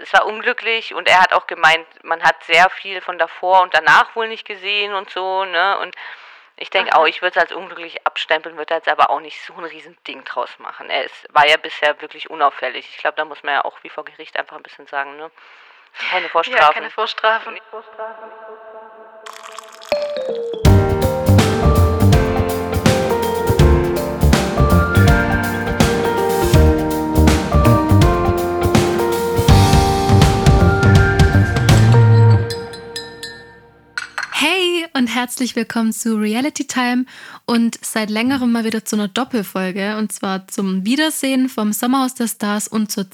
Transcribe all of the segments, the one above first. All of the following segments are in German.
es war unglücklich und er hat auch gemeint, man hat sehr viel von davor und danach wohl nicht gesehen und so, ne? Und ich denke auch, ich würde es als unglücklich abstempeln, würde jetzt aber auch nicht so ein riesen Ding draus machen. Er ist, war ja bisher wirklich unauffällig. Ich glaube, da muss man ja auch wie vor Gericht einfach ein bisschen sagen, ne? Keine Vorstrafen. Ja, keine Vorstrafen. Und herzlich willkommen zu Reality Time und seit längerem mal wieder zu einer Doppelfolge und zwar zum Wiedersehen vom Sommerhaus der Stars und zur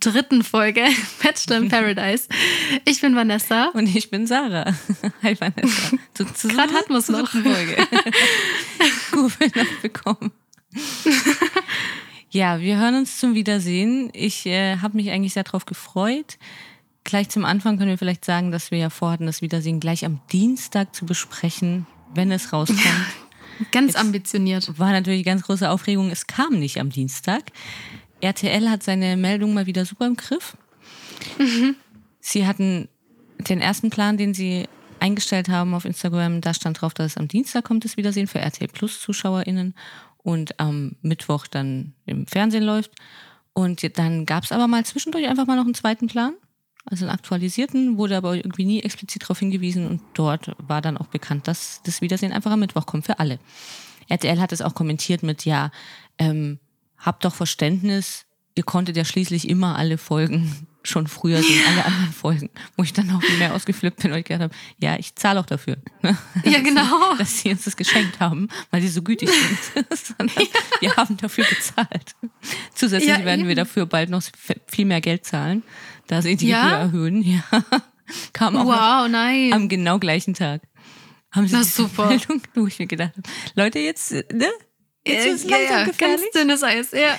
dritten Folge Bachelor in Paradise. Ich bin Vanessa. Und ich bin Sarah. Hi Vanessa. Gerade hatten wir es noch. Folge. Kurve noch bekommen. Ja, wir hören uns zum Wiedersehen. Ich äh, habe mich eigentlich sehr darauf gefreut. Gleich zum Anfang können wir vielleicht sagen, dass wir ja vorhatten, das Wiedersehen gleich am Dienstag zu besprechen, wenn es rauskommt. ganz Jetzt ambitioniert. War natürlich ganz große Aufregung. Es kam nicht am Dienstag. RTL hat seine Meldung mal wieder super im Griff. Mhm. Sie hatten den ersten Plan, den sie eingestellt haben auf Instagram, da stand drauf, dass es am Dienstag kommt das Wiedersehen für RTL Plus ZuschauerInnen und am Mittwoch dann im Fernsehen läuft. Und dann gab es aber mal zwischendurch einfach mal noch einen zweiten Plan also einen aktualisierten, wurde aber irgendwie nie explizit darauf hingewiesen und dort war dann auch bekannt, dass das Wiedersehen einfach am Mittwoch kommt für alle. RTL hat es auch kommentiert mit, ja, ähm, habt doch Verständnis, ihr konntet ja schließlich immer alle Folgen schon früher sehen, alle anderen Folgen, wo ich dann auch mehr ausgeflippt bin und ich gedacht habe, ja, ich zahle auch dafür. Ja, genau. Dass sie uns das geschenkt haben, weil sie so gütig sind. Sondern ja. wir haben dafür bezahlt. Zusätzlich ja, werden wir dafür bald noch viel mehr Geld zahlen, da sie die ja? Erhöhen. Ja. Kam auch wow, nein. am genau gleichen Tag. Haben sie das super. Meldung, wo ich mir gedacht habe, Leute, jetzt, ne? Jetzt ist es langsam ja, gefährlich. Ganz dünnes Eis, ja.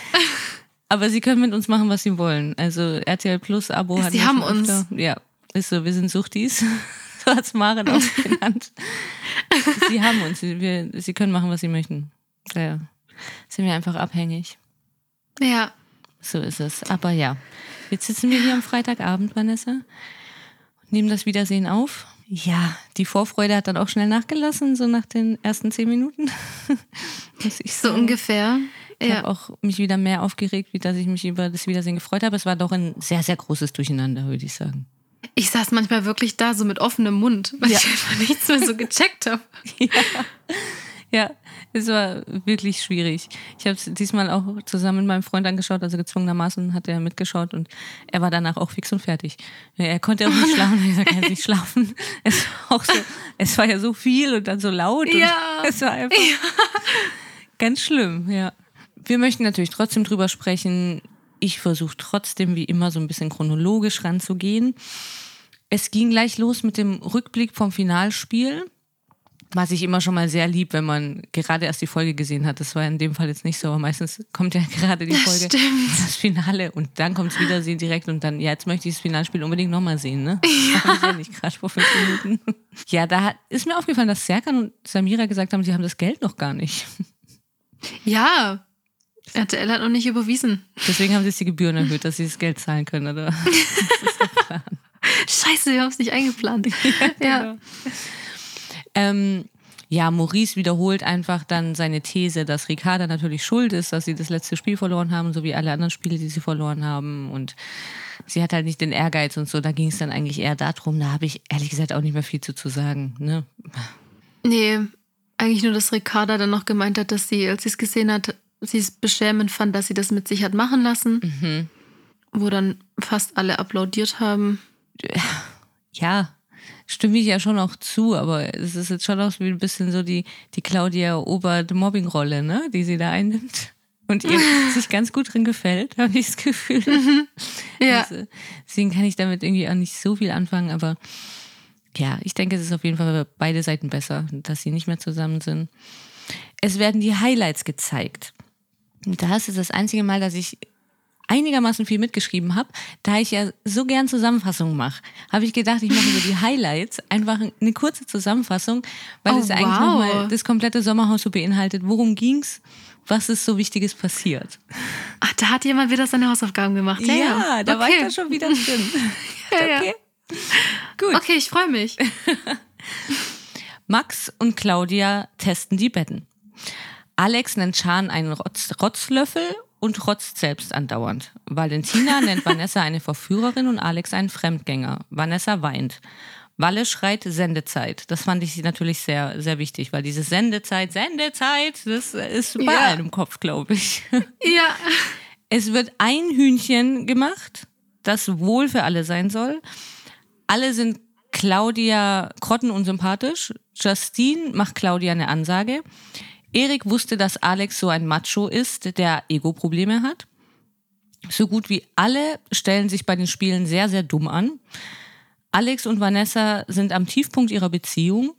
Aber sie können mit uns machen, was sie wollen. Also RTL Plus Abo hat Sie haben uns. Ja, ist so, wir sind Suchtis. so hat es Maren auch genannt. sie haben uns. Wir, sie können machen, was sie möchten. Ja, sind wir einfach abhängig. Ja. So ist es. Aber ja, jetzt sitzen wir hier am Freitagabend, Vanessa, und nehmen das Wiedersehen auf. Ja, die Vorfreude hat dann auch schnell nachgelassen, so nach den ersten zehn Minuten. so ungefähr. Ich ja. habe auch mich wieder mehr aufgeregt, wie dass ich mich über das Wiedersehen gefreut habe. Es war doch ein sehr, sehr großes Durcheinander, würde ich sagen. Ich saß manchmal wirklich da so mit offenem Mund, weil ja. ich einfach nichts mehr so gecheckt habe. Ja. ja, es war wirklich schwierig. Ich habe es diesmal auch zusammen mit meinem Freund angeschaut, also gezwungenermaßen hat er mitgeschaut und er war danach auch fix und fertig. Er konnte auch nicht schlafen, er kann nicht schlafen. Es war auch so, es war ja so viel und dann so laut und ja. es war einfach ja. ganz schlimm, ja. Wir möchten natürlich trotzdem drüber sprechen. Ich versuche trotzdem wie immer so ein bisschen chronologisch ranzugehen. Es ging gleich los mit dem Rückblick vom Finalspiel, was ich immer schon mal sehr lieb, wenn man gerade erst die Folge gesehen hat. Das war in dem Fall jetzt nicht so, aber meistens kommt ja gerade die Folge, das, das Finale und dann kommt das Wiedersehen direkt und dann, ja, jetzt möchte ich das Finalspiel unbedingt nochmal sehen, ne? Ja. ja nicht gerade vor fünf Minuten. Ja, da ist mir aufgefallen, dass Serkan und Samira gesagt haben, sie haben das Geld noch gar nicht. Ja, RTL hat noch nicht überwiesen. Deswegen haben sie jetzt die Gebühren erhöht, dass sie das Geld zahlen können, oder? Das ist der Plan. Scheiße, wir haben es nicht eingeplant. ja. ja. Ähm, ja, Maurice wiederholt einfach dann seine These, dass Ricarda natürlich schuld ist, dass sie das letzte Spiel verloren haben, so wie alle anderen Spiele, die sie verloren haben. Und sie hat halt nicht den Ehrgeiz und so. Da ging es dann eigentlich eher darum. Da habe ich ehrlich gesagt auch nicht mehr viel zu, zu sagen. Ne? Nee, eigentlich nur, dass Ricarda dann noch gemeint hat, dass sie, als sie es gesehen hat, sie es beschämend fand, dass sie das mit sich hat machen lassen. Mhm. Wo dann fast alle applaudiert haben. Ja, stimme ich ja schon auch zu, aber es ist jetzt schon auch wie ein bisschen so die, die Claudia Obert-Mobbing-Rolle, ne, die sie da einnimmt. Und ihr sich ganz gut drin gefällt, habe ich das Gefühl. Mhm. Ja. Also, deswegen kann ich damit irgendwie auch nicht so viel anfangen, aber ja, ich denke, es ist auf jeden Fall für beide Seiten besser, dass sie nicht mehr zusammen sind. Es werden die Highlights gezeigt. Das ist das einzige Mal, dass ich einigermaßen viel mitgeschrieben habe, da ich ja so gern Zusammenfassungen mache, habe ich gedacht, ich mache über die Highlights einfach eine kurze Zusammenfassung, weil Oh, es eigentlich wow. nochmal das komplette Sommerhaus so beinhaltet. Worum ging's? Was ist so Wichtiges passiert? Ach, da hat jemand wieder seine Hausaufgaben gemacht. Ja, ja. da war ich okay. da schon wieder drin. Ja, ja. okay. Gut. Okay, ich freue mich. Max und Claudia testen die Betten. Alex nennt Schan einen Rotz, Rotzlöffel und rotzt selbst andauernd. Valentina nennt Vanessa eine Verführerin und Alex einen Fremdgänger. Vanessa weint. Walle schreit Sendezeit. Das fand ich natürlich sehr, sehr wichtig, weil diese Sendezeit, Sendezeit, das ist bei Ja. allen im Kopf, glaube ich. Ja. Es wird ein Hühnchen gemacht, das wohl für alle sein soll. Alle sind Claudia Krotten unsympathisch. Justine macht Claudia eine Ansage. Erik wusste, dass Alex so ein Macho ist, der Ego-Probleme hat. So gut wie alle stellen sich bei den Spielen sehr, sehr dumm an. Alex und Vanessa sind am Tiefpunkt ihrer Beziehung.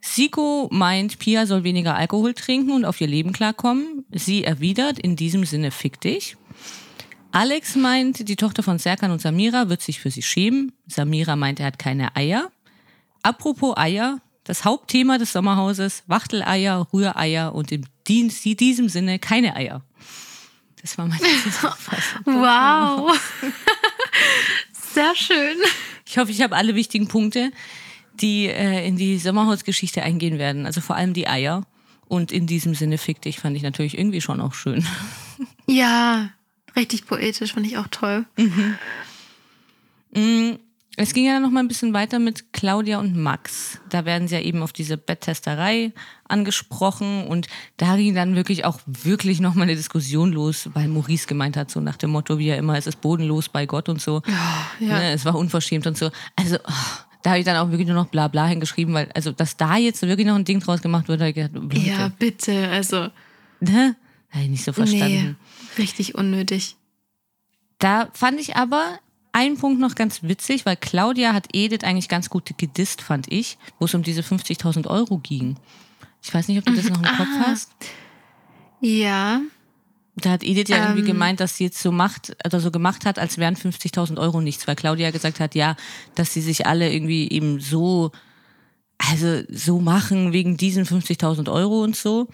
Siko meint, Pia soll weniger Alkohol trinken und auf ihr Leben klarkommen. Sie erwidert, in diesem Sinne fick dich. Alex meint, die Tochter von Serkan und Samira wird sich für sie schämen. Samira meint, er hat keine Eier. Apropos Eier, das Hauptthema des Sommerhauses, Wachteleier, Rühreier und in diesem Sinne keine Eier. Das war meine Zusammenfassung. Wow. Sehr schön. Ich hoffe, ich habe alle wichtigen Punkte, die äh, in die Sommerhausgeschichte eingehen werden. Also vor allem die Eier. Und in diesem Sinne fick dich fand ich natürlich irgendwie schon auch schön. Ja, richtig poetisch, fand ich auch toll. Mm, Es ging ja dann noch mal ein bisschen weiter mit Claudia und Max. Da werden sie ja eben auf diese Betttesterei angesprochen und da ging dann wirklich auch wirklich noch mal eine Diskussion los, weil Maurice gemeint hat, so nach dem Motto, wie er immer, es ist bodenlos bei Gott und so. ja. Ne, es war unverschämt und so. Also, oh, da habe ich dann auch wirklich nur noch bla bla hingeschrieben, weil, also, dass da jetzt wirklich noch ein Ding draus gemacht wird, habe ich gedacht, bitte. Ja, bitte. Also, Ne? Habe ich nicht so verstanden. nee, richtig unnötig. Da fand ich aber einen Punkt noch ganz witzig, weil Claudia hat Edith eigentlich ganz gut gedisst, fand ich, wo es um diese 50.000 Euro ging. Ich weiß nicht, ob du das noch im Kopf hast. Ja, Da hat Edith ja irgendwie Ähm. gemeint, dass sie jetzt so macht oder so gemacht hat, als wären 50.000 Euro nichts, weil Claudia gesagt hat, ja, dass sie sich alle irgendwie eben so, also so machen wegen diesen 50.000 Euro und so.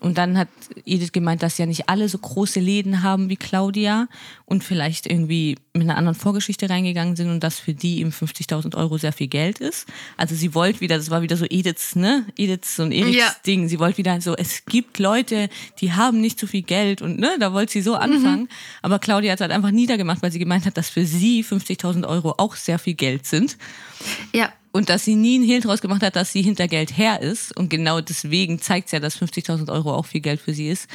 Und dann hat Edith gemeint, dass ja nicht alle so große Läden haben wie Claudia und vielleicht irgendwie mit einer anderen Vorgeschichte reingegangen sind und dass für die eben 50.000 Euro sehr viel Geld ist. Also sie wollte wieder, das war wieder so Ediths, ne? Ediths und Eriks Ja. Ding. Sie wollte wieder so, es gibt Leute, die haben nicht so viel Geld und ne, da wollte sie so anfangen. Aber Claudia hat es halt einfach niedergemacht, weil sie gemeint hat, dass für sie 50.000 Euro auch sehr viel Geld sind. ja, Und dass sie nie einen Hehl draus gemacht hat, dass sie hinter Geld her ist. Und genau deswegen zeigt es ja, dass 50.000 Euro auch viel Geld für sie ist.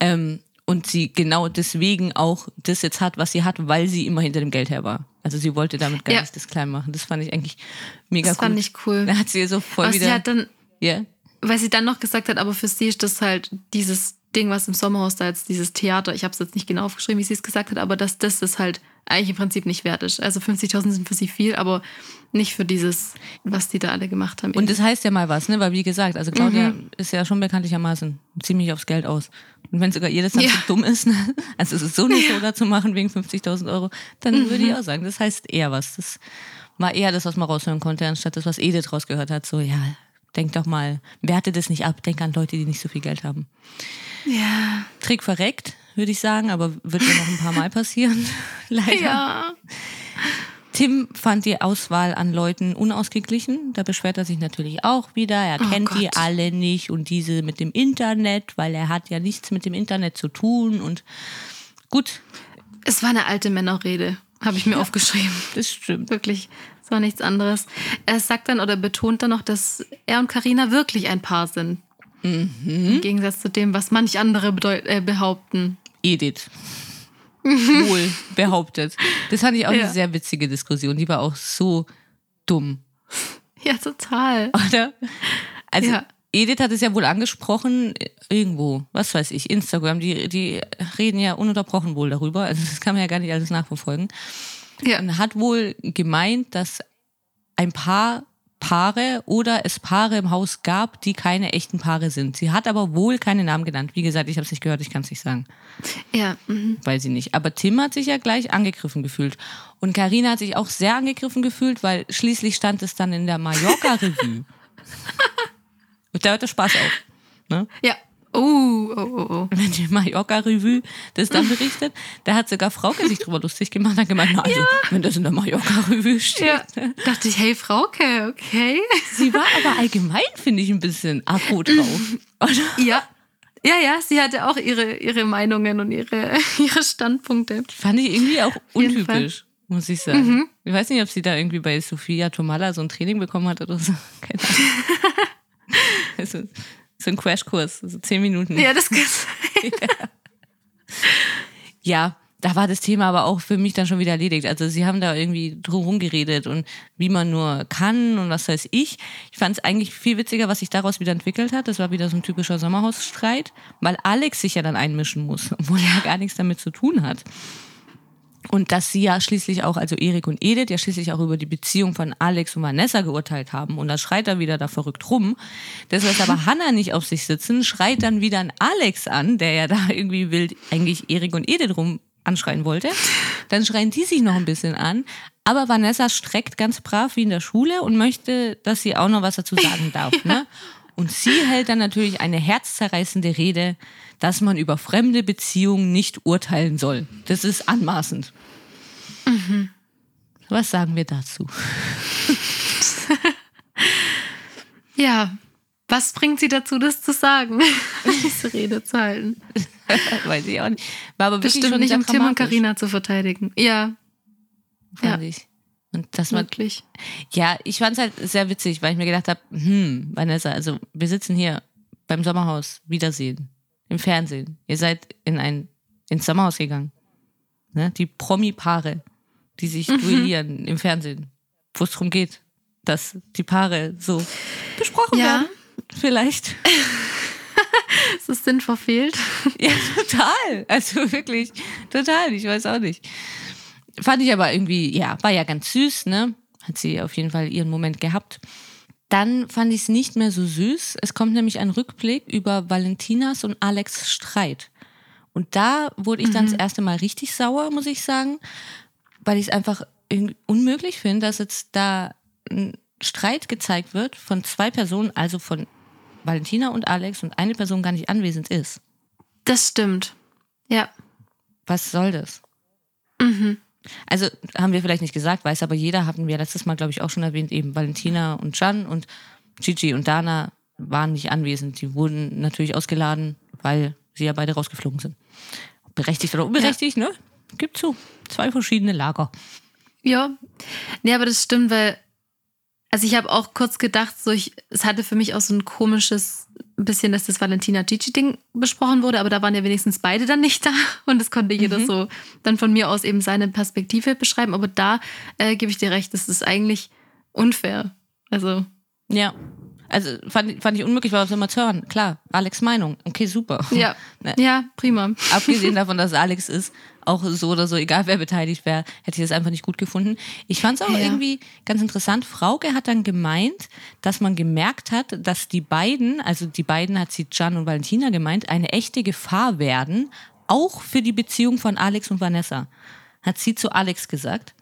Ähm, und sie genau deswegen auch das jetzt hat, was sie hat, weil sie immer hinter dem Geld her war. Also sie wollte damit gar Ja. nicht das klein machen. Das fand ich eigentlich mega das gut. fand ich cool. Da hat sie so voll Aber wieder. sie hat dann, Ja. weil sie dann noch gesagt hat, aber für sie ist das halt dieses Ding, was im Sommerhaus da jetzt, dieses Theater, ich habe es jetzt nicht genau aufgeschrieben, wie sie es gesagt hat, aber dass das das halt eigentlich im Prinzip nicht wert ist. Also 50.000 sind für sie viel, aber nicht für dieses, was die da alle gemacht haben. Und das heißt ja mal was, ne? Weil wie gesagt, also Claudia ist ja schon bekanntlichermaßen ziemlich aufs Geld aus. Und wenn sogar ihr das dann Ja. so dumm ist, ne? also es ist so nicht so zu machen wegen 50.000 Euro, dann würde ich auch sagen, das heißt eher was. Das war eher das, was man raushören konnte, anstatt das, was Edith rausgehört hat. So, ja, denk doch mal, werte das nicht ab, denk an Leute, die nicht so viel Geld haben. ja. Trick verreckt, würde ich sagen, aber wird ja noch ein paar Mal passieren. Leider. Ja. Tim fand die Auswahl an Leuten unausgeglichen. Da beschwert er sich natürlich auch wieder. Er Oh kennt die Gott. alle nicht und diese mit dem Internet, weil er hat ja nichts mit dem Internet zu tun. Und gut, Es war eine alte Männerrede, habe ich mir aufgeschrieben. das stimmt. Wirklich, es war nichts anderes. Er sagt dann oder betont dann noch, dass er und Karina wirklich ein Paar sind. Mhm. Im Gegensatz zu dem, was manch andere äh, behaupten. Edith. Wohl behauptet. Das fand ich auch Ja. eine sehr witzige Diskussion. Die war auch so dumm. Ja, total. Oder? Also Ja. Edith hat es ja wohl angesprochen, irgendwo, was weiß ich, Instagram, die, die reden ja ununterbrochen wohl darüber, also das kann man ja gar nicht alles nachverfolgen. Ja. Und hat wohl gemeint, dass ein paar Paare oder es Paare im Haus gab, die keine echten Paare sind. Sie hat aber wohl keine Namen genannt. Wie gesagt, ich habe es nicht gehört, ich kann es nicht sagen. Ja. Mhm. Weiß ich nicht. Aber Tim hat sich ja gleich angegriffen gefühlt. Und Karina hat sich auch sehr angegriffen gefühlt, weil schließlich stand es dann in der Mallorca-Revue. Und da hört der Spaß auf. Ne? Ja. Oh, oh, oh, oh. Wenn die Mallorca-Revue das dann berichtet, da hat sogar Frauke sich drüber lustig gemacht und hat gemeint, na, also, wenn das in der Mallorca-Revue steht. Ja. Dachte ich, hey Frauke, okay. Sie war aber allgemein, finde ich, ein bisschen aggro drauf. Oder? Ja. Ja, ja, sie hatte auch ihre, ihre Meinungen und ihre, ihre Standpunkte. Fand ich irgendwie auch untypisch, muss ich sagen. Ich weiß nicht, ob sie da irgendwie bei Sophia Tomala so ein Training bekommen hat oder so. Keine Ahnung. Also, so ein Crashkurs, so zehn Minuten. Ja, das kann sein. Ja, da war das Thema aber auch für mich dann schon wieder erledigt. Also sie haben da irgendwie drumherum geredet und wie man nur kann und was weiß ich. Ich fand es eigentlich viel witziger, was sich daraus wieder entwickelt hat. Das war wieder so ein typischer Sommerhausstreit, weil Alex sich ja dann einmischen muss, obwohl er ja gar nichts damit zu tun hat. Und dass sie ja schließlich auch, also Erik und Edith, ja schließlich auch über die Beziehung von Alex und Vanessa geurteilt haben. Und da schreit er wieder da verrückt rum. Das lässt aber Hannah nicht auf sich sitzen, schreit dann wieder an Alex an, der ja da irgendwie wild eigentlich Erik und Edith rum anschreien wollte. Dann schreien die sich noch ein bisschen an. Aber Vanessa streckt ganz brav wie in der Schule und möchte, dass sie auch noch was dazu sagen darf. Ne? Und sie hält dann natürlich eine herzzerreißende Rede, dass man über fremde Beziehungen nicht urteilen soll. Das ist anmaßend. Was sagen wir dazu? Ja. Was bringt sie dazu, das zu sagen? Diese Rede zu halten. Weiß ich auch nicht. War aber Bestimmt nicht, um Tim und Karina zu verteidigen. Ja, fand Ja. ich. Und dass man, wirklich. ja, ich fand es halt sehr witzig, weil ich mir gedacht habe, hm, Vanessa, also wir sitzen hier beim Sommerhaus, Wiedersehen, im Fernsehen. Ihr seid in ein, ins Sommerhaus gegangen. Ne? Die Promi-Paare, die sich duellieren im Fernsehen, wo es darum geht, dass die Paare so besprochen Ja. werden. Vielleicht. Ist das Sinn verfehlt? Ja, total. Also wirklich, total. Ich weiß auch nicht. Fand ich aber irgendwie, ja, war ja ganz süß, ne? Hat sie auf jeden Fall ihren Moment gehabt. Dann fand ich es nicht mehr so süß. Es kommt nämlich ein Rückblick über Valentinas und Alex Streit. Und da wurde ich dann das erste Mal richtig sauer, muss ich sagen, weil ich es einfach unmöglich finde, dass jetzt da ein Streit gezeigt wird von zwei Personen, also von Valentina und Alex und eine Person gar nicht anwesend ist. Das stimmt. Ja. Was soll das? Also haben wir vielleicht nicht gesagt, weiß aber jeder, hatten wir letztes Mal, glaube ich, auch schon erwähnt, eben Valentina und Jan und Gigi und Dana waren nicht anwesend. Die wurden natürlich ausgeladen, weil sie ja beide rausgeflogen sind. Berechtigt oder unberechtigt, ne? Gibt zu. Zwei verschiedene Lager. Ja. Nee, aber das stimmt, weil, also ich habe auch kurz gedacht, so ich, es hatte für mich auch so ein komisches bisschen, dass das Valentina-Gigi-Ding besprochen wurde, aber da waren ja wenigstens beide dann nicht da und das konnte jeder so dann von mir aus eben seine Perspektive beschreiben. Aber da äh, gebe ich dir recht, das ist eigentlich unfair. Also, Ja. Also fand, fand ich unmöglich, war was immer zu hören. Klar, Alex Meinung. Okay, super. ja. Ne? Ja, prima. Abgesehen davon, dass Alex ist, auch so oder so, egal wer beteiligt wäre, hätte ich das einfach nicht gut gefunden. Ich fand es auch Ja. irgendwie ganz interessant. Frauke hat dann gemeint, dass man gemerkt hat, dass die beiden, also die beiden hat sie Gian und Valentina gemeint, eine echte Gefahr werden, auch für die Beziehung von Alex und Vanessa. Hat sie zu Alex gesagt,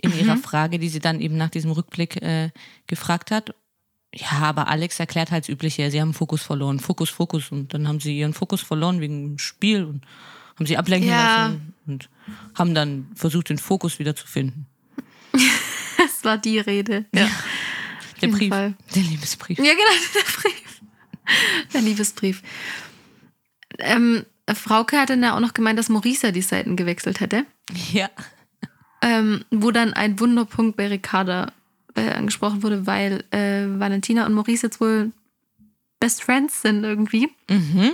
in ihrer Frage, die sie dann eben nach diesem Rückblick äh, gefragt hat. Ja, aber Alex erklärt halt das Übliche, sie haben Fokus verloren. Fokus, Fokus. Und dann haben sie ihren Fokus verloren wegen dem Spiel und haben sie ablenken Ja. lassen und haben dann versucht, den Fokus wieder zu finden. Das war die Rede. Ja. Der Brief, Fall. der Liebesbrief. Ja, genau, der Brief. Der Liebesbrief. Ähm, Frauke hat dann ja auch noch gemeint, dass Maurice die Seiten gewechselt hätte. Ja. Ähm, wo dann ein Wunderpunkt bei Ricarda äh, angesprochen wurde, weil äh, Valentina und Maurice jetzt wohl Best Friends sind irgendwie. Mhm.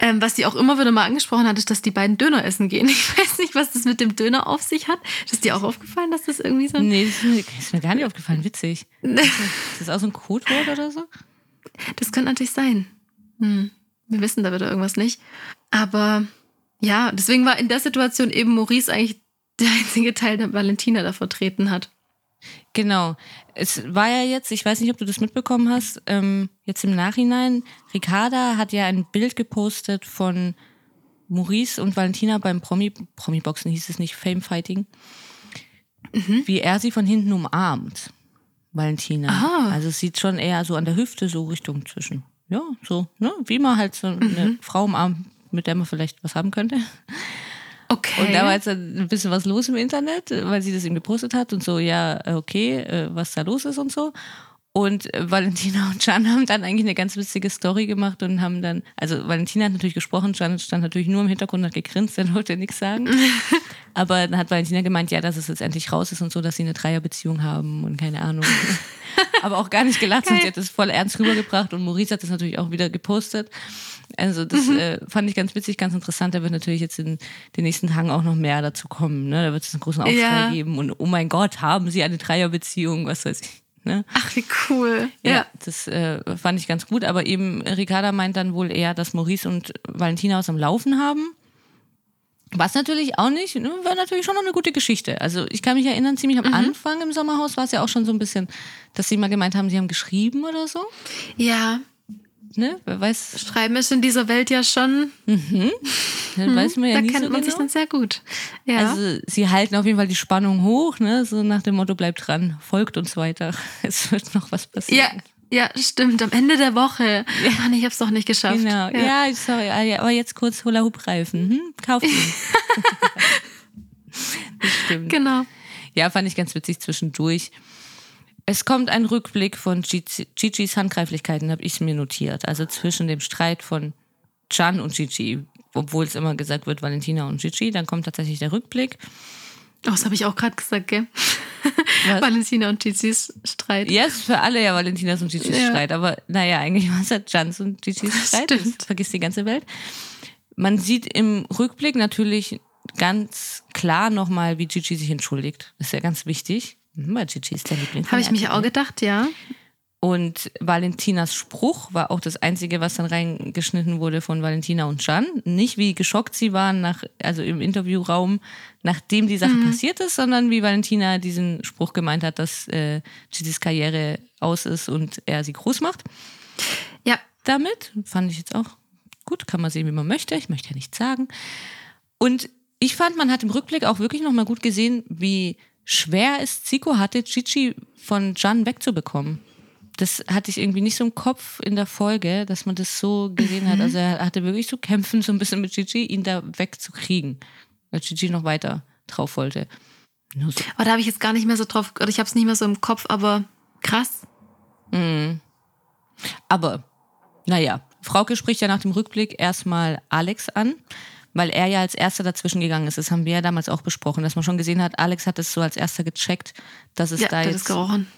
Ähm, was sie auch immer wieder mal angesprochen hat, ist, dass die beiden Döner essen gehen. Ich weiß nicht, was das mit dem Döner auf sich hat. Ist dir auch aufgefallen, dass das irgendwie so ein Nee, das ist mir, ist mir gar nicht aufgefallen. Witzig. Ist das auch so ein Codewort oder so? Das könnte natürlich sein. Hm. Wir wissen da wieder irgendwas nicht. Aber ja, deswegen war in der Situation eben Maurice eigentlich der einzige Teil, der Valentina da vertreten hat. Genau. Es war ja jetzt, ich weiß nicht, ob du das mitbekommen hast, ähm, jetzt im Nachhinein, Ricarda hat ja ein Bild gepostet von Maurice und Valentina beim Promi, Promi-Boxen hieß es nicht, Fame Fighting, mhm. wie er sie von hinten umarmt. Valentina. Aha. Also es sieht schon eher so an der Hüfte, so Richtung zwischen. Ja, so, ne? Wie man halt so eine mhm. Frau umarmt, mit der man vielleicht was haben könnte. Okay. Und da war jetzt ein bisschen was los im Internet, weil sie das eben gepostet hat und so, ja, okay, äh, was da los ist und so. Und Valentina und Can haben dann eigentlich eine ganz witzige Story gemacht und haben dann, also Valentina hat natürlich gesprochen, Can stand natürlich nur im Hintergrund und hat gegrinst, der wollte nichts sagen. Aber dann hat Valentina gemeint, ja, dass es jetzt endlich raus ist und so, dass sie eine Dreierbeziehung haben und keine Ahnung. Aber auch gar nicht gelacht, und sie hat das voll ernst rübergebracht und Maurice hat das natürlich auch wieder gepostet. Also das mhm. äh, fand ich ganz witzig, ganz interessant. Da wird natürlich jetzt in den nächsten Tagen auch noch mehr dazu kommen. Ne? Da wird es einen großen Aufschrei ja. geben und oh mein Gott, haben sie eine Dreierbeziehung, was weiß ich. Ne? Ach, wie cool. Ja, ja. das äh, fand ich ganz gut. Aber eben, Ricarda meint dann wohl eher, dass Maurice und Valentina aus am Laufen haben. Was natürlich auch nicht, ne, war natürlich schon noch eine gute Geschichte. Also ich kann mich erinnern, ziemlich am mhm. Anfang im Sommerhaus war es ja auch schon so ein bisschen, dass sie mal gemeint haben, sie haben geschrieben oder so. Ja, ne? Wer weiß. Schreiben ist in dieser Welt ja schon. Mhm. Dann weiß man ja da nie kennt so man genau. sich dann sehr gut. Ja. Also sie halten auf jeden Fall die Spannung hoch, ne? So nach dem Motto, bleibt dran, folgt uns weiter. Es wird noch was passieren. Ja. Ja, stimmt. Am Ende der Woche. Ja. Mann, ich hab's doch nicht geschafft. Genau. Ja, ja sorry. Ah, aber jetzt kurz Hula-Hoop-Reifen. Hm? Kauft ihn. das stimmt. Genau. Ja, fand ich ganz witzig zwischendurch. Es kommt ein Rückblick von Gigi's Handgreiflichkeiten, habe ich mir notiert. Also zwischen dem Streit von Chan und Gigi, obwohl es immer gesagt wird Valentina und Gigi, dann kommt tatsächlich der Rückblick. Oh, das habe ich auch gerade gesagt, gell? Valentina und Gigi's Streit. Ja, yes, für alle ja Valentinas und Gigi's ja. Streit, aber naja, eigentlich war es ja Chans und Gigi's Streit. Stimmt. Das vergisst die ganze Welt. Man sieht im Rückblick natürlich ganz klar nochmal, wie Gigi sich entschuldigt. Das ist ja ganz wichtig. Bei Gigi ist der Liebling. Habe ich mich auch gedacht, ja. Und Valentinas Spruch war auch das Einzige, was dann reingeschnitten wurde von Valentina und Jan. Nicht wie geschockt sie waren, nach, also im Interviewraum, nachdem die Sache mhm. passiert ist, sondern wie Valentina diesen Spruch gemeint hat, dass äh, Gigi's Karriere aus ist und er sie groß macht. Ja. Damit fand ich jetzt auch gut, kann man sehen, wie man möchte. Ich möchte ja nichts sagen. Und ich fand, man hat im Rückblick auch wirklich nochmal gut gesehen, wie schwer es Zico hatte, Chichi von Jan wegzubekommen. Das hatte ich irgendwie nicht so im Kopf in der Folge, dass man das so gesehen mhm. hat. Also er hatte wirklich so kämpfen, so ein bisschen mit Chichi, ihn da wegzukriegen. Weil Chichi noch weiter drauf wollte. Nur so. Aber da habe ich jetzt gar nicht mehr so drauf, oder ich habe es nicht mehr so im Kopf, aber krass. Mhm. Aber, naja, Frauke spricht ja nach dem Rückblick erstmal Alex an weil er ja als erster dazwischen gegangen ist. Das haben wir ja damals auch besprochen, dass man schon gesehen hat, Alex hat es so als erster gecheckt, dass es ja, da jetzt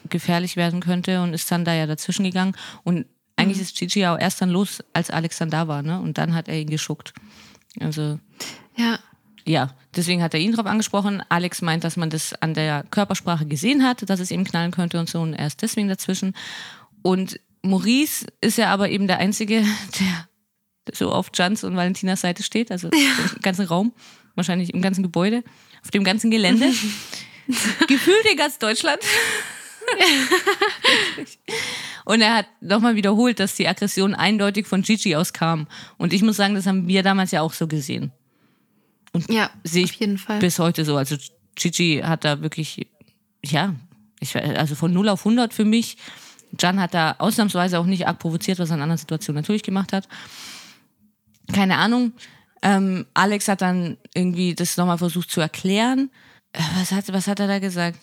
gefährlich werden könnte und ist dann da ja dazwischen gegangen. Und eigentlich mhm. ist Gigi ja auch erst dann los, als Alex dann da war, ne? Und dann hat er ihn geschuckt. Also. Ja. Ja, deswegen hat er ihn drauf angesprochen. Alex meint, dass man das an der Körpersprache gesehen hat, dass es ihm knallen könnte und so und er ist deswegen dazwischen. Und Maurice ist ja aber eben der Einzige, der so auf Jans und Valentinas Seite steht, also ja. im ganzen Raum, wahrscheinlich im ganzen Gebäude, auf dem ganzen Gelände. Gefühlt in ganz Deutschland. und er hat nochmal wiederholt, dass die Aggression eindeutig von Gigi aus kam. Und ich muss sagen, das haben wir damals ja auch so gesehen. Und ja, sehe ich bis heute so. Also Gigi hat da wirklich, ja, ich, also von 0 auf 100 für mich. Jan hat da ausnahmsweise auch nicht arg provoziert, was er in anderen Situationen natürlich gemacht hat keine Ahnung. Ähm, Alex hat dann irgendwie das nochmal versucht zu erklären. Äh, was hat, was hat er da gesagt?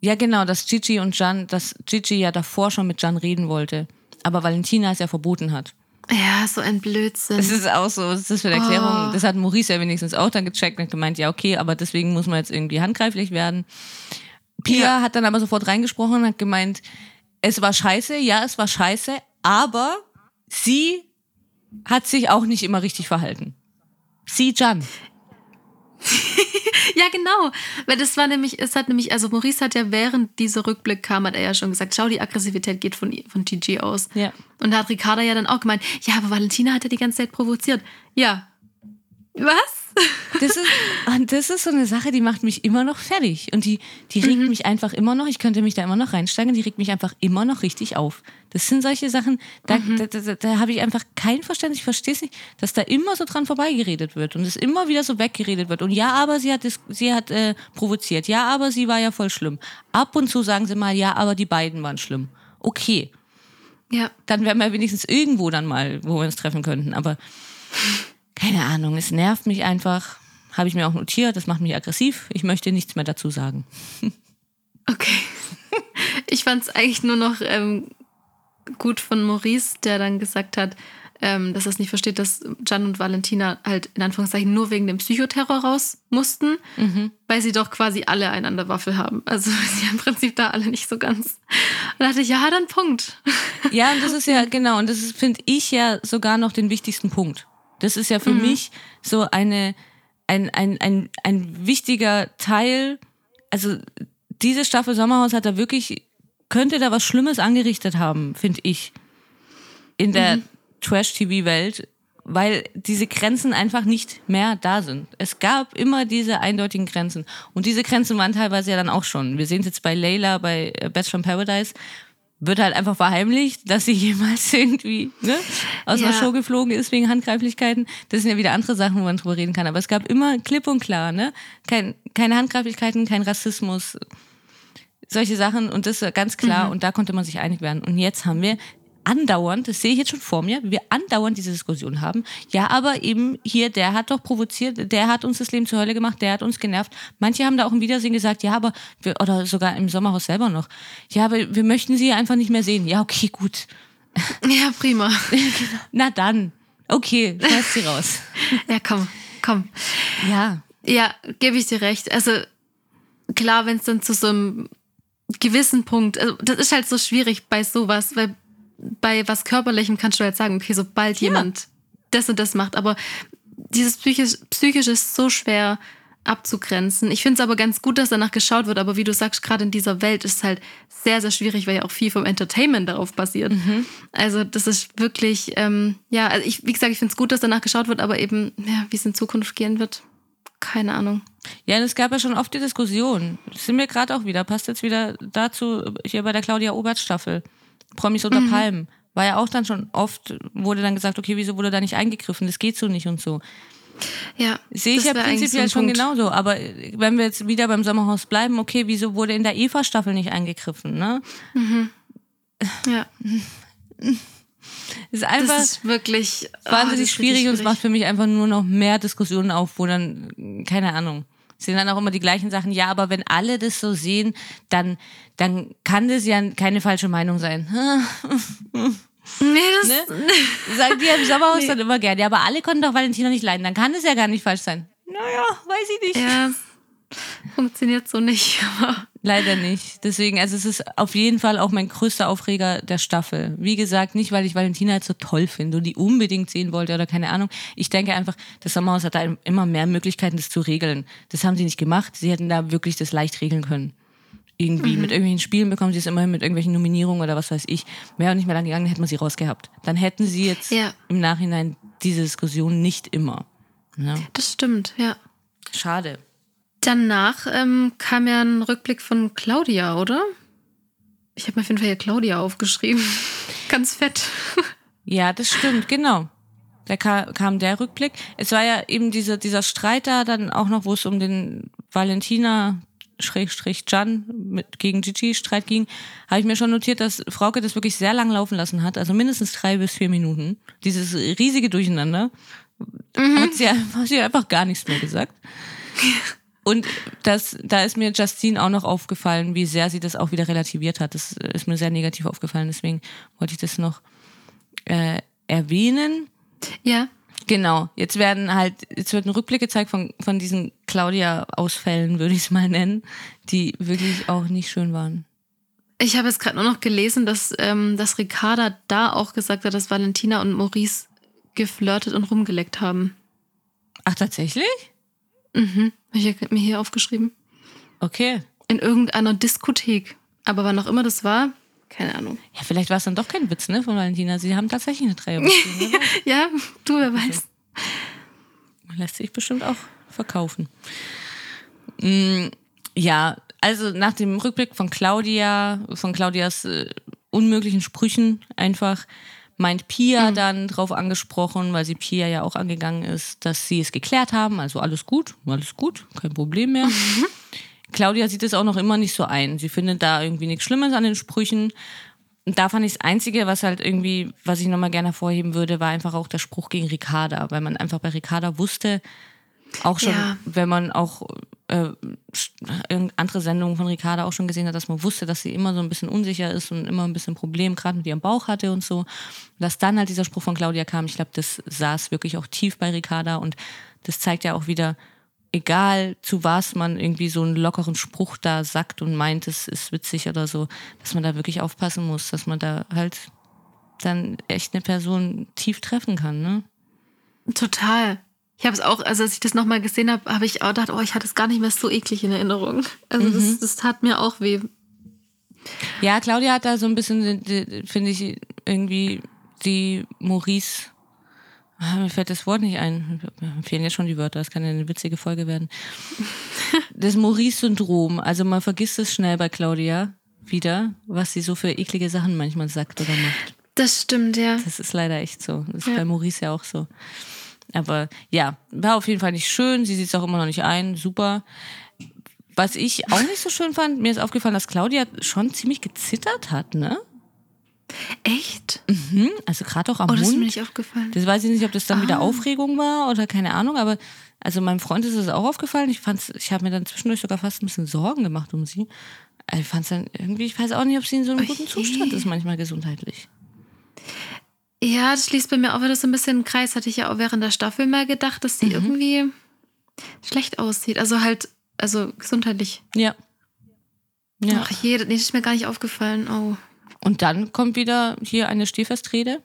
Ja, genau, dass Gigi und Jan, dass Gigi ja davor schon mit Jan reden wollte, aber Valentina es ja verboten hat. Ja, so ein Blödsinn. Das ist auch so, was ist das für eine Erklärung? Oh. Das hat Maurice ja wenigstens auch dann gecheckt und gemeint, ja, okay, aber deswegen muss man jetzt irgendwie handgreiflich werden. Pia ja. hat dann aber sofort reingesprochen und hat gemeint, es war scheiße, ja, es war scheiße, aber sie hat sich auch nicht immer richtig verhalten. Sie Jan. ja, genau. Weil das war nämlich, es hat nämlich, also Maurice hat ja während dieser Rückblick kam, hat er ja schon gesagt, schau, die Aggressivität geht von, von TG aus. Ja. Und da hat Ricarda ja dann auch gemeint, ja, aber Valentina hat ja die ganze Zeit provoziert. Ja. Was? Das ist, und das ist so eine Sache, die macht mich immer noch fertig. Und die, die regt Mhm. mich einfach immer noch, ich könnte mich da immer noch reinsteigen, die regt mich einfach immer noch richtig auf. Das sind solche Sachen, da, Mhm. da, da, da, habe ich einfach kein Verständnis. Ich verstehe es nicht, dass da immer so dran vorbeigeredet wird und es immer wieder so weggeredet wird. Und ja, aber sie hat, sie hat äh, provoziert. Ja, aber sie war ja voll schlimm. Ab und zu sagen sie mal, ja, aber die beiden waren schlimm. Okay, Ja. dann wären wir wenigstens irgendwo dann mal, wo wir uns treffen könnten. Aber keine Ahnung, es nervt mich einfach. Habe ich mir auch notiert, das macht mich aggressiv. Ich möchte nichts mehr dazu sagen. Okay. Ich fand es eigentlich nur noch ähm, gut von Maurice, der dann gesagt hat, ähm, dass er es nicht versteht, dass Jan und Valentina halt in Anführungszeichen nur wegen dem Psychoterror raus mussten, weil sie doch quasi alle eine an der Waffel haben. Also sie im Prinzip da alle nicht so ganz. Und da dachte ich, ja, dann Punkt. Ja, und das ist ja, genau, und das ist, finde ich ja sogar noch den wichtigsten Punkt. Das ist ja für mich so eine, ein, ein, ein, ein wichtiger Teil. Also, diese Staffel Sommerhaus hat da wirklich, könnte da was Schlimmes angerichtet haben, finde ich. In der Trash-TV-Welt, weil diese Grenzen einfach nicht mehr da sind. Es gab immer diese eindeutigen Grenzen. Und diese Grenzen waren teilweise ja dann auch schon. Wir sehen es jetzt bei Layla, bei äh, Bachelor in Paradise. Wird halt einfach verheimlicht, dass sie jemals irgendwie ne, aus einer Ja. Show geflogen ist wegen Handgreiflichkeiten. Das sind ja wieder andere Sachen, wo man drüber reden kann. Aber es gab immer klipp und klar, ne? Kein, keine Handgreiflichkeiten, kein Rassismus, solche Sachen und das war ganz klar und da konnte man sich einig werden. Und jetzt haben wir andauernd, das sehe ich jetzt schon vor mir, wie wir andauernd diese Diskussion haben. Ja, aber eben hier, der hat doch provoziert, der hat uns das Leben zur Hölle gemacht, der hat uns genervt. Manche haben da auch im Wiedersehen gesagt, ja, aber, wir, oder sogar im Sommerhaus selber noch, ja, aber wir möchten sie einfach nicht mehr sehen. Ja, okay, gut. Ja, prima. Na dann. Okay, schmeiß sie raus. Ja, komm, komm. Ja. Ja, gebe ich dir recht. Also klar, wenn es dann zu so einem gewissen Punkt, also das ist halt so schwierig bei sowas, weil bei was Körperlichem kannst du halt sagen, okay, sobald jemand das und das macht, aber dieses psychisch, psychisch ist so schwer abzugrenzen. Ich finde es aber ganz gut, dass danach geschaut wird, aber wie du sagst, gerade in dieser Welt ist es halt sehr, sehr schwierig, weil ja auch viel vom Entertainment darauf basiert. Also das ist wirklich, ähm, ja, also ich, wie gesagt, ich finde es gut, dass danach geschaut wird, aber eben, ja, wie es in Zukunft gehen wird, keine Ahnung. Ja, und es gab ja schon oft die Diskussion. Das sind wir gerade auch wieder, passt jetzt wieder dazu, hier bei der Claudia Obert Staffel. Promis unter Palmen. War ja auch dann schon oft, wurde dann gesagt, okay, wieso wurde da nicht eingegriffen? Das geht so nicht und so. Ja, Sehe ich ja prinzipiell so schon Punkt. genauso. Aber wenn wir jetzt wieder beim Sommerhaus bleiben, okay, wieso wurde in der Eva-Staffel nicht eingegriffen? Ne? Ja, ist einfach das ist wirklich ah, wahnsinnig ist schwierig und es macht für mich einfach nur noch mehr Diskussionen auf, wo dann, keine Ahnung, sind dann auch immer die gleichen Sachen. Ja, aber wenn alle das so sehen, dann, dann kann das ja keine falsche Meinung sein. Nee, das, Ne? Sagen die im Sommerhaus dann immer gerne. Ja, aber alle konnten doch Valentina nicht leiden. Dann kann es ja gar nicht falsch sein. Naja, weiß ich nicht. ja, funktioniert so nicht. Leider nicht. Deswegen, also es ist auf jeden Fall auch mein größter Aufreger der Staffel. Wie gesagt, nicht, weil ich Valentina jetzt so toll finde und die unbedingt sehen wollte oder keine Ahnung. Ich denke einfach, das Sommerhaus hat da immer mehr Möglichkeiten, das zu regeln. Das haben sie nicht gemacht. Sie hätten da wirklich das leicht regeln können. Irgendwie mit irgendwelchen Spielen bekommen sie es immerhin mit irgendwelchen Nominierungen oder was weiß ich. Wäre nicht mehr lang gegangen, hätten wir sie rausgehabt. Dann hätten sie jetzt Ja. im Nachhinein diese Diskussion nicht immer. Ja. das stimmt, ja. Schade. Danach ähm, kam ja ein Rückblick von Claudia, oder? Ich habe mir auf jeden Fall hier Claudia aufgeschrieben. Ganz fett. Ja, das stimmt, genau. Da ka kam der Rückblick. Es war ja eben diese, dieser Streit da dann auch noch, wo es um den Valentina Schrägstrich Jan mit, gegen Gigi Streit ging, habe ich mir schon notiert, dass Frauke das wirklich sehr lang laufen lassen hat, also mindestens drei bis vier Minuten. Dieses riesige Durcheinander. Hat, sie, hat sie einfach gar nichts mehr gesagt. Und das, da ist mir Justine auch noch aufgefallen, wie sehr sie das auch wieder relativiert hat. Das ist mir sehr negativ aufgefallen, deswegen wollte ich das noch äh, erwähnen. Ja. Genau, jetzt werden halt, jetzt wird ein Rückblick gezeigt von, von diesen Claudia-Ausfällen, würde ich es mal nennen, die wirklich auch nicht schön waren. Ich habe jetzt gerade nur noch gelesen, dass, ähm, dass Ricarda da auch gesagt hat, dass Valentina und Maurice geflirtet und rumgeleckt haben. Ach, tatsächlich? Mhm. Habe ich mir hier aufgeschrieben. Okay. In irgendeiner Diskothek. Aber wann auch immer das war, keine Ahnung. Ja, vielleicht war es dann doch kein Witz, ne, von Valentina. Sie haben tatsächlich eine Dreierbeziehung. ne? Ja, du, wer weiß. Lässt sich bestimmt auch verkaufen. Mm, ja, also nach dem Rückblick von Claudia, von Claudias äh, unmöglichen Sprüchen einfach meint Pia mhm. dann drauf angesprochen, weil sie Pia ja auch angegangen ist, dass sie es geklärt haben. Also alles gut, alles gut, kein Problem mehr. Mhm. Claudia sieht es auch noch immer nicht so ein. Sie findet da irgendwie nichts Schlimmes an den Sprüchen. Und da fand ich das Einzige, was halt irgendwie, was ich nochmal gerne hervorheben würde, war einfach auch der Spruch gegen Ricarda, weil man einfach bei Ricarda wusste, auch schon, ja. wenn man auch äh, andere Sendungen von Ricarda auch schon gesehen hat, dass man wusste, dass sie immer so ein bisschen unsicher ist und immer ein bisschen Problem gerade mit ihrem Bauch hatte und so. Dass dann halt dieser Spruch von Claudia kam, ich glaube, das saß wirklich auch tief bei Ricarda und das zeigt ja auch wieder, egal zu was man irgendwie so einen lockeren Spruch da sagt und meint, es ist witzig oder so, dass man da wirklich aufpassen muss, dass man da halt dann echt eine Person tief treffen kann, ne? Total. Ich habe es auch, also als ich das nochmal gesehen habe, habe ich auch gedacht, oh, ich hatte es gar nicht mehr so eklig in Erinnerung. Also mhm. das, das tat mir auch weh. Ja, Claudia hat da so ein bisschen, finde ich, irgendwie die Maurice Ah, mir fällt das Wort nicht ein. Mir fehlen jetzt schon die Wörter, das kann ja eine witzige Folge werden. Das Maurice-Syndrom. Also man vergisst es schnell bei Claudia wieder, was sie so für eklige Sachen manchmal sagt oder macht. Das stimmt, ja. Das ist leider echt so. Das ist ja. bei Maurice ja auch so. Aber ja, war auf jeden Fall nicht schön. Sie sieht es auch immer noch nicht ein. Super. Was ich auch nicht so schön fand, mir ist aufgefallen, dass Claudia schon ziemlich gezittert hat, ne? Echt? Mhm, also gerade auch am oh, das Mund. Ist mir nicht aufgefallen. Das weiß ich nicht, ob das dann ah. wieder Aufregung war oder keine Ahnung, aber also meinem Freund ist es auch aufgefallen. Ich fand's, ich habe mir dann zwischendurch sogar fast ein bisschen Sorgen gemacht um sie. Also ich fand es dann irgendwie, ich weiß auch nicht, ob sie in so einem guten Zustand ist, manchmal gesundheitlich. Ja, das schließt bei mir auch wieder so ein bisschen einen Kreis. Hatte ich ja auch während der Staffel mal gedacht, dass sie mhm. irgendwie schlecht aussieht. Also halt, also gesundheitlich. Ja. ja. Ach je, nee, das ist mir gar nicht aufgefallen. Oh. Und dann kommt wieder hier eine Stehfestrede.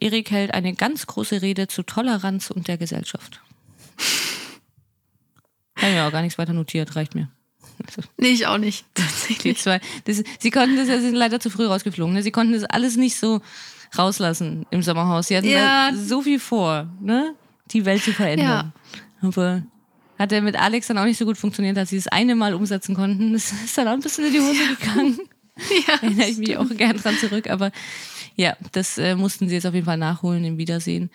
Erik hält eine ganz große Rede zu Toleranz und der Gesellschaft. Habe ich auch gar nichts weiter notiert, reicht mir. Also, nee, ich auch nicht. Die zwei, das, sie konnten das, ja, sind leider zu früh rausgeflogen. Ne? Sie konnten das alles nicht so rauslassen im Sommerhaus. Sie hatten ja. so viel vor, ne? die Welt zu verändern. Ja. Aber hat er mit Alex dann auch nicht so gut funktioniert, dass sie das eine Mal umsetzen konnten. Das ist dann auch ein bisschen in die Hose gegangen. Ja, Erinnere ich mich auch gern dran zurück. Aber ja, das äh, mussten sie jetzt auf jeden Fall nachholen im Wiedersehen.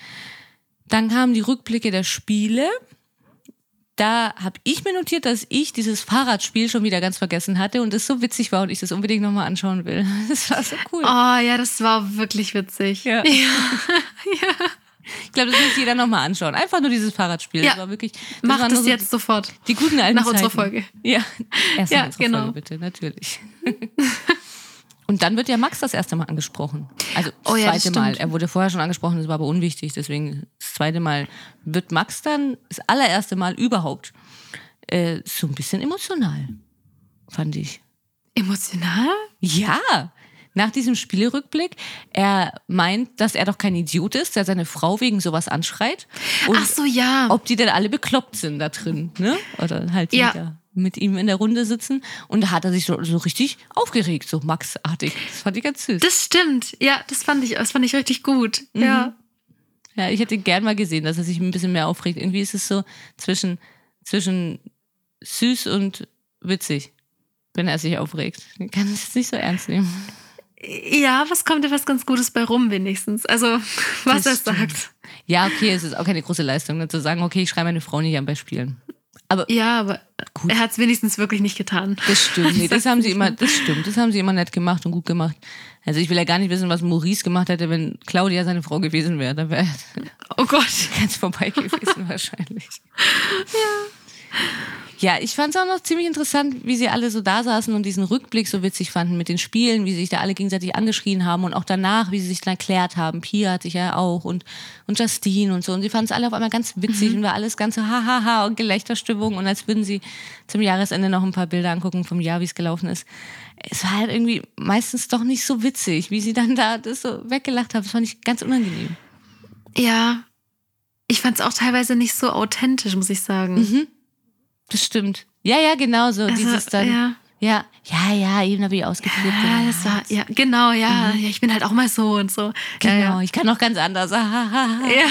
Dann kamen die Rückblicke der Spiele. Da habe ich mir notiert, dass ich dieses Fahrradspiel schon wieder ganz vergessen hatte und es so witzig war und ich das unbedingt nochmal anschauen will. Das war so cool. Oh ja, das war wirklich witzig. Ja. ja. ja. Ich glaube, das muss jeder nochmal anschauen. Einfach nur dieses Fahrradspiel. Ja. Das war wirklich. Das Macht es so jetzt sofort. Die guten alten Nach Zeiten. unserer Folge. Ja, erst ja, unsere genau. Folge bitte, natürlich. Und dann wird ja Max das erste Mal angesprochen. Also das oh ja, zweite das Mal. Er wurde vorher schon angesprochen, das war aber unwichtig. Deswegen das zweite Mal wird Max dann das allererste Mal überhaupt äh, so ein bisschen emotional, fand ich. Emotional? Ja nach diesem Spielerückblick, er meint, dass er doch kein Idiot ist, der seine Frau wegen sowas anschreit. Und Ach so, ja. Ob die denn alle bekloppt sind da drin, ne? Oder halt ja. da mit ihm in der Runde sitzen. Und da hat er sich so, so richtig aufgeregt, so Max-artig. Das fand ich ganz süß. Das stimmt. Ja, das fand ich, das fand ich richtig gut. Mhm. Ja. Ja, ich hätte gern mal gesehen, dass er sich ein bisschen mehr aufregt. Irgendwie ist es so zwischen, zwischen süß und witzig, wenn er sich aufregt. Ich kann es nicht so ernst nehmen. Ja, was kommt dir was ganz Gutes bei rum, wenigstens. Also, was er sagt. Ja, okay, es ist auch keine große Leistung, ne, zu sagen, okay, ich schreibe meine Frau nicht an bei Spielen. Aber ja, aber gut. er hat es wenigstens wirklich nicht getan. Das stimmt. Nee, das haben sie immer, das stimmt. Das haben sie immer nett gemacht und gut gemacht. Also ich will ja gar nicht wissen, was Maurice gemacht hätte, wenn Claudia seine Frau gewesen wäre. Da wäre oh Gott ganz vorbei gewesen wahrscheinlich. Ja. Ja, ich fand es auch noch ziemlich interessant, wie sie alle so da saßen und diesen Rückblick so witzig fanden mit den Spielen, wie sie sich da alle gegenseitig angeschrien haben und auch danach, wie sie sich dann erklärt haben. Pia hat sich ja auch und, und Justine und so. Und sie fanden es alle auf einmal ganz witzig mhm. und war alles ganz so hahaha und Gelächterstimmung und als würden sie zum Jahresende noch ein paar Bilder angucken vom Jahr, wie es gelaufen ist. Es war halt irgendwie meistens doch nicht so witzig, wie sie dann da das so weggelacht haben. Das fand ich ganz unangenehm. Ja, ich fand es auch teilweise nicht so authentisch, muss ich sagen. Mhm. Das stimmt. Ja, ja, genau so. Also, dieses dann. Ja. Ja, ja, ja, eben habe ich ausgeführt. Ja, das war, ja, genau, ja. Mhm. ja. Ich bin halt auch mal so und so. Genau, ja, ja. ich kann auch ganz anders. ja.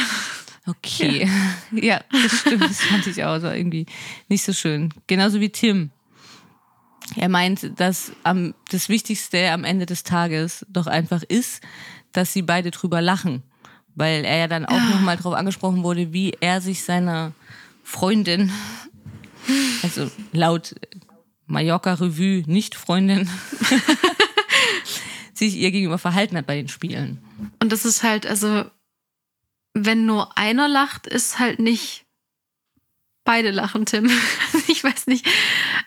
Okay. Ja. ja, das stimmt. Das fand ich auch so irgendwie nicht so schön. Genauso wie Tim. Er meint, dass am, das Wichtigste am Ende des Tages doch einfach ist, dass sie beide drüber lachen. Weil er ja dann auch ja. nochmal darauf angesprochen wurde, wie er sich seiner Freundin, also laut Mallorca Revue, nicht Freundin, sich ihr gegenüber verhalten hat bei den Spielen. Und das ist halt, also, wenn nur einer lacht, ist halt nicht beide lachen, Tim. ich weiß nicht.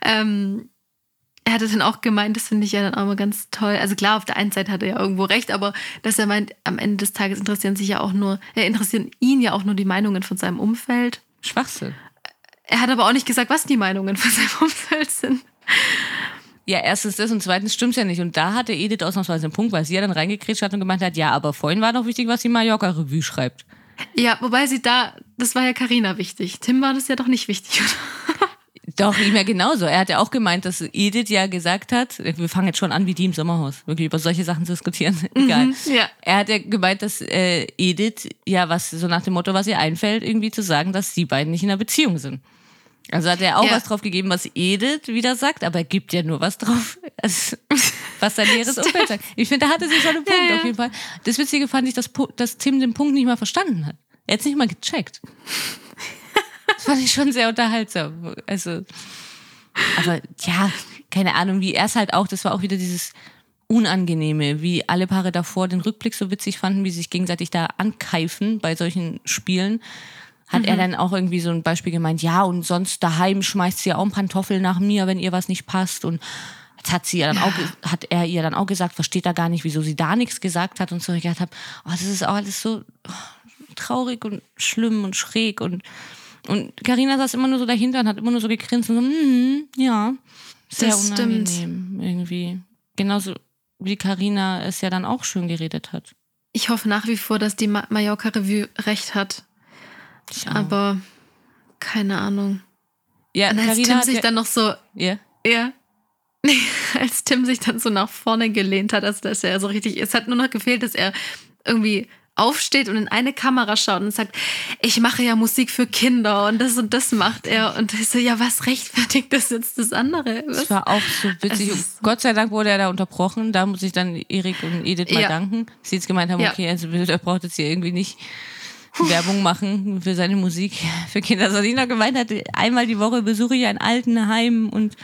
Ähm, er hatte dann auch gemeint, das finde ich ja dann auch mal ganz toll. Also klar, auf der einen Seite hat er ja irgendwo recht, aber dass er meint, am Ende des Tages interessieren sich ja auch nur, er interessieren ihn ja auch nur die Meinungen von seinem Umfeld. Schwachsinn. Er hat aber auch nicht gesagt, was die Meinungen von seinem Umfeld sind. Ja, erstens das und zweitens stimmt es ja nicht. Und da hatte Edith ausnahmsweise einen Punkt, weil sie ja dann reingekretscht hat und gemeint hat, ja, aber vorhin war doch wichtig, was die Mallorca-Revue schreibt. Ja, wobei sie da, das war ja Karina wichtig. Tim war das ja doch nicht wichtig, oder? Doch, ihm ja genauso. Er hat ja auch gemeint, dass Edith ja gesagt hat, wir fangen jetzt schon an wie die im Sommerhaus, wirklich über solche Sachen zu diskutieren. Egal. Mhm, ja. Er hat ja gemeint, dass äh, Edith ja was so nach dem Motto, was ihr einfällt, irgendwie zu sagen, dass die beiden nicht in einer Beziehung sind. Also hat er auch ja. was drauf gegeben, was Edith wieder sagt, aber er gibt ja nur was drauf, was sein näheres Umfeld sagt. Ich finde, da hatte sie schon einen Punkt ja, ja. auf jeden Fall. Das Witzige fand ich, dass, dass Tim den Punkt nicht mal verstanden hat. Er hat es nicht mal gecheckt. Das fand ich schon sehr unterhaltsam. Also, aber ja, keine Ahnung, wie er es halt auch, das war auch wieder dieses Unangenehme, wie alle Paare davor den Rückblick so witzig fanden, wie sie sich gegenseitig da ankeifen bei solchen Spielen hat mhm. er dann auch irgendwie so ein Beispiel gemeint, ja, und sonst daheim schmeißt sie ja auch ein Pantoffel nach mir, wenn ihr was nicht passt. Und jetzt hat sie ja dann auch, hat er ihr dann auch gesagt, versteht er gar nicht, wieso sie da nichts gesagt hat und so. Ich gedacht habe, oh, das ist auch alles so traurig und schlimm und schräg und und Karina saß immer nur so dahinter und hat immer nur so gegrinst und so, mm, ja, sehr das unangenehm stimmt. irgendwie. Genauso wie Karina es ja dann auch schön geredet hat. Ich hoffe nach wie vor, dass die Mallorca Revue recht hat. Aber keine Ahnung. Ja, und als Carina Tim sich ja, dann noch so. Ja. Ja. als Tim sich dann so nach vorne gelehnt hat, also dass er so richtig. Es hat nur noch gefehlt, dass er irgendwie aufsteht und in eine Kamera schaut und sagt, ich mache ja Musik für Kinder und das und das macht er. Und ich so, ja, was rechtfertigt das jetzt das andere? Was? Das war auch so witzig. Gott sei Dank wurde er da unterbrochen. Da muss ich dann Erik und Edith mal ja. danken. Sie jetzt gemeint haben, ja. okay, also er braucht jetzt hier irgendwie nicht Werbung machen für seine Musik für Kinder. Also Salina gemeint hat, einmal die Woche besuche ich ein Altenheim und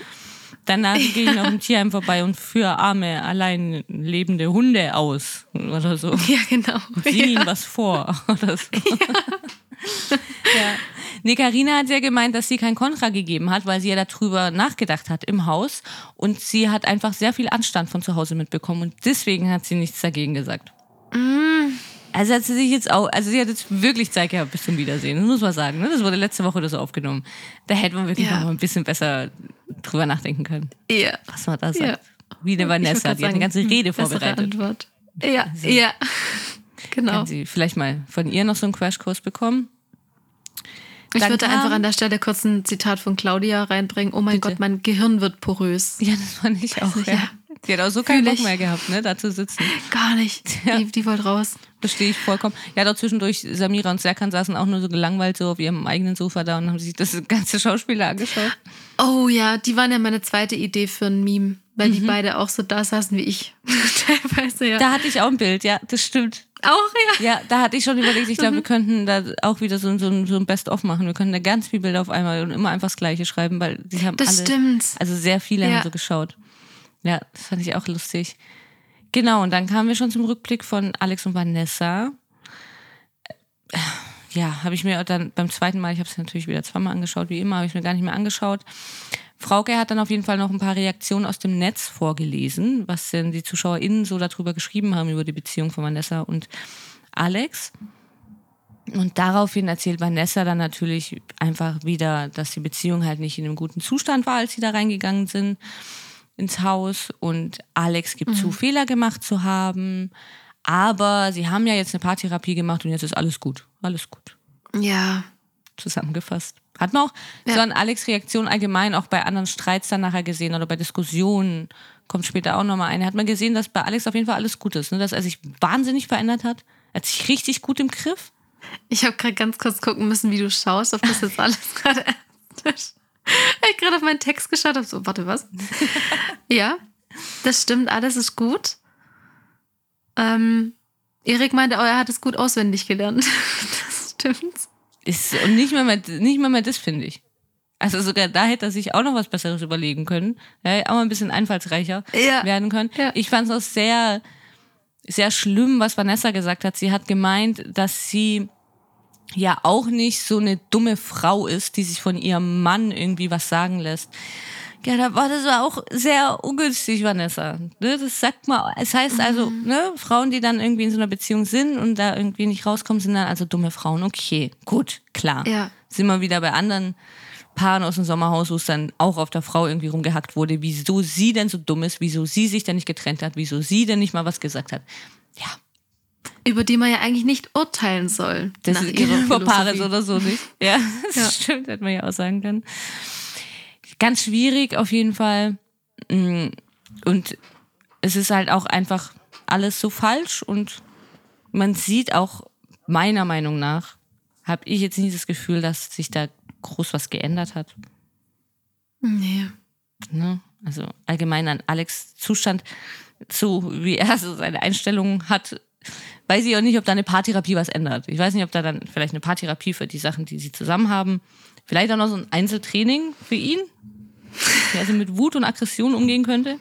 danach gehe ich noch im Tierheim vorbei und führe arme, allein lebende Hunde aus oder so. Ja, genau. Und singe ja. ihnen was vor oder so. Ja. ja. Nee, Carina hat ja gemeint, dass sie kein Kontra gegeben hat, weil sie ja darüber nachgedacht hat im Haus und sie hat einfach sehr viel Anstand von zu Hause mitbekommen und deswegen hat sie nichts dagegen gesagt. Mm. Also hat sie sich jetzt auch, also sie hat jetzt wirklich Zeit gehabt bis zum Wiedersehen, das muss man sagen. Ne? Das wurde letzte Woche oder so aufgenommen. Da hätte man wirklich ja. noch ein bisschen besser drüber nachdenken können. Ja. Was man da sagt. Ja. Wie eine Vanessa, die sagen, hat eine ganze Rede vorbereitet. Antwort. Ja, also, ja. Genau. Kann sie vielleicht mal von ihr noch so einen Crashkurs bekommen? Ich Dann würde einfach an der Stelle kurz ein Zitat von Claudia reinbringen. Oh mein Bitte. Gott, mein Gehirn wird porös. Ja, das fand ich auch. Ja. ja. Die hat auch so keinen Bock mehr gehabt, ne, da zu sitzen. Gar nicht. Ja. Die, die wollte raus. Verstehe ich vollkommen. Ja, dort zwischendurch, Samira und Serkan saßen auch nur so gelangweilt so auf ihrem eigenen Sofa da und haben sich das ganze Schauspieler angeschaut. Oh ja, die waren ja meine zweite Idee für ein Meme, weil mhm. die beide auch so da saßen wie ich. Teilweise, ja. Da hatte ich auch ein Bild, ja, das stimmt. Auch, ja. Ja, da hatte ich schon überlegt, ich glaube, mhm. wir könnten da auch wieder so, so, so ein Best-of machen. Wir könnten da ganz viele Bilder auf einmal und immer einfach das Gleiche schreiben, weil die haben das alle, stimmt. also sehr viele ja. haben so geschaut. Ja, das fand ich auch lustig. Genau, und dann kamen wir schon zum Rückblick von Alex und Vanessa. Ja, habe ich mir dann beim zweiten Mal, ich habe es natürlich wieder zweimal angeschaut, wie immer, habe ich mir gar nicht mehr angeschaut. Frauke hat dann auf jeden Fall noch ein paar Reaktionen aus dem Netz vorgelesen, was denn die ZuschauerInnen so darüber geschrieben haben, über die Beziehung von Vanessa und Alex. Und daraufhin erzählt Vanessa dann natürlich einfach wieder, dass die Beziehung halt nicht in einem guten Zustand war, als sie da reingegangen sind ins Haus und Alex gibt mhm. zu, Fehler gemacht zu haben. Aber sie haben ja jetzt eine Paartherapie gemacht und jetzt ist alles gut. Alles gut. Ja. Zusammengefasst. Hat man auch ja. so an Alex Reaktion allgemein auch bei anderen Streits dann nachher gesehen oder bei Diskussionen, kommt später auch nochmal eine, hat man gesehen, dass bei Alex auf jeden Fall alles gut ist. Ne? Dass er sich wahnsinnig verändert hat. Er hat sich richtig gut im Griff. Ich habe gerade ganz kurz gucken müssen, wie du schaust, ob das jetzt alles gerade ernst ist. Ich gerade auf meinen Text geschaut habe, so, warte, was? ja, das stimmt, alles ist gut. Ähm, Erik meinte, oh, er hat es gut auswendig gelernt. das stimmt. Ist, und nicht mal mehr, nicht mal mehr das, finde ich. Also sogar da hätte er sich auch noch was Besseres überlegen können. Ja, auch mal ein bisschen einfallsreicher Ja. werden können. Ja. Ich fand es auch sehr, sehr schlimm, was Vanessa gesagt hat. Sie hat gemeint, dass sie ja auch nicht so eine dumme Frau ist, die sich von ihrem Mann irgendwie was sagen lässt. Ja, da war das war auch sehr ungünstig, Vanessa. Ne, Das sagt mal, es heißt also, ne, Frauen, die dann irgendwie in so einer Beziehung sind und da irgendwie nicht rauskommen, sind dann also dumme Frauen. Okay, gut, klar. Ja. Sind wir wieder bei anderen Paaren aus dem Sommerhaus, wo es dann auch auf der Frau irgendwie rumgehackt wurde, wieso sie denn so dumm ist, wieso sie sich denn nicht getrennt hat, wieso sie denn nicht mal was gesagt hat. Ja, Über die man ja eigentlich nicht urteilen soll. das nach ist ihrer über Paare Philosophie. oder so nicht. Ja, das Ja. stimmt, hätte man ja auch sagen können. Ganz schwierig auf jeden Fall. Mm, Und es ist halt auch einfach alles so falsch und man sieht auch meiner Meinung nach, habe ich jetzt nicht das Gefühl, dass sich da groß was geändert hat. Nee. Ne? Also allgemein an Alex Zustand, so wie er so seine Einstellungen hat, weiß ich auch nicht, ob da eine Paartherapie was ändert. Ich weiß nicht, ob da dann vielleicht eine Paartherapie für die Sachen, die sie zusammen haben, vielleicht auch noch so ein Einzeltraining für ihn, der also mit Wut und Aggression umgehen könnte,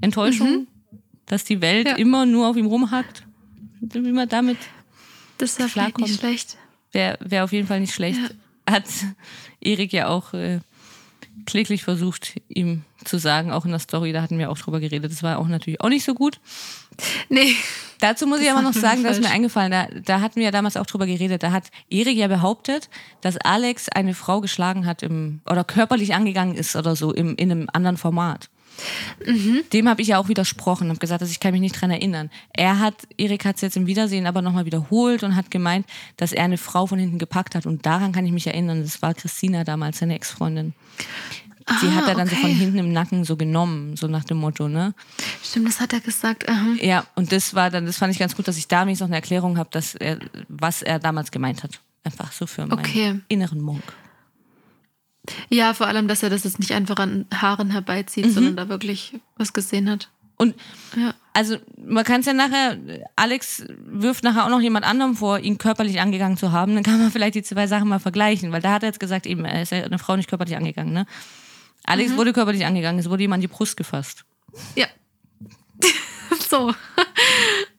Enttäuschung, dass die Welt Ja. immer nur auf ihm rumhackt, wie man damit Das wäre vielleicht Klarkommt. nicht schlecht. wäre wär auf jeden Fall nicht schlecht. Hat Erik ja auch äh, kläglich versucht, ihm zu sagen, auch in der Story, da hatten wir auch drüber geredet. Das war auch natürlich auch nicht so gut. Nee. Dazu muss ich Das aber war noch sagen, da ist mir eingefallen, da, da hatten wir ja damals auch drüber geredet. Da hat Erik ja behauptet, dass Alex eine Frau geschlagen hat im, oder körperlich angegangen ist oder so im, in einem anderen Format. Mhm. Dem habe ich ja auch widersprochen und gesagt, dass ich kann mich nicht dran erinnern. Er hat, Erik hat es jetzt im Wiedersehen aber nochmal wiederholt und hat gemeint, dass er eine Frau von hinten gepackt hat. Und daran kann ich mich erinnern. Das war Christina damals, seine Ex-Freundin. Die Ah, hat er dann so von okay. hinten im Nacken so genommen, so nach dem Motto, ne? Stimmt, das hat er gesagt. aha. Ja, und das war dann, das fand ich ganz gut, dass ich da wenigstens noch eine Erklärung habe, dass er, was er damals gemeint hat. Einfach so für meinen Okay. inneren Monk. Ja, vor allem, dass er das jetzt nicht einfach an Haaren herbeizieht, Mhm. sondern da wirklich was gesehen hat. Und Ja. also man kann es ja nachher, Alex wirft nachher auch noch jemand anderem vor, ihn körperlich angegangen zu haben. Dann kann man vielleicht die zwei Sachen mal vergleichen, weil da hat er jetzt gesagt, eben, er ist ja eine Frau nicht körperlich angegangen, ne? Alex Mhm. wurde körperlich angegangen, es wurde ihm an die Brust gefasst. Ja. so.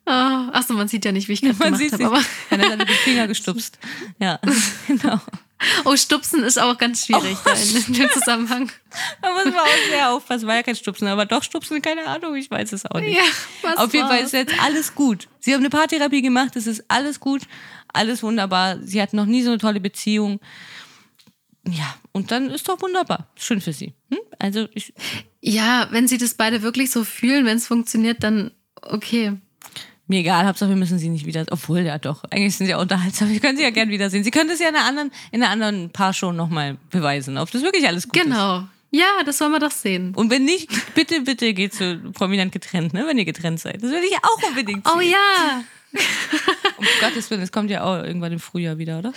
Oh, achso, man sieht ja nicht, wie ich gerade Man gemacht sieht habe. Aber dann hat er mit dem Finger gestupst. Ja, genau. oh, Stupsen ist auch ganz schwierig da in, dem Zusammenhang. Da muss man auch sehr aufpassen, war ja kein Stupsen, aber doch Stupsen, keine Ahnung, ich weiß es auch nicht. Ja, was Auf jeden Fall ist jetzt alles gut. Sie haben eine Paartherapie gemacht, es ist alles gut, alles wunderbar. Sie hat noch nie so eine tolle Beziehung. Ja, und dann ist doch wunderbar. Schön für sie. Hm? Also ich, Ja, wenn sie das beide wirklich so fühlen, wenn es funktioniert, dann okay. mir egal, Hauptsache wir müssen sie nicht wieder. Obwohl, ja doch, eigentlich sind sie ja unterhaltsam. Wir können sie ja gern wiedersehen. Sie können das ja in einer anderen, in einer anderen Paarshow nochmal beweisen, ob das wirklich alles gut ist. Genau. Ja, das wollen wir doch sehen. Und wenn nicht, bitte, bitte geht zu prominent getrennt, ne, wenn ihr getrennt seid. Das will ich auch unbedingt Oh sehen. ja, Um Gottes Willen, es kommt ja auch irgendwann im Frühjahr wieder, oder?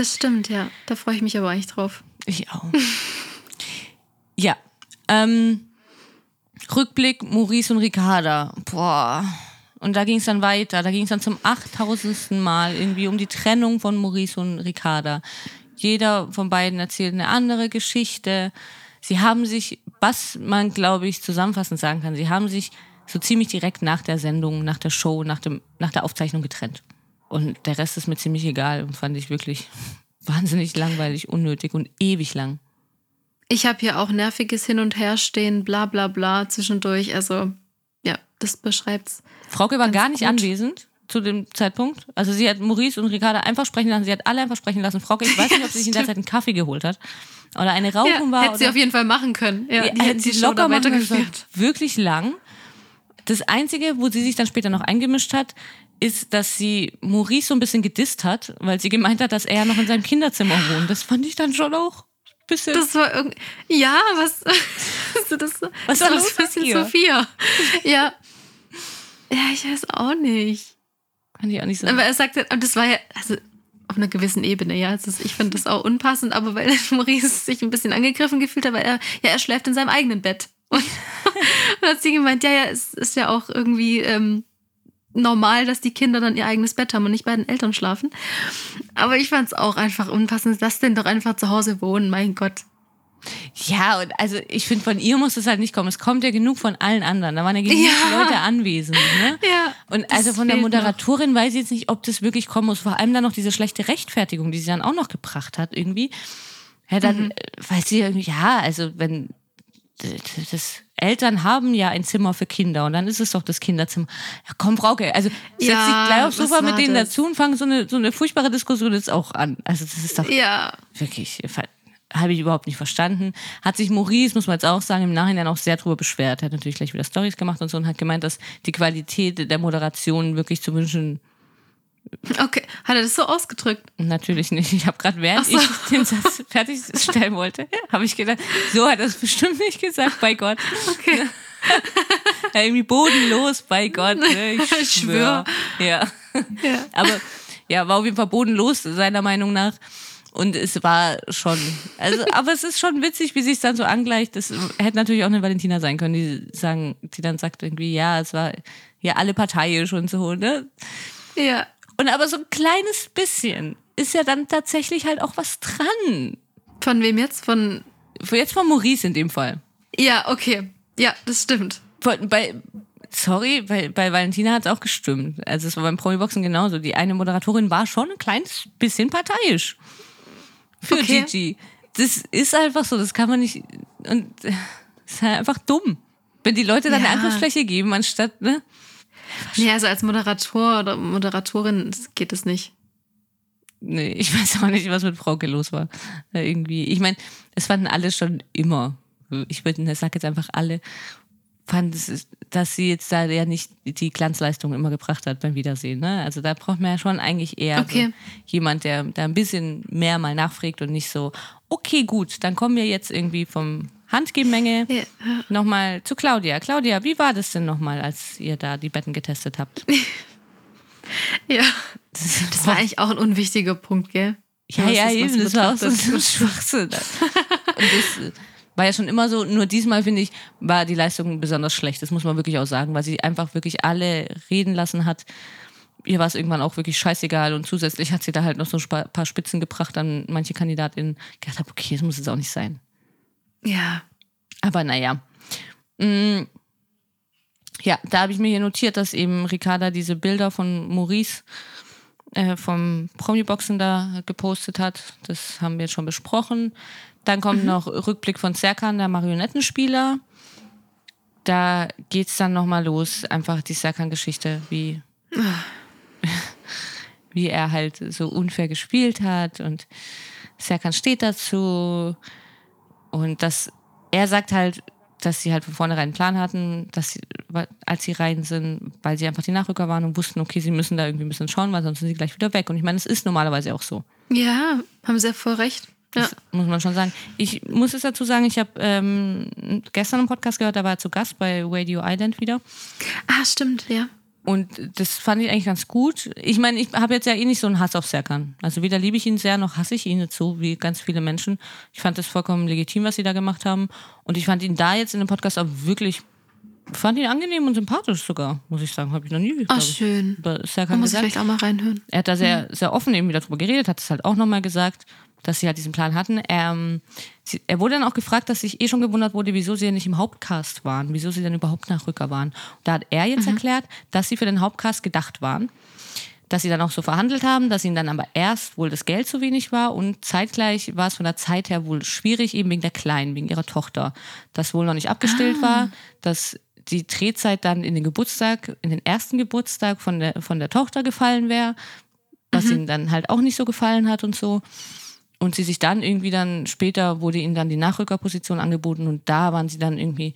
Das stimmt, ja. Da freue ich mich aber eigentlich drauf. Ich auch. ja. Ähm, Rückblick Maurice und Ricarda. Boah. Und da ging es dann weiter. Da ging es dann zum 8000. Mal irgendwie um die Trennung von Maurice und Ricarda. Jeder von beiden erzählt eine andere Geschichte. Sie haben sich, was man, glaube ich, zusammenfassend sagen kann, sie haben sich so ziemlich direkt nach der Sendung, nach der Show, nach, dem, nach der Aufzeichnung getrennt. Und der Rest ist mir ziemlich egal und fand ich wirklich wahnsinnig langweilig, unnötig und ewig lang. Ich habe hier auch nerviges Hin- und Herstehen, bla bla bla zwischendurch. Also, ja, das beschreibt's. Frauke war gar nicht gut. anwesend zu dem Zeitpunkt. Also sie hat Maurice und Ricarda einfach sprechen lassen. Sie hat alle einfach sprechen lassen. Frauke, ich weiß nicht, ob sie sich in der Zeit einen Kaffee geholt hat oder eine Ja, Rauchen war. hätte sie auf jeden Fall machen können. Ja, Ja, die die Show da machen können. Wirklich lang. Das Einzige, wo sie sich dann später noch eingemischt hat, ist, dass sie Maurice so ein bisschen gedisst hat, weil sie gemeint hat, dass er ja noch in seinem Kinderzimmer wohnt. Das fand ich dann schon auch ein bisschen. Das war irgendwie. Ja, was. Also das, Was das war los ein bisschen? Sophia. Ja. Ja, ich weiß auch nicht. kann ich auch nicht Aber sagen. er sagte, und das war ja, also, auf einer gewissen Ebene, ja. Also ich finde das auch unpassend, aber weil Maurice sich ein bisschen angegriffen gefühlt hat, weil er, ja, er schläft in seinem eigenen Bett. Und dann hat sie gemeint, ja, ja, es ist ja auch irgendwie ähm, normal, dass die Kinder dann ihr eigenes Bett haben und nicht bei den Eltern schlafen. Aber ich fand es auch einfach unpassend. Lass den doch einfach zu Hause wohnen, mein Gott. Ja, und also ich finde, von ihr muss es halt nicht kommen. Es kommt ja genug von allen anderen. Da waren ja genug Ja. Leute anwesend. Ne? Ja, Und also von der fehlt noch. Moderatorin weiß ich jetzt nicht, ob das wirklich kommen muss. Vor allem dann noch diese schlechte Rechtfertigung, die sie dann auch noch gebracht hat, irgendwie. Ja, dann, Mhm. äh, weil sie irgendwie, ja, also wenn das Eltern haben ja ein Zimmer für Kinder und dann ist es doch das Kinderzimmer. Ja, komm, Frauke, also setz Ja, dich gleich aufs Sofa mit denen das? dazu und fang so eine, so eine furchtbare Diskussion jetzt auch an. Also das ist doch Ja, wirklich, ver- habe ich überhaupt nicht verstanden. Hat sich Maurice, muss man jetzt auch sagen, im Nachhinein auch sehr drüber beschwert. Er hat natürlich gleich wieder Stories gemacht und so und hat gemeint, dass die Qualität der Moderation wirklich zu wünschen okay. Hat er das so ausgedrückt? Natürlich nicht. Ich habe gerade, während so. ich den Satz fertigstellen wollte, habe ich gedacht, so hat er es bestimmt nicht gesagt, bei Gott. Okay. Ja, irgendwie bodenlos, bei Gott. Ne? Ich Ich schwör. Ja. Ja. Aber ja, war auf jeden Fall bodenlos, seiner Meinung nach. Und es war schon, also, aber es ist schon witzig, wie sich es dann so angleicht. Das hätte natürlich auch eine Valentina sein können, die sagen, die dann sagt irgendwie, ja, es war ja alle parteiisch und so, ne? Ja. Und aber so ein kleines bisschen ist ja dann tatsächlich halt auch was dran. Von wem jetzt? Von. Jetzt von Maurice in dem Fall. Ja, okay. Ja, das stimmt. Bei, sorry, bei, bei Valentina hat es auch gestimmt. Also es war beim Promi-Boxen genauso. Die eine Moderatorin war schon ein kleines bisschen parteiisch. Für Okay. Gigi. Das ist einfach so, das kann man nicht. Und es ist halt einfach dumm. Wenn die Leute dann Ja. eine Angriffsfläche geben, anstatt, ne? Nee, also als Moderator oder Moderatorin geht es nicht. Nee, ich weiß auch nicht, was mit Frauke los war. Äh, irgendwie. Ich meine, es fanden alle schon immer. Ich würde, ich sag jetzt einfach alle, fanden, es dass sie jetzt da ja nicht die Glanzleistung immer gebracht hat beim Wiedersehen. Ne? Also da braucht man ja schon eigentlich eher Okay. so jemand, der da ein bisschen mehr mal nachfragt und nicht so, okay, gut, dann kommen wir jetzt irgendwie vom Handgemenge Ja. nochmal zu Claudia. Claudia, wie war das denn nochmal, als ihr da die Betten getestet habt? Ja. Das war eigentlich auch ein unwichtiger Punkt, gell? Ja, ja, das, was eben, das war auch so ein Schwachsinn. Und das äh, war ja schon immer so, nur diesmal, finde ich, war die Leistung besonders schlecht. Das muss man wirklich auch sagen, weil sie einfach wirklich alle reden lassen hat. Ihr war es irgendwann auch wirklich scheißegal und zusätzlich hat sie da halt noch so ein paar Spitzen gebracht an manche KandidatInnen. Ich gedacht habe, okay, das muss jetzt auch nicht sein. Ja. Aber naja. Mm, Ja, da habe ich mir hier notiert, dass eben Ricarda diese Bilder von Maurice äh, vom Promi-Boxen da gepostet hat. Das haben wir jetzt schon besprochen. Dann kommt noch Rückblick von Serkan, der Marionettenspieler. Da geht's dann nochmal los, einfach die Serkan-Geschichte, wie, wie er halt so unfair gespielt hat und Serkan steht dazu und das, er sagt halt, dass sie halt von vornherein einen Plan hatten, dass sie, als sie rein sind, weil sie einfach die Nachrücker waren und wussten, okay, sie müssen da irgendwie ein bisschen schauen, weil sonst sind sie gleich wieder weg. Und ich meine, es ist normalerweise auch so. Ja, haben sie ja voll recht. Ja. Das muss man schon sagen. Ich muss es dazu sagen, ich habe ähm, gestern einen Podcast gehört, da war er zu Gast bei Radio Island wieder. Ah, stimmt, ja. Und das fand ich eigentlich ganz gut. Ich meine, ich habe jetzt ja eh nicht so einen Hass auf Serkan. Also weder liebe ich ihn sehr, noch hasse ich ihn so wie ganz viele Menschen. Ich fand das vollkommen legitim, was sie da gemacht haben. Und ich fand ihn da jetzt in dem Podcast auch wirklich, fand ihn angenehm und sympathisch sogar, muss ich sagen. Habe ich noch nie ich, schön. über Da Serkan muss ich vielleicht auch mal reinhören. Er hat da sehr, sehr offen eben wieder drüber geredet, hat es halt auch nochmal gesagt, dass sie halt diesen Plan hatten. Er, ähm, sie, er wurde dann auch gefragt, dass sich eh schon gewundert wurde, wieso sie ja nicht im Hauptcast waren, wieso sie dann überhaupt Nachrücker waren. Und da hat er jetzt erklärt, dass sie für den Hauptcast gedacht waren, dass sie dann auch so verhandelt haben, dass ihnen dann aber erst wohl das Geld zu wenig war und zeitgleich war es von der Zeit her wohl schwierig, eben wegen der Kleinen, wegen ihrer Tochter, das wohl noch nicht abgestellt war, dass die Drehzeit dann in den Geburtstag, in den ersten Geburtstag von der, von der Tochter gefallen wäre, was ihnen dann halt auch nicht so gefallen hat und so. Und sie sich dann irgendwie dann, später wurde ihnen dann die Nachrückerposition angeboten und da waren sie dann irgendwie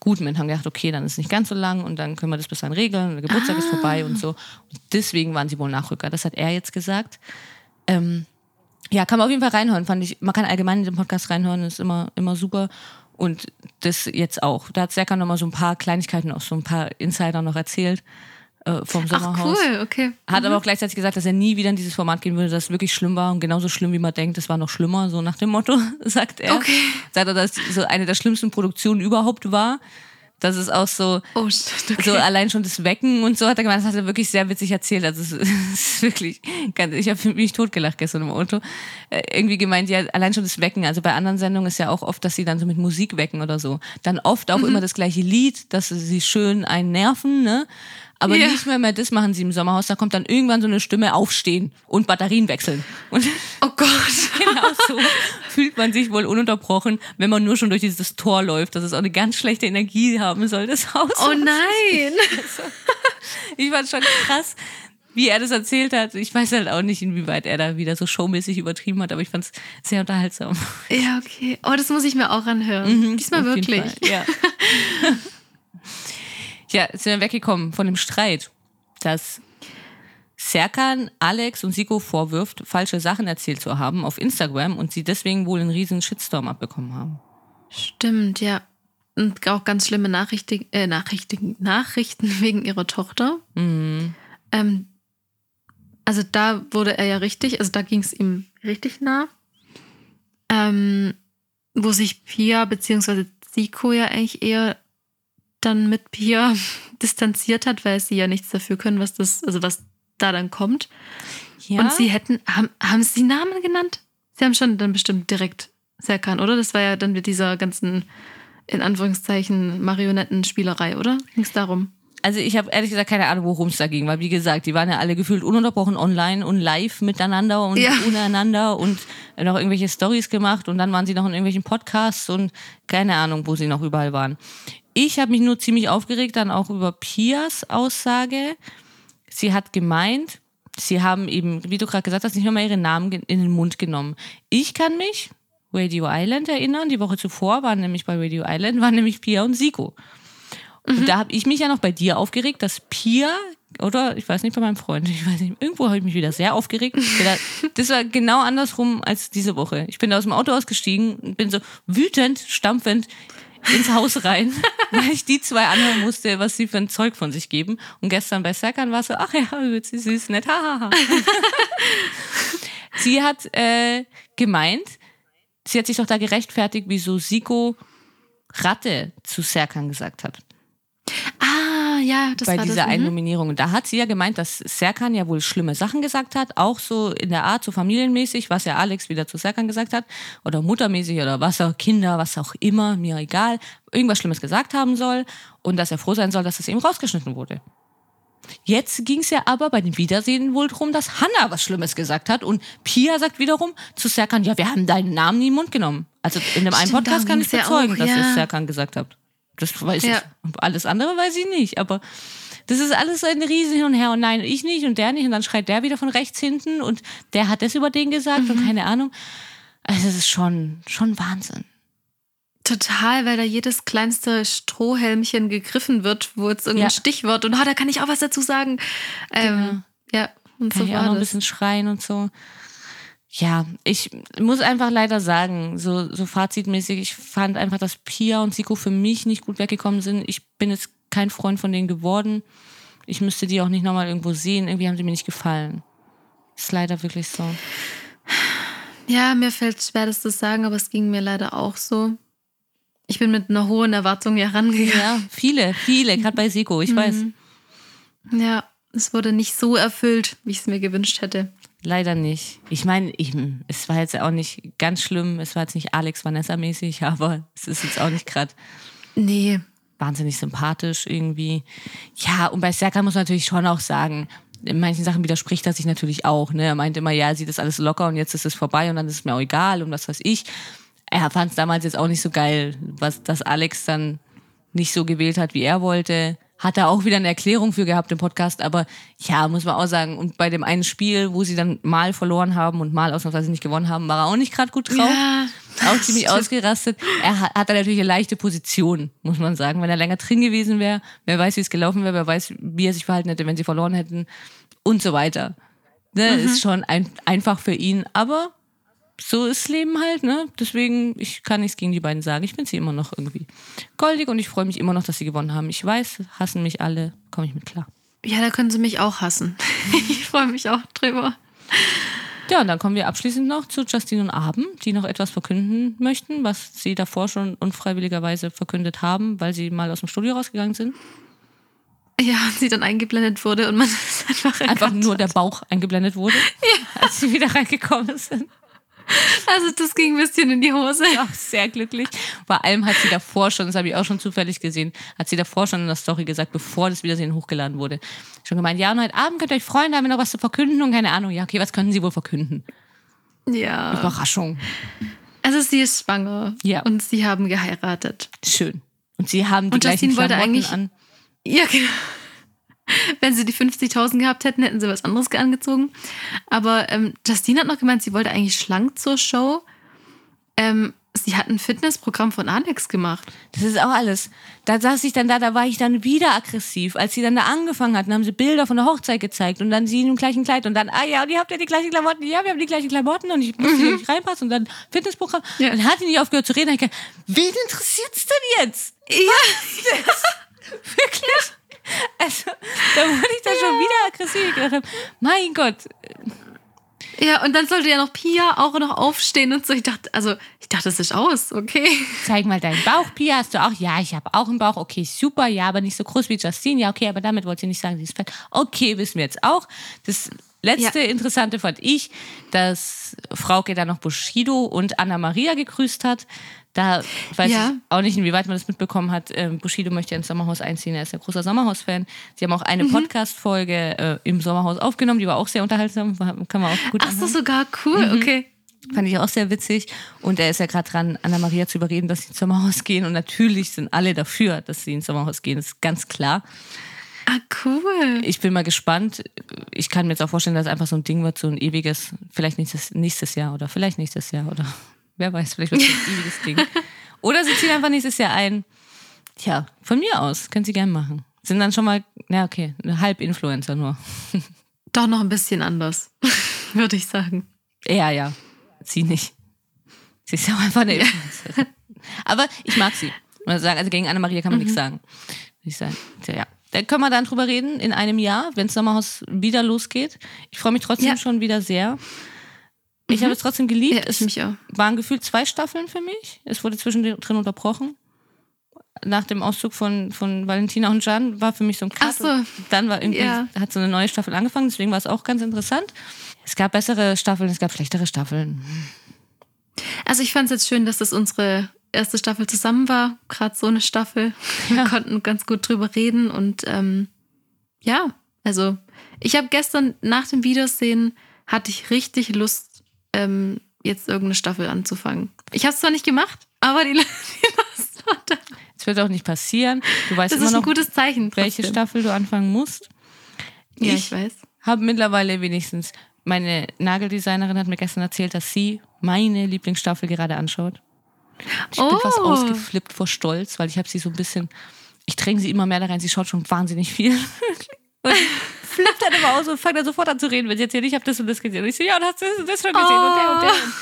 gut mit, haben gedacht, okay, dann ist es nicht ganz so lang und dann können wir das bis dann regeln, und der Geburtstag ist vorbei und so. Und deswegen waren sie wohl Nachrücker. Das hat er jetzt gesagt. Ähm, ja, kann man auf jeden Fall reinhören, fand ich. Man kann allgemein in den Podcast reinhören, ist immer, immer super. Und das jetzt auch. Da hat Serkan noch mal so ein paar Kleinigkeiten, auch so ein paar Insider noch erzählt. Äh, vom Ach Sommerhaus. cool, okay. Hat aber auch gleichzeitig gesagt, dass er nie wieder in dieses Format gehen würde, das wirklich schlimm war und genauso schlimm, wie man denkt, es war noch schlimmer, so nach dem Motto, sagt er. Okay. Sagt er, dass so eine der schlimmsten Produktionen überhaupt war. Das ist auch so, Oh shit, okay. so allein schon das Wecken und so hat er gemeint, das hat er wirklich sehr witzig erzählt. Also es ist, wirklich, ich habe mich totgelacht gestern im Auto. Äh, irgendwie gemeint, ja, allein schon das Wecken. Also bei anderen Sendungen ist ja auch oft, dass sie dann so mit Musik wecken oder so. Dann oft auch immer das gleiche Lied, dass sie schön einen nerven, ne? Aber Ja. nicht mehr mehr das machen sie im Sommerhaus. Da kommt dann irgendwann so eine Stimme aufstehen und Batterien wechseln. Und oh Gott. genau so fühlt man sich wohl ununterbrochen, wenn man nur schon durch dieses Tor läuft, dass es auch eine ganz schlechte Energie haben soll, das Haus. Oh nein. Ich fand schon krass, wie er das erzählt hat. Ich weiß halt auch nicht, inwieweit er da wieder so showmäßig übertrieben hat, aber ich fand es sehr unterhaltsam. Ja, okay. Oh, das muss ich mir auch anhören. Diesmal Mhm, jeden wirklich. Fall, Ja. ja, sind wir weggekommen von dem Streit, dass Serkan Alex und Siko vorwirft, falsche Sachen erzählt zu haben auf Instagram und sie deswegen wohl einen riesen Shitstorm abbekommen haben. Stimmt, ja. Und auch ganz schlimme Nachrichten, äh, Nachrichten, Nachrichten wegen ihrer Tochter. Mhm. Ähm, also da wurde er ja richtig, also da ging es ihm richtig nah. Ähm, wo sich Pia bzw. Siko ja eigentlich eher dann mit Pia distanziert hat, weil sie ja nichts dafür können, was das, also was da dann kommt. Ja, Und sie hätten, haben, haben sie Namen genannt? Sie haben schon dann bestimmt direkt Serkan, oder? Das war ja dann mit dieser ganzen, in Anführungszeichen, Marionettenspielerei, oder? Ging es darum? Also ich habe ehrlich gesagt keine Ahnung, worum es da ging, weil wie gesagt, die waren ja alle gefühlt ununterbrochen online und live miteinander und Ja. untereinander und noch irgendwelche Stories gemacht und dann waren sie noch in irgendwelchen Podcasts und keine Ahnung, wo sie noch überall waren. Ich habe mich nur ziemlich aufgeregt dann auch über Pias Aussage. Sie hat gemeint, sie haben eben, wie du gerade gesagt hast, nicht mehr mal ihre Namen in den Mund genommen. Ich kann mich Radio Island erinnern. Die Woche zuvor waren nämlich bei Radio Island, waren nämlich Pia und Siko. Und da habe ich mich ja noch bei dir aufgeregt, dass Pia, oder ich weiß nicht, bei meinem Freund, ich weiß nicht, irgendwo habe ich mich wieder sehr aufgeregt. Das war genau andersrum als diese Woche. Ich bin aus dem Auto ausgestiegen und bin so wütend, stampfend ins Haus rein, weil ich die zwei anhören musste, was sie für ein Zeug von sich geben. Und gestern bei Serkan war so, ach ja, sie süß, nett, hahaha. sie hat äh, gemeint, sie hat sich doch da gerechtfertigt, wieso Siko Ratte zu Serkan gesagt hat ja, das bei war dieser das. einen mhm. Nominierung. Und da hat sie ja gemeint, dass Serkan ja wohl schlimme Sachen gesagt hat, auch so in der Art, so familienmäßig, was ja Alex wieder zu Serkan gesagt hat, oder muttermäßig oder was auch, Kinder, was auch immer, mir egal, irgendwas Schlimmes gesagt haben soll und dass er froh sein soll, dass es eben rausgeschnitten wurde. Jetzt ging es ja aber bei dem Wiedersehen wohl darum, dass Hannah was Schlimmes gesagt hat und Pia sagt wiederum zu Serkan, ja, wir haben deinen Namen nie in den Mund genommen. Also in dem einen Stimmt, Podcast darum kann ich ging's ja bezeugen, auch, dass ja. ihr Serkan gesagt habt. Das weiß Ja. ich. Alles andere weiß ich nicht. Aber das ist alles so ein riesen Hin und Her. Und nein, ich nicht und der nicht. Und dann schreit der wieder von rechts hinten und der hat das über den gesagt Mhm. und keine Ahnung. Also das ist schon, schon Wahnsinn. Total, weil da jedes kleinste Strohhelmchen gegriffen wird, wo jetzt irgendein Ja. Stichwort und oh, da kann ich auch was dazu sagen. Ähm, Ja, und Kann so ich auch war noch ein bisschen schreien und so. Ja, ich muss einfach leider sagen, so, so fazitmäßig, ich fand einfach, dass Pia und Siko für mich nicht gut weggekommen sind. Ich bin jetzt kein Freund von denen geworden. Ich müsste die auch nicht nochmal irgendwo sehen. Irgendwie haben sie mir nicht gefallen. Ist leider wirklich so. Ja, mir fällt schwer, das zu sagen, aber es ging mir leider auch so. Ich bin mit einer hohen Erwartung hier rangegangen. Ja, viele, viele, gerade bei Siko, ich weiß. Ja, es wurde nicht so erfüllt, wie ich es mir gewünscht hätte. Leider nicht. Ich meine, ich, es war jetzt auch nicht ganz schlimm. Es war jetzt nicht Alex Vanessa mäßig, aber es ist jetzt auch nicht gerade Nee. wahnsinnig sympathisch irgendwie. Ja, und bei Serkan muss man natürlich schon auch sagen, in manchen Sachen widerspricht er sich natürlich auch. Ne? Er meint immer, ja, sieht das alles locker und jetzt ist es vorbei und dann ist es mir auch egal und was weiß ich. Er fand es damals jetzt auch nicht so geil, was, dass Alex dann nicht so gewählt hat, wie er wollte. Hat er auch wieder eine Erklärung für gehabt im Podcast, aber ja, muss man auch sagen. Und bei dem einen Spiel, wo sie dann mal verloren haben und mal ausnahmsweise nicht gewonnen haben, war er auch nicht gerade gut drauf Ja. auch ziemlich ausgerastet. Er hat, hat da natürlich eine leichte Position, muss man sagen. Wenn er länger drin gewesen wäre, wer weiß, wie es gelaufen wäre, wer weiß, wie er sich verhalten hätte, wenn sie verloren hätten und so weiter. Ne, Mhm. Ist schon ein, einfach für ihn, aber so ist Leben halt, ne? Deswegen, ich kann nichts gegen die beiden sagen. Ich finde sie immer noch irgendwie goldig und ich freue mich immer noch, dass sie gewonnen haben. Ich weiß, hassen mich alle, komme ich mit klar. Ja, da können sie mich auch hassen. ich freue mich auch drüber. Ja, und dann kommen wir abschließend noch zu Justine und Abend, die noch etwas verkünden möchten, was sie davor schon unfreiwilligerweise verkündet haben, weil sie mal aus dem Studio rausgegangen sind. Ja, und sie dann eingeblendet wurde und man einfach Einfach nur hat. der Bauch eingeblendet wurde, als sie wieder reingekommen sind. Also das ging ein bisschen in die Hose. Auch sehr glücklich. Vor allem hat sie davor schon, das habe ich auch schon zufällig gesehen, hat sie davor schon in der Story gesagt, bevor das Wiedersehen hochgeladen wurde. Schon gemeint, ja, und heute Abend könnt ihr euch freuen, da haben wir noch was zu verkünden und keine Ahnung. Ja, okay, was könnten sie wohl verkünden? Ja. Überraschung. Also sie ist schwanger. Ja. Und sie haben geheiratet. Schön. Und sie haben die Und gleichen Justine wollte Klamotten eigentlich- an. Ja, genau. Wenn sie die 50.000 gehabt hätten, hätten sie was anderes angezogen. Aber ähm, Justine hat noch gemeint, sie wollte eigentlich schlank zur Show. Ähm, sie hat ein Fitnessprogramm von Alex gemacht. Das ist auch alles. Da saß ich dann da, da war ich dann wieder aggressiv. Als sie dann da angefangen hatten, haben sie Bilder von der Hochzeit gezeigt und dann sie in dem gleichen Kleid und dann, ah ja, und ihr habt ja die gleichen Klamotten, ja, wir haben die gleichen Klamotten und ich musste hier nicht reinpassen und dann Fitnessprogramm. Ja. Dann hat die nicht aufgehört zu reden. Ich gedacht, wen interessiert's denn jetzt? Ja. Wirklich? Also, da wurde ich dann schon wieder aggressiv. Ich gedacht mein Gott, Ja, und dann sollte ja noch Pia auch noch aufstehen und so. Ich dachte, also, ich dachte, das ist aus, okay. zeig mal deinen Bauch, Pia. Hast du auch? Ja, ich habe auch einen Bauch. Okay, super. Ja, aber nicht so groß wie Justine. Ja, okay, aber damit wollte ich nicht sagen, sie ist fett. Okay, wissen wir jetzt auch. Das letzte Ja. Interessante fand ich, dass Frauke dann noch Bushido und Anna Maria gegrüßt hat. Da weiß Ja. ich auch nicht, inwieweit man das mitbekommen hat. Ähm, Bushido möchte ja ins Sommerhaus einziehen. Er ist ja großer Sommerhaus-Fan. Sie haben auch eine Mhm. Podcast-Folge äh, im Sommerhaus aufgenommen. Die war auch sehr unterhaltsam. Kann man auch gut Ach so, sogar cool, okay. Fand ich auch sehr witzig. Und er ist ja gerade dran, Anna-Maria zu überreden, dass sie ins Sommerhaus gehen. Und natürlich sind alle dafür, dass sie ins Sommerhaus gehen. Das ist ganz klar. Ah, cool. Ich bin mal gespannt. Ich kann mir jetzt auch vorstellen, dass es einfach so ein Ding wird, so ein ewiges, vielleicht nächstes, nächstes Jahr oder vielleicht nächstes Jahr oder wer weiß, vielleicht wird es ein ewiges Ding. Oder sie ziehen einfach nächstes Jahr ein. Tja, von mir aus, können sie gern machen. Sind dann schon mal, na okay, eine Halb-Influencer nur. Doch noch ein bisschen anders, würde ich sagen. Ja, ja. Sie nicht. Sie ist ja auch einfach eine Influencerin. Aber ich mag sie. Also gegen Anna-Maria kann man nichts sagen. Ich sagen. Ja. Da können wir dann drüber reden in einem Jahr, wenn das Sommerhaus wieder losgeht. Ich freue mich trotzdem Ja. schon wieder sehr. Ich habe es trotzdem geliebt. Ja, ich es mich auch. waren gefühlt zwei Staffeln für mich. Es wurde zwischendrin unterbrochen. Nach dem Auszug von, von Valentina und Jan war für mich so ein Cut. Ach so. Dann war irgendwie, Ja. hat so eine neue Staffel angefangen, deswegen war es auch ganz interessant. Es gab bessere Staffeln, es gab schlechtere Staffeln. Also ich fand es jetzt schön, dass das unsere erste Staffel zusammen war. Gerade so eine Staffel. Wir konnten ganz gut drüber reden und ähm, ja, also ich habe gestern nach dem Wiedersehen hatte ich richtig Lust, ähm, jetzt irgendeine Staffel anzufangen. Ich habe es zwar nicht gemacht, aber die, die Lust war da. Es wird auch nicht passieren. Du weißt Das immer ist ein noch, gutes Zeichen. welche trotzdem. Staffel du anfangen musst. Ja, Ich- ich weiß. Habe mittlerweile wenigstens, meine Nageldesignerin hat mir gestern erzählt, dass sie meine Lieblingsstaffel gerade anschaut. Ich bin fast Oh. ausgeflippt vor Stolz, weil ich habe sie so ein bisschen, ich dränge sie immer mehr da rein, sie schaut schon wahnsinnig viel. und flippt dann immer aus und fängt dann sofort an zu reden, wenn sie erzählt, ich habe das und das gesehen. Und ich so, ja, und hast du das und das schon gesehen und der und der. Oh.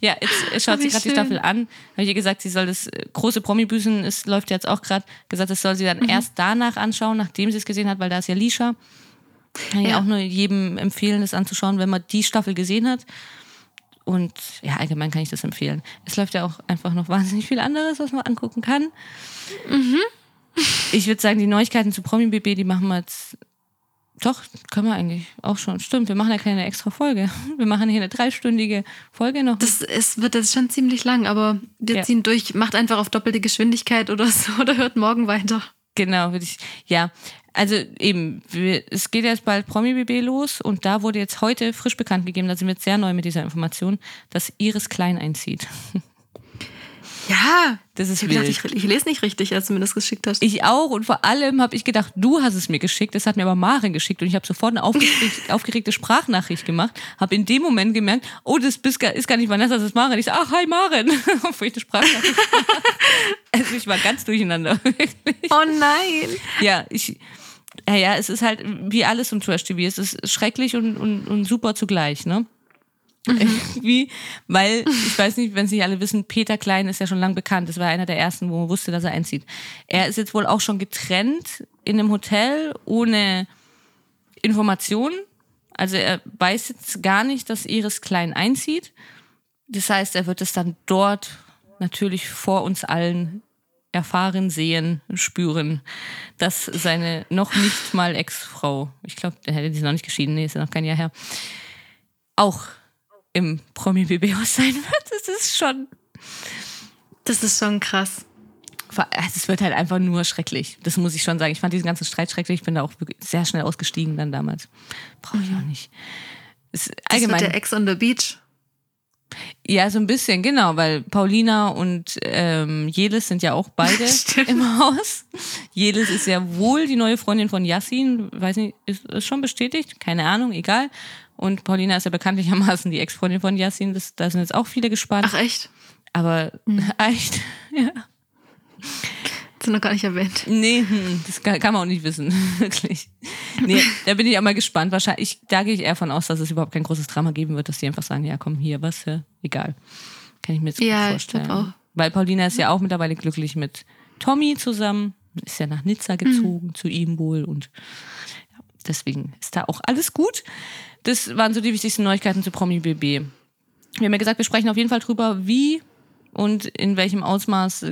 Ja, jetzt äh, schaut sie gerade die. Staffel an. Habe ich ihr gesagt, sie soll das äh, große Promi-Büßen, es läuft jetzt auch gerade, gesagt, das soll sie dann Mhm. erst danach anschauen, nachdem sie es gesehen hat, weil da ist ja Lisha. Kann ich Ja. auch nur jedem empfehlen, das anzuschauen, wenn man die Staffel gesehen hat. Und ja, allgemein kann ich das empfehlen. Es läuft ja auch einfach noch wahnsinnig viel anderes, was man angucken kann. Mhm. Ich würde sagen, die Neuigkeiten zu Promi BB, die machen wir jetzt. Doch, können wir eigentlich auch schon. Stimmt, wir machen ja keine extra Folge. Wir machen hier eine dreistündige Folge noch. Das ist, wird jetzt schon ziemlich lang, aber wir Ja. ziehen durch. Macht einfach auf doppelte Geschwindigkeit oder so oder hört morgen weiter. Genau, würde ich. Ja, also eben, wir, es geht jetzt bald Promi BB los und da wurde jetzt heute frisch bekannt gegeben, da sind wir jetzt sehr neu mit dieser Information, dass Iris Klein einzieht. Ja, Das ist ich, gedacht, ich, ich lese nicht richtig, als du mir das geschickt hast. Ich auch und vor allem habe ich gedacht, du hast es mir geschickt, das hat mir aber Maren geschickt und ich habe sofort eine aufgeregt, aufgeregte Sprachnachricht gemacht, habe in dem Moment gemerkt, oh, das ist gar nicht Vanessa, das ist Maren. Ich so, ach, hi Maren, obwohl ich eine Sprachnachricht. Also ich war ganz durcheinander, wirklich. oh nein. Ja, ich, ja, ja, es ist halt wie alles im Trash-TV. Es ist schrecklich und, und, und super zugleich, ne? Irgendwie, weil, ich weiß nicht, wenn es nicht alle wissen, Peter Klein ist ja schon lang bekannt. Das war einer der ersten, wo man wusste, dass er einzieht. Er ist jetzt wohl auch schon getrennt in einem Hotel, ohne Informationen. Also er weiß jetzt gar nicht, dass Iris klein einzieht. Das heißt, er wird es dann dort natürlich vor uns allen erfahren, sehen, spüren, dass seine noch nicht mal Ex-Frau, ich glaube, der hätte sie noch nicht geschieden, nee, ist ja noch kein Jahr her, auch im Promi-BB-Haus sein wird. Das ist schon. Das ist schon krass. Es wird halt einfach nur schrecklich. Das muss ich schon sagen. Ich fand diesen ganzen Streit schrecklich. Ich bin da auch sehr schnell ausgestiegen dann damals. Brauche ich auch nicht. Es, allgemein, das wird der Ex on the Beach. Ja, so ein bisschen, genau, weil Paulina und ähm, Jelis sind ja auch beide im Haus. Jelis ist ja wohl die neue Freundin von Yassin, weiß nicht, ist, ist schon bestätigt? Keine Ahnung, egal. Und Paulina ist ja bekanntlichermaßen die Ex-Freundin von Yassin, das, da sind jetzt auch viele gespannt. Ach echt? Aber mhm. echt, ja. Das ist noch gar nicht erwähnt. Nee, hm, das kann, kann man auch nicht wissen, wirklich. Nee, da bin ich auch mal gespannt. Wahrscheinlich, da gehe ich eher von aus, dass es überhaupt kein großes Drama geben wird, dass die einfach sagen, ja komm, hier, was, ja, egal. Kann ich mir jetzt ja, gut vorstellen. Ich auch. Weil Paulina ist ja auch mittlerweile glücklich mit Tommy zusammen, ist ja nach Nizza gezogen, mhm. zu ihm wohl und ja, deswegen ist da auch alles gut. Das waren so die wichtigsten Neuigkeiten zu Promi BB. Wir haben ja gesagt, wir sprechen auf jeden Fall drüber, wie und in welchem Ausmaß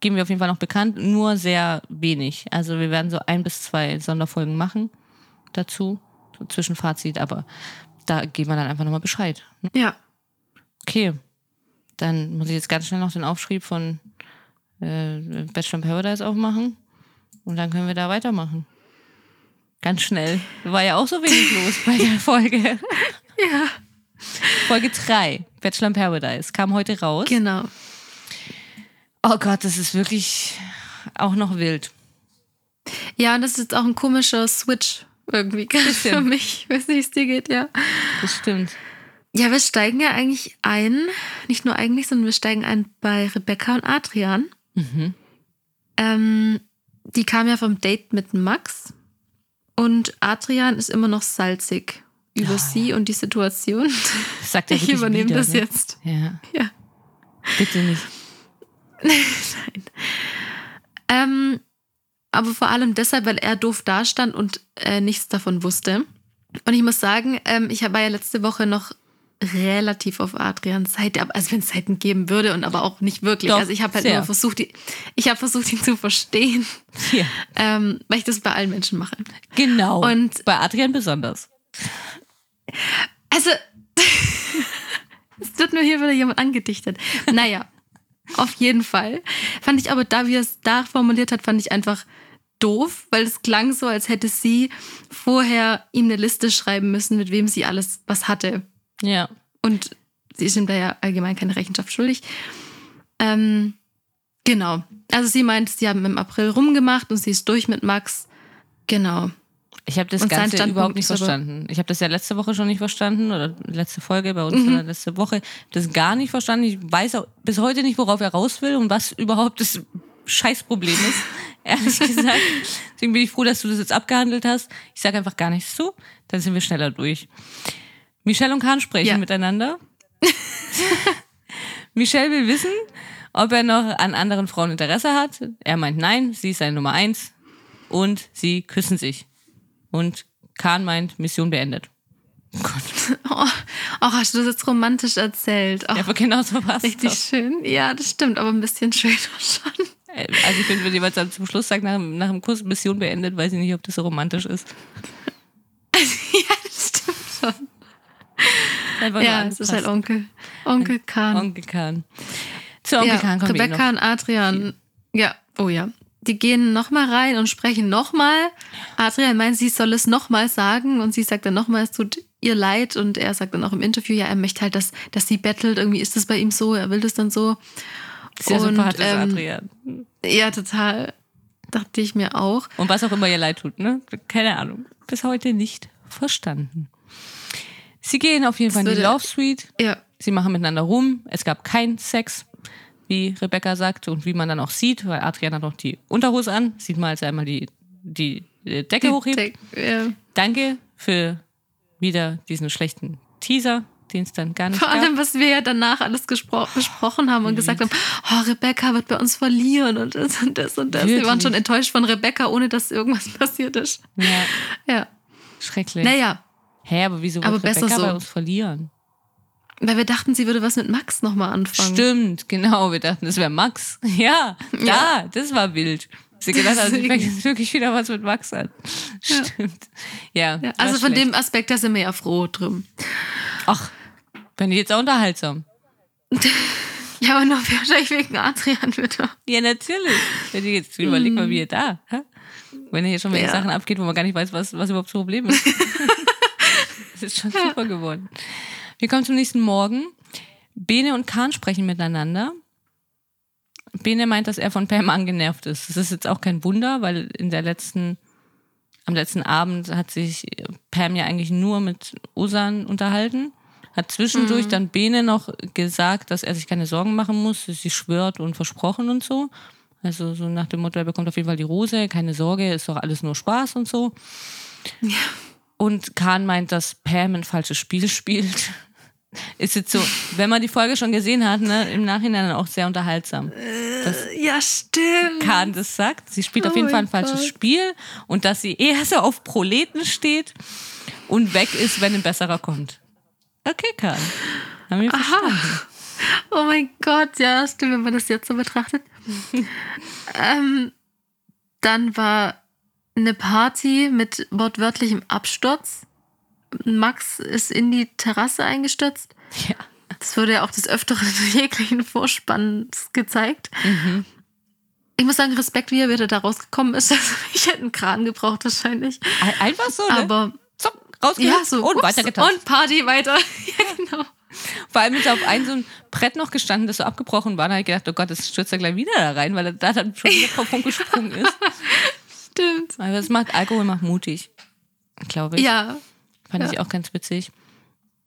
geben wir auf jeden Fall noch bekannt, nur sehr wenig. Also wir werden so ein bis zwei Sonderfolgen machen dazu, Zwischenfazit, aber da geben wir dann einfach nochmal Bescheid. Ja. Okay. Dann muss ich jetzt ganz schnell noch den Aufschrieb von äh, Bachelor in Paradise aufmachen und dann können wir da weitermachen. Ganz schnell. War ja auch so wenig los bei der Folge. ja. Folge 3, Bachelor in Paradise, kam heute raus. Genau. Oh Gott, das ist wirklich auch noch wild. Ja, und das ist jetzt auch ein komischer Switch irgendwie für mich. Ich weiß nicht, wie es dir geht, ja. Das stimmt. Ja, wir steigen ja eigentlich ein, nicht nur eigentlich, sondern wir steigen ein bei Rebecca und Adrian. Mhm. Ähm, die kam ja vom Date mit Max und Adrian ist immer noch salzig über oh, sie ja. und die Situation. Sagt er ich übernehme wieder, das ne? jetzt. Ja. ja. Bitte nicht. Nein. Ähm, aber vor allem deshalb, weil er doof dastand und äh, nichts davon wusste. Und ich muss sagen, ähm, ich war ja letzte Woche noch relativ auf Adrians Seite, also wenn es Seiten geben würde und aber auch nicht wirklich. Doch, also ich habe halt sehr. nur versucht, ich habe versucht, ihn zu verstehen, ja. ähm, weil ich das bei allen Menschen mache. Genau. Und bei Adrian besonders. Also es wird nur hier wieder jemand angedichtet. Naja, auf jeden Fall. Fand ich aber, da wie er es da formuliert hat, fand ich einfach doof, weil es klang so, als hätte sie vorher ihm eine Liste schreiben müssen, mit wem sie alles was hatte. Ja. Und sie ist ihm da ja allgemein keine Rechenschaft schuldig. Ähm, genau. Also sie meint, sie haben im April rumgemacht und sie ist durch mit Max. Genau. Ich habe das und Ganze überhaupt nicht verstanden. Ich habe das ja letzte Woche schon nicht verstanden oder letzte Folge bei uns mhm. letzte Woche das gar nicht verstanden. Ich weiß auch bis heute nicht, worauf er raus will und was überhaupt das Scheißproblem ist, ehrlich gesagt. Deswegen bin ich froh, dass du das jetzt abgehandelt hast. Ich sage einfach gar nichts zu, dann sind wir schneller durch. Michelle und Kahn sprechen ja. miteinander. Michelle will wissen, ob er noch an anderen Frauen Interesse hat. Er meint nein, sie ist seine Nummer eins und sie küssen sich. Und Kahn meint, Mission beendet. Oh Gott. Oh, oh, hast du das jetzt romantisch erzählt? Oh, ja, aber genau so war es. Richtig doch. schön. Ja, das stimmt, aber ein bisschen schöner schon. Äh, also ich finde, wenn jemand dann zum Schluss sagt, nach, nach dem Kurs Mission beendet, weiß ich nicht, ob das so romantisch ist. ja, das stimmt schon. Einfach ja, es ist halt Onkel. Onkel Kahn. Onkel Kahn. Zu Onkel ja, Kahn kommen Rebecca und Adrian. Ja, oh ja die gehen nochmal rein und sprechen nochmal. Adrian meint, sie soll es nochmal sagen und sie sagt dann nochmal, es tut ihr leid und er sagt dann auch im Interview, ja, er möchte halt, dass, dass sie bettelt. Irgendwie ist das bei ihm so, er will das dann so. Sehr und, sympathisch, ähm, Adrian. Ja, total. Dachte ich mir auch. Und was auch immer ihr leid tut, ne? Keine Ahnung. Bis heute nicht verstanden. Sie gehen auf jeden Fall in die Love Suite. Ja. Sie machen miteinander rum. Es gab keinen Sex wie Rebecca sagt und wie man dann auch sieht, weil Adrian hat noch die Unterhose an, sieht man, als er einmal die, die Decke die hochhebt. Deck, ja. Danke für wieder diesen schlechten Teaser, dann gar nicht Vor allem, was wir ja danach alles besprochen haben und mhm. gesagt haben, oh, Rebecca wird bei uns verlieren und das und das und das. Wirklich? Wir waren schon enttäuscht von Rebecca, ohne dass irgendwas passiert ist. Ja. Ja. Schrecklich. Naja, Hä, aber wieso Aber wird Rebecca so. bei uns verlieren? weil wir dachten, sie würde was mit Max nochmal anfangen. Stimmt, genau. Wir dachten, das wäre Max. Ja, da, Ja. das war wild. Sie gedacht hat, fängt jetzt wirklich wieder was mit Max an. Stimmt. Ja. Ja, also von schlecht. dem Aspekt, da sind wir ja froh drum. Ach, bin ich jetzt auch unterhaltsam. Ja, aber noch wahrscheinlich wegen Adrian wieder. Ja, natürlich. Wenn ich jetzt überleg mal, wie ihr da. Hä? Wenn er hier schon mit Ja. Sachen abgeht, wo man gar nicht weiß, was, was überhaupt das Problem ist. Es ist schon super geworden. Wir kommen zum nächsten Morgen. Bene und Kahn sprechen miteinander. Bene meint, dass er von Pam angenervt ist. Das ist jetzt auch kein Wunder, weil in der letzten, am letzten Abend hat sich Pam ja eigentlich nur mit Osan unterhalten. Hat zwischendurch dann Bene noch gesagt, dass er sich keine Sorgen machen muss. Sie schwört und versprochen und so. Also so nach dem Motto, er bekommt auf jeden Fall die Rose, keine Sorge, ist doch alles nur Spaß und so. Und Kahn meint, dass Pam ein falsches Spiel spielt. Ist jetzt so, wenn man die Folge schon gesehen hat, ne, im Nachhinein auch sehr unterhaltsam. Ja, stimmt. Kahn das sagt. Sie spielt auf Oh jeden Fall ein falsches Gott. Spiel und dass sie eher so auf Proleten steht und weg ist, wenn ein besserer kommt. Okay, Kahn. Haben wir verstanden. Oh mein Gott, ja, stimmt, wenn man das jetzt so betrachtet. ähm, dann war eine Party mit wortwörtlichem Absturz. Max ist in die Terrasse eingestürzt. Ja. Das wurde ja auch des Öfteren in jeglichen Vorspanns gezeigt. Mhm. Ich muss sagen, Respekt, wie er wieder da rausgekommen ist. Also, ich hätte einen Kran gebraucht wahrscheinlich. Ein- Einfach so, ne? Aber so, rausgehört ja, so. und ups, weitergetanzt. Und Party weiter. ja, genau. Vor allem ist er auf ein so ein Brett noch gestanden, das so abgebrochen war. Da habe ich gedacht, oh Gott, das stürzt er gleich wieder da rein, weil er da dann schon wieder drauf rumgesprungen ist. Stimmt. Aber das macht Alkohol macht mutig, glaube ich. Ja. Fand ja. ich auch ganz witzig.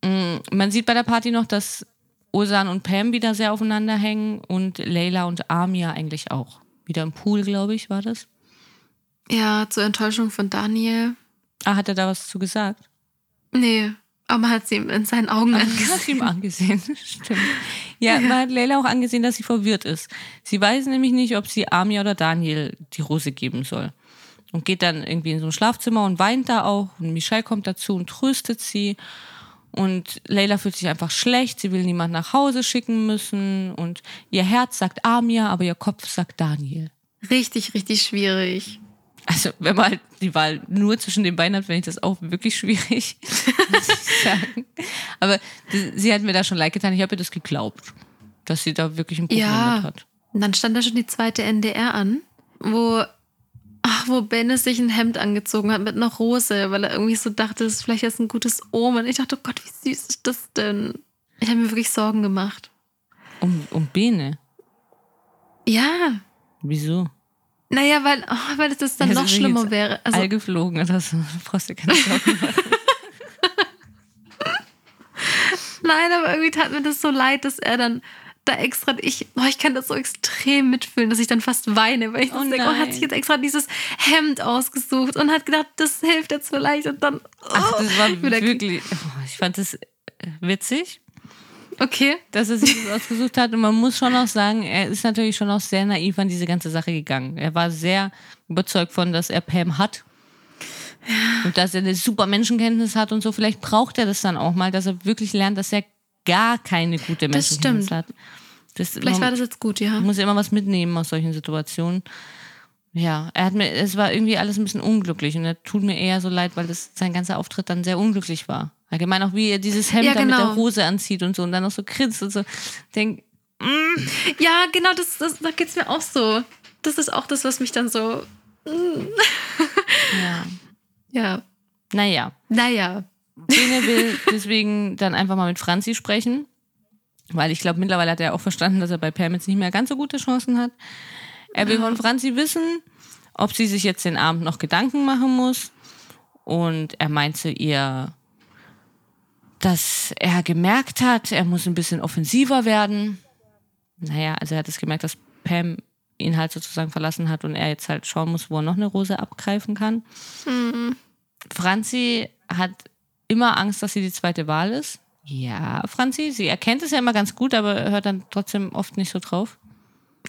Mm, Man sieht bei der Party noch, dass Osan und Pam wieder sehr aufeinander hängen und Leila und Amia eigentlich auch. Wieder im Pool, glaube ich, war das. Ja, zur Enttäuschung von Daniel. Ah, hat er da was zu gesagt? Nee, aber man hat sie ihm in seinen Augen Hat angesehen. ihm angesehen, stimmt. Ja, man hat Leila auch angesehen, dass sie verwirrt ist. Sie weiß nämlich nicht, ob sie Amia oder Daniel die Rose geben soll. Und geht dann irgendwie in so ein Schlafzimmer und weint da auch. Und Michelle kommt dazu und tröstet sie. Und Leila fühlt sich einfach schlecht. Sie will niemand nach Hause schicken müssen. Und ihr Herz sagt Amia, aber ihr Kopf sagt Daniel. Richtig, richtig schwierig. Also, wenn man halt die Wahl nur zwischen den beiden hat, finde ich das auch wirklich schwierig. muss ich sagen. Aber sie hat mir da schon leid getan. Ich habe ihr das geglaubt, dass sie da wirklich ein Problem Ja. mit hat. Und dann stand da schon die zweite NDR an, wo, ach, wo Benne sich ein Hemd angezogen hat mit einer Rose, weil er irgendwie so dachte, das ist vielleicht jetzt ein gutes Omen. Ich dachte, oh Gott, wie süß ist das denn? Ich habe mir wirklich Sorgen gemacht. Um, um Bene. Ja, Wieso? Naja, weil, oh, weil das dann Ja, noch schlimmer wäre. Also, All geflogen oder so. Brauchst du keine Sorgen machen. Nein, aber irgendwie tat mir das so leid, dass er dann da extra, ich, oh, ich kann das so extrem mitfühlen, dass ich dann fast weine, weil ich Oh denke, oh, er hat sich jetzt extra dieses Hemd ausgesucht und hat gedacht, das hilft jetzt vielleicht und dann, oh, Ach, das war wieder- wirklich. Oh, ich fand das witzig, okay, dass er sich das ausgesucht hat. Und man muss schon auch sagen, er ist natürlich schon auch sehr naiv an diese ganze Sache gegangen. Er war sehr überzeugt von, dass er Pam hat. Und dass er eine super Menschenkenntnis hat und so. Vielleicht braucht er das dann auch mal, dass er wirklich lernt, dass er gar keine gute Menschenkenntnis stimmt. hat. Das, vielleicht man- war das jetzt gut, ja. Muss immer was mitnehmen aus solchen Situationen. Ja, er hat mir, es war irgendwie alles ein bisschen unglücklich und er tut mir eher so leid, weil das, sein ganzer Auftritt dann sehr unglücklich war. Allgemein auch, wie er dieses Hemd Ja, da mit genau. der Hose anzieht und so und dann noch so grinst und so. Denk, Ja, genau, das, das, da geht es mir auch so. Das ist auch das, was mich dann so, ja, ja, naja. naja. Bene will deswegen dann einfach mal mit Franzi sprechen, weil ich glaube, mittlerweile hat er auch verstanden, dass er bei Pam jetzt nicht mehr ganz so gute Chancen hat. Er will von Franzi wissen, ob sie sich jetzt den Abend noch Gedanken machen muss. Und er meint zu ihr, dass er gemerkt hat, er muss ein bisschen offensiver werden. Naja, also er hat es gemerkt, dass Pam ihn halt sozusagen verlassen hat und er jetzt halt schauen muss, wo er noch eine Rose abgreifen kann. Franzi hat immer Angst, dass sie die zweite Wahl ist. Ja, Franzi, sie erkennt es ja immer ganz gut, aber hört dann trotzdem oft nicht so drauf.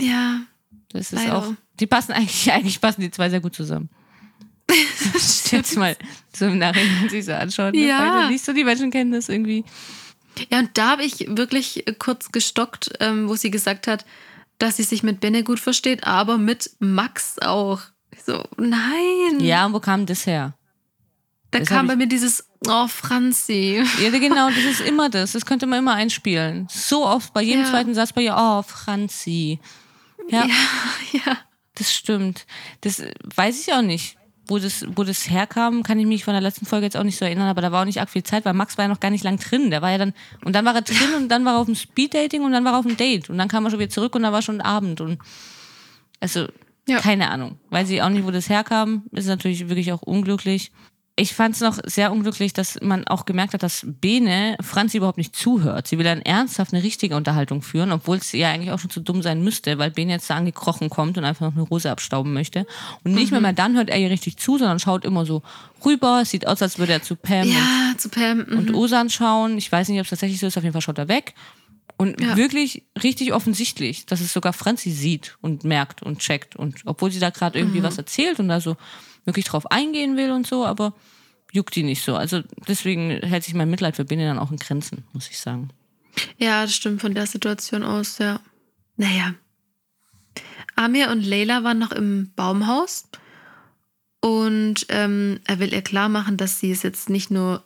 Ja, Das ist Leider. auch. Die passen eigentlich, eigentlich passen die zwei sehr gut zusammen. Jetzt mal so im Nachhinein sich so anschaut. Ne? Ja. Beide nicht so die Menschenkenntnis irgendwie. Ja, und da habe ich wirklich kurz gestockt, ähm, wo sie gesagt hat, dass sie sich mit Benne gut versteht, aber mit Max auch. Ich so, nein. Ja, und wo kam das her? da das kam bei mir dieses, oh, Franzi. Ja, genau, das ist immer das. Das könnte man immer einspielen. So oft bei jedem Ja. zweiten Satz bei ihr, oh, Franzi. Ja, ja. das stimmt. Das äh, weiß ich auch nicht. Wo das, wo das herkam, kann ich mich von der letzten Folge jetzt auch nicht so erinnern, aber da war auch nicht arg viel Zeit, weil Max war ja noch gar nicht lang drin. Der war ja dann, und dann war er drin und dann war er auf dem Speeddating und dann war er auf dem Date und dann kam er schon wieder zurück und dann war schon Abend und also Ja. keine Ahnung. Weiß ich auch nicht, wo das herkam. Ist natürlich wirklich auch unglücklich. Ich fand es noch sehr unglücklich, dass man auch gemerkt hat, dass Bene Franzi überhaupt nicht zuhört. Sie will dann ernsthaft eine richtige Unterhaltung führen, obwohl es ja eigentlich auch schon zu dumm sein müsste, weil Bene jetzt da angekrochen kommt und einfach noch eine Rose abstauben möchte. Und nicht mehr mal dann hört er ihr richtig zu, sondern schaut immer so rüber. Es sieht aus, als würde er zu Pam Ja, zu Pam. mhm. und Osan schauen. Ich weiß nicht, ob es tatsächlich so ist. Auf jeden Fall schaut er weg. Und Ja. wirklich richtig offensichtlich, dass es sogar Franzi sieht und merkt und checkt. Und obwohl sie da gerade irgendwie was erzählt und da so wirklich drauf eingehen will und so, aber juckt die nicht so. Also deswegen hält sich mein Mitleid für Bene dann auch in Grenzen, muss ich sagen. Ja, das stimmt von der Situation aus, ja. Naja. Amir und Leila waren noch im Baumhaus und ähm, er will ihr klar machen, dass sie es jetzt nicht nur.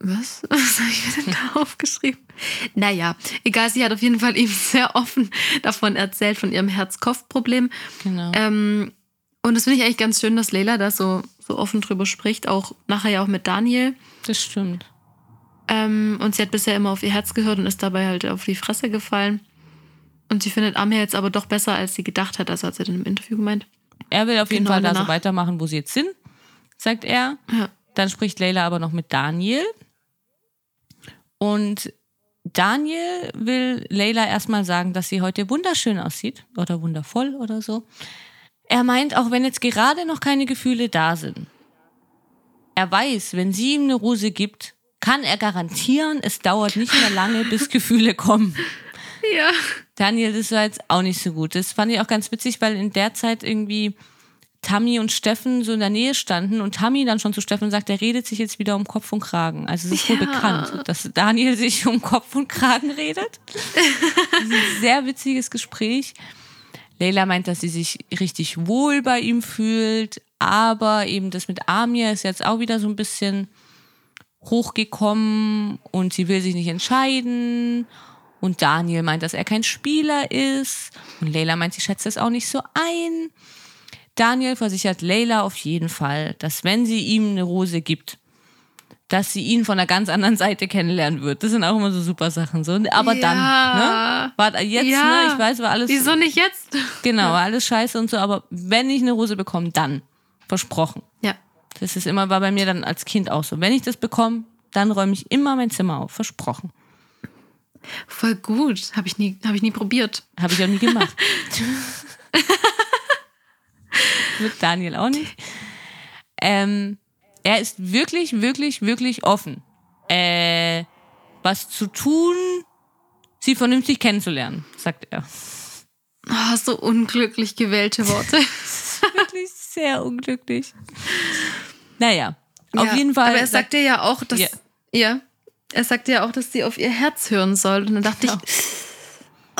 Was? Was habe ich mir denn da aufgeschrieben? Naja, egal, sie hat auf jeden Fall ihm sehr offen davon erzählt, von ihrem Herz-Kopf-Problem. Genau. Ähm, und das finde ich eigentlich ganz schön, dass Leila da so, so offen drüber spricht, auch nachher ja auch mit Daniel. das stimmt. Ähm, und sie hat bisher immer auf ihr Herz gehört und ist dabei halt auf die Fresse gefallen. Und sie findet Amir jetzt aber doch besser, als sie gedacht hat. Also hat sie dann im Interview gemeint. Er will auf jeden Genau, Fall da so weitermachen, wo sie jetzt sind, sagt er. Ja. Dann spricht Leila aber noch mit Daniel. Und Daniel will Leila erstmal sagen, dass sie heute wunderschön aussieht oder wundervoll oder so. Er meint, auch wenn jetzt gerade noch keine Gefühle da sind, er weiß, wenn sie ihm eine Rose gibt, kann er garantieren, es dauert nicht mehr lange, bis Gefühle kommen. Ja. Daniel, das war jetzt auch nicht so gut. Das fand ich auch ganz witzig, weil in der Zeit irgendwie Tammy und Steffen so in der Nähe standen und Tammy dann schon zu Steffen sagt, er redet sich jetzt wieder um Kopf und Kragen. Also es ist wohl Ja. bekannt, dass Daniel sich um Kopf und Kragen redet. Ein sehr witziges Gespräch. Leila meint, dass sie sich richtig wohl bei ihm fühlt, aber eben das mit Amir ist jetzt auch wieder so ein bisschen hochgekommen und sie will sich nicht entscheiden. Und Daniel meint, dass er kein Spieler ist. Und Leila meint, sie schätzt es auch nicht so ein. Daniel versichert Leila auf jeden Fall, dass wenn sie ihm eine Rose gibt, dass sie ihn von einer ganz anderen Seite kennenlernen wird. Das sind auch immer so super Sachen. So. Aber Ja. dann, ne? Warte, jetzt, Ja. ne? Ich weiß, war alles. Wieso nicht jetzt? Genau, war alles scheiße und so, aber wenn ich eine Rose bekomme, dann. Versprochen. Ja. Das ist immer, war bei mir dann als Kind auch so. Wenn ich das bekomme, dann räume ich immer mein Zimmer auf. Versprochen. Voll gut. Habe ich, nie- hab ich nie probiert. Habe ich auch nie gemacht. Mit Daniel auch nicht. Ähm, er ist wirklich, wirklich, wirklich offen. Äh, was zu tun, sie vernünftig kennenzulernen, sagt er. Oh, so unglücklich gewählte Worte. Wirklich sehr unglücklich. Naja, auf Ja, jeden Fall. Aber er sagt dir ja auch, dass. Ja. Ja. Er sagt ja auch, dass sie auf ihr Herz hören soll. Und dann dachte Ja. ich.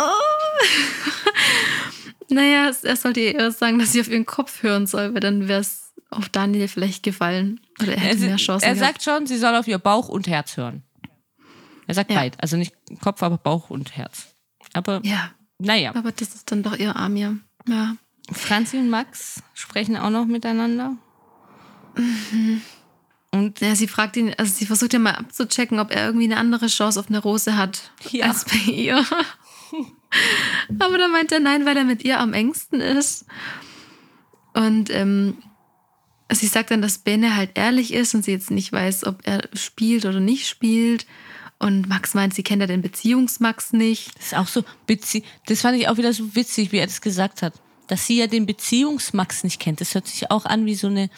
Oh. naja, er sollte ihr erst sagen, dass sie auf ihren Kopf hören soll, weil dann wäre es auf Daniel vielleicht gefallen. Oder er hätte er, mehr Chancen. er gehabt. sagt schon, sie soll auf ihr Bauch und Herz hören. Er sagt Ja. beid. Also nicht Kopf, aber Bauch und Herz. Aber Ja, naja. aber das ist dann doch ihr Amir. Ja. Franzi und Max sprechen auch noch miteinander. Und Ja, sie fragt ihn, also sie versucht ja mal abzuchecken, ob er irgendwie eine andere Chance auf eine Rose hat Ja. als bei ihr. Aber dann meint er nein, weil er mit ihr am engsten ist. Und ähm, sie sagt dann, dass Bene halt ehrlich ist und sie jetzt nicht weiß, ob er spielt oder nicht spielt. Und Max meint, sie kennt ja den Beziehungsmax nicht. das ist auch so witzig. Das fand ich auch wieder so witzig, wie er das gesagt hat. Dass sie ja den Beziehungsmax nicht kennt. Das hört sich auch an wie so eine,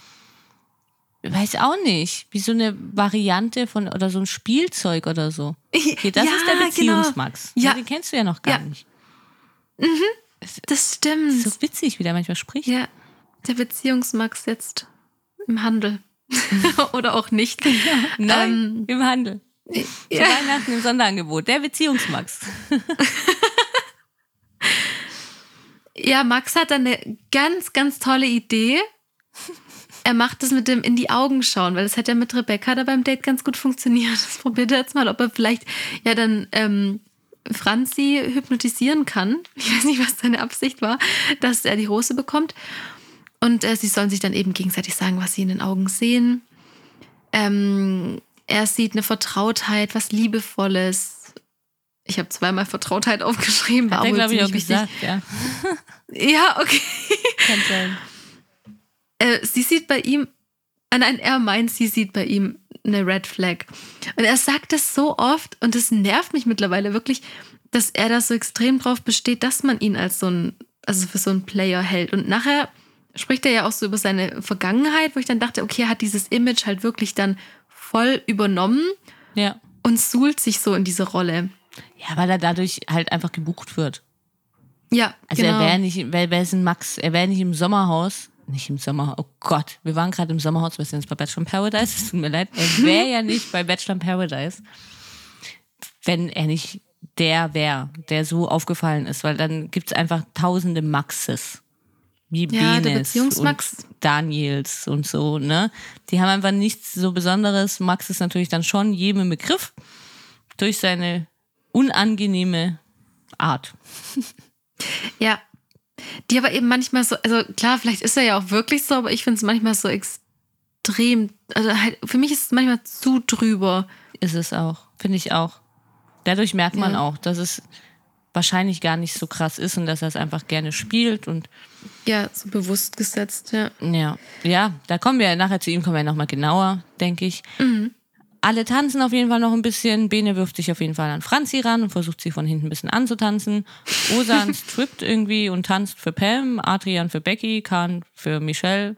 weiß auch nicht, wie so eine Variante von, oder so ein Spielzeug oder so. Okay, das Ja, ist der genau. Beziehungsmax. Ja. Ja. Den kennst du ja noch gar Ja. nicht. Das stimmt. So witzig, wie der manchmal spricht. Ja, der Beziehungsmax jetzt im Handel. Oder auch nicht. Nein, Ähm, im Handel. Zu ja. Weihnachten im Sonderangebot. Der Beziehungsmax. Ja, Max hat eine ganz, ganz tolle Idee. Er macht das mit dem in die Augen schauen, weil das hat ja mit Rebecca da beim Date ganz gut funktioniert. Das probiert er jetzt mal, ob er vielleicht ja dann ähm, Franzi hypnotisieren kann. Ich weiß nicht, was seine Absicht war, dass er die Hose bekommt. Und äh, sie sollen sich dann eben gegenseitig sagen, was sie in den Augen sehen. Ähm, er sieht eine Vertrautheit, was Liebevolles. Ich habe zweimal Vertrautheit aufgeschrieben. Hat er, glaube ich, auch gesagt, ja. Ja, okay. Kann sein. Äh, sie sieht bei ihm, ah nein, er meint, sie sieht bei ihm eine Red Flag. Und er sagt das so oft und es nervt mich mittlerweile wirklich, dass er da so extrem drauf besteht, dass man ihn als so ein, also für so einen Player hält. Und nachher spricht er ja auch so über seine Vergangenheit, wo ich dann dachte, okay, er hat dieses Image halt wirklich dann voll übernommen Ja. und suhlt sich so in diese Rolle. Ja, weil er dadurch halt einfach gebucht wird. Ja, Also genau. er wäre nicht, wer, wer ist ein Max? Er wäre nicht im Sommerhaus. Nicht im Sommerhaus. Oh Gott, wir waren gerade im Sommerhaus, wir sind jetzt bei Bachelor in Paradise. Es tut mir leid. Er wäre ja nicht bei Bachelor in Paradise, wenn er nicht der wäre, der so aufgefallen ist, weil dann gibt es einfach tausende Maxes. Wie Ja, Benes und Daniels und so, ne? Die haben einfach nichts so Besonderes. Max ist natürlich dann schon jedem im Begriff durch seine unangenehme Art. Ja. Die aber eben manchmal so, also klar, vielleicht ist er ja auch wirklich so, aber ich finde es manchmal so extrem, also halt, für mich ist es manchmal zu drüber. Ist es auch, finde ich auch. Dadurch merkt man Ja. auch, dass es wahrscheinlich gar nicht so krass ist und dass er es einfach gerne spielt und Ja, so bewusst gesetzt, ja. ja, ja, da kommen wir nachher zu ihm, kommen wir nochmal genauer, denke ich. Alle tanzen auf jeden Fall noch ein bisschen. Bene wirft sich auf jeden Fall an Franzi ran und versucht sie von hinten ein bisschen anzutanzen. Osan strippt irgendwie und tanzt für Pam, Adrian für Becky, Kahn für Michelle,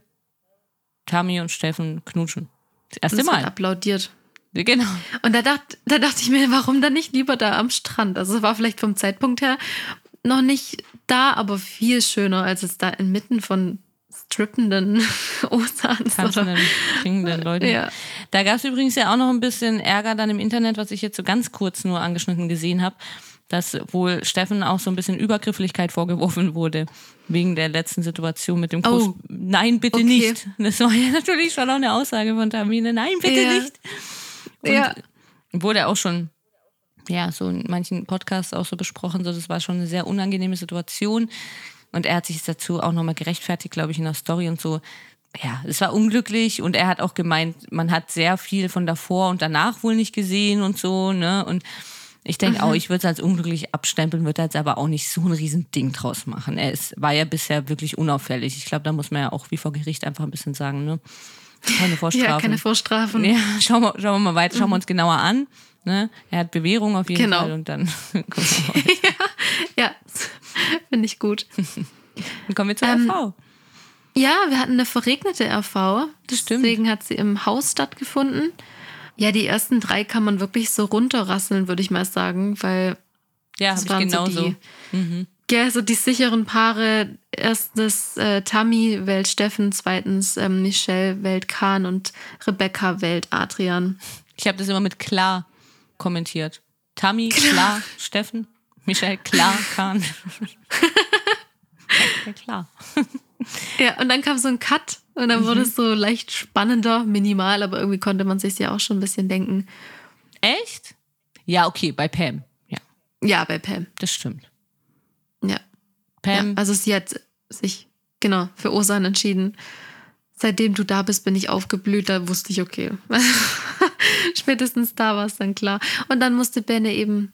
Tammy und Steffen knutschen. Das erste wird Mal. applaudiert. Genau. Und da, dacht, da dachte ich mir, warum dann nicht lieber da am Strand? Also es war vielleicht vom Zeitpunkt her noch nicht da, aber viel schöner, als es da inmitten von strippenden. Oder? tanzenden, Leuten. Ja. Da gab es übrigens ja auch noch ein bisschen Ärger dann im Internet, was ich jetzt so ganz kurz nur angeschnitten gesehen habe, dass wohl Steffen auch so ein bisschen Übergrifflichkeit vorgeworfen wurde wegen der letzten Situation mit dem Kuss. Oh. Nein, bitte Okay. nicht. Das war ja natürlich schon auch eine Aussage von Tamine. Nein, bitte Ja. nicht. Und Ja. wurde auch schon ja, so in manchen Podcasts auch so besprochen, so das war schon eine sehr unangenehme Situation. Und er hat sich dazu auch nochmal gerechtfertigt, glaube ich, in der Story und so. Ja, es war unglücklich und er hat auch gemeint, man hat sehr viel von davor und danach wohl nicht gesehen und so, ne? Und ich denke auch, ich würde es als unglücklich abstempeln, würde jetzt aber auch nicht so ein riesen Ding draus machen. Er ist, war ja bisher wirklich unauffällig. Ich glaube, da muss man ja auch wie vor Gericht einfach ein bisschen sagen, ne? Keine Vorstrafen. Ja, keine Vorstrafen. Ja, schauen wir, schauen wir mal weiter, schauen wir uns genauer an. Ne? Er hat Bewährung auf jeden Genau. Fall und dann mal. Ja, finde ich gut. Dann kommen wir zur Ähm, RV. Ja, wir hatten eine verregnete RV. Das stimmt. Deswegen hat sie im Haus stattgefunden. Ja, die ersten drei kann man wirklich so runterrasseln, würde ich mal sagen, weil Ja, das waren so genauso. die, ja, so die sicheren Paare. Erstens äh, Tammy wählt Steffen, zweitens ähm, Michelle wählt Kahn und Rebecca wählt Adrian. Ich habe das immer mit klar kommentiert. Tammy, klar, Steffen, Michelle, klar, Kahn. ja, klar. Ja, und dann kam so ein Cut und dann wurde es so leicht spannender, minimal, aber irgendwie konnte man sich ja auch schon ein bisschen denken. Echt? Ja, okay, bei Pam. Ja, Ja, bei Pam. das stimmt. Ja. ja. Pam, Also sie hat sich genau für Osan entschieden. Seitdem du da bist, bin ich aufgeblüht. Da wusste ich, okay. Spätestens da war es dann klar. Und dann musste Benne eben.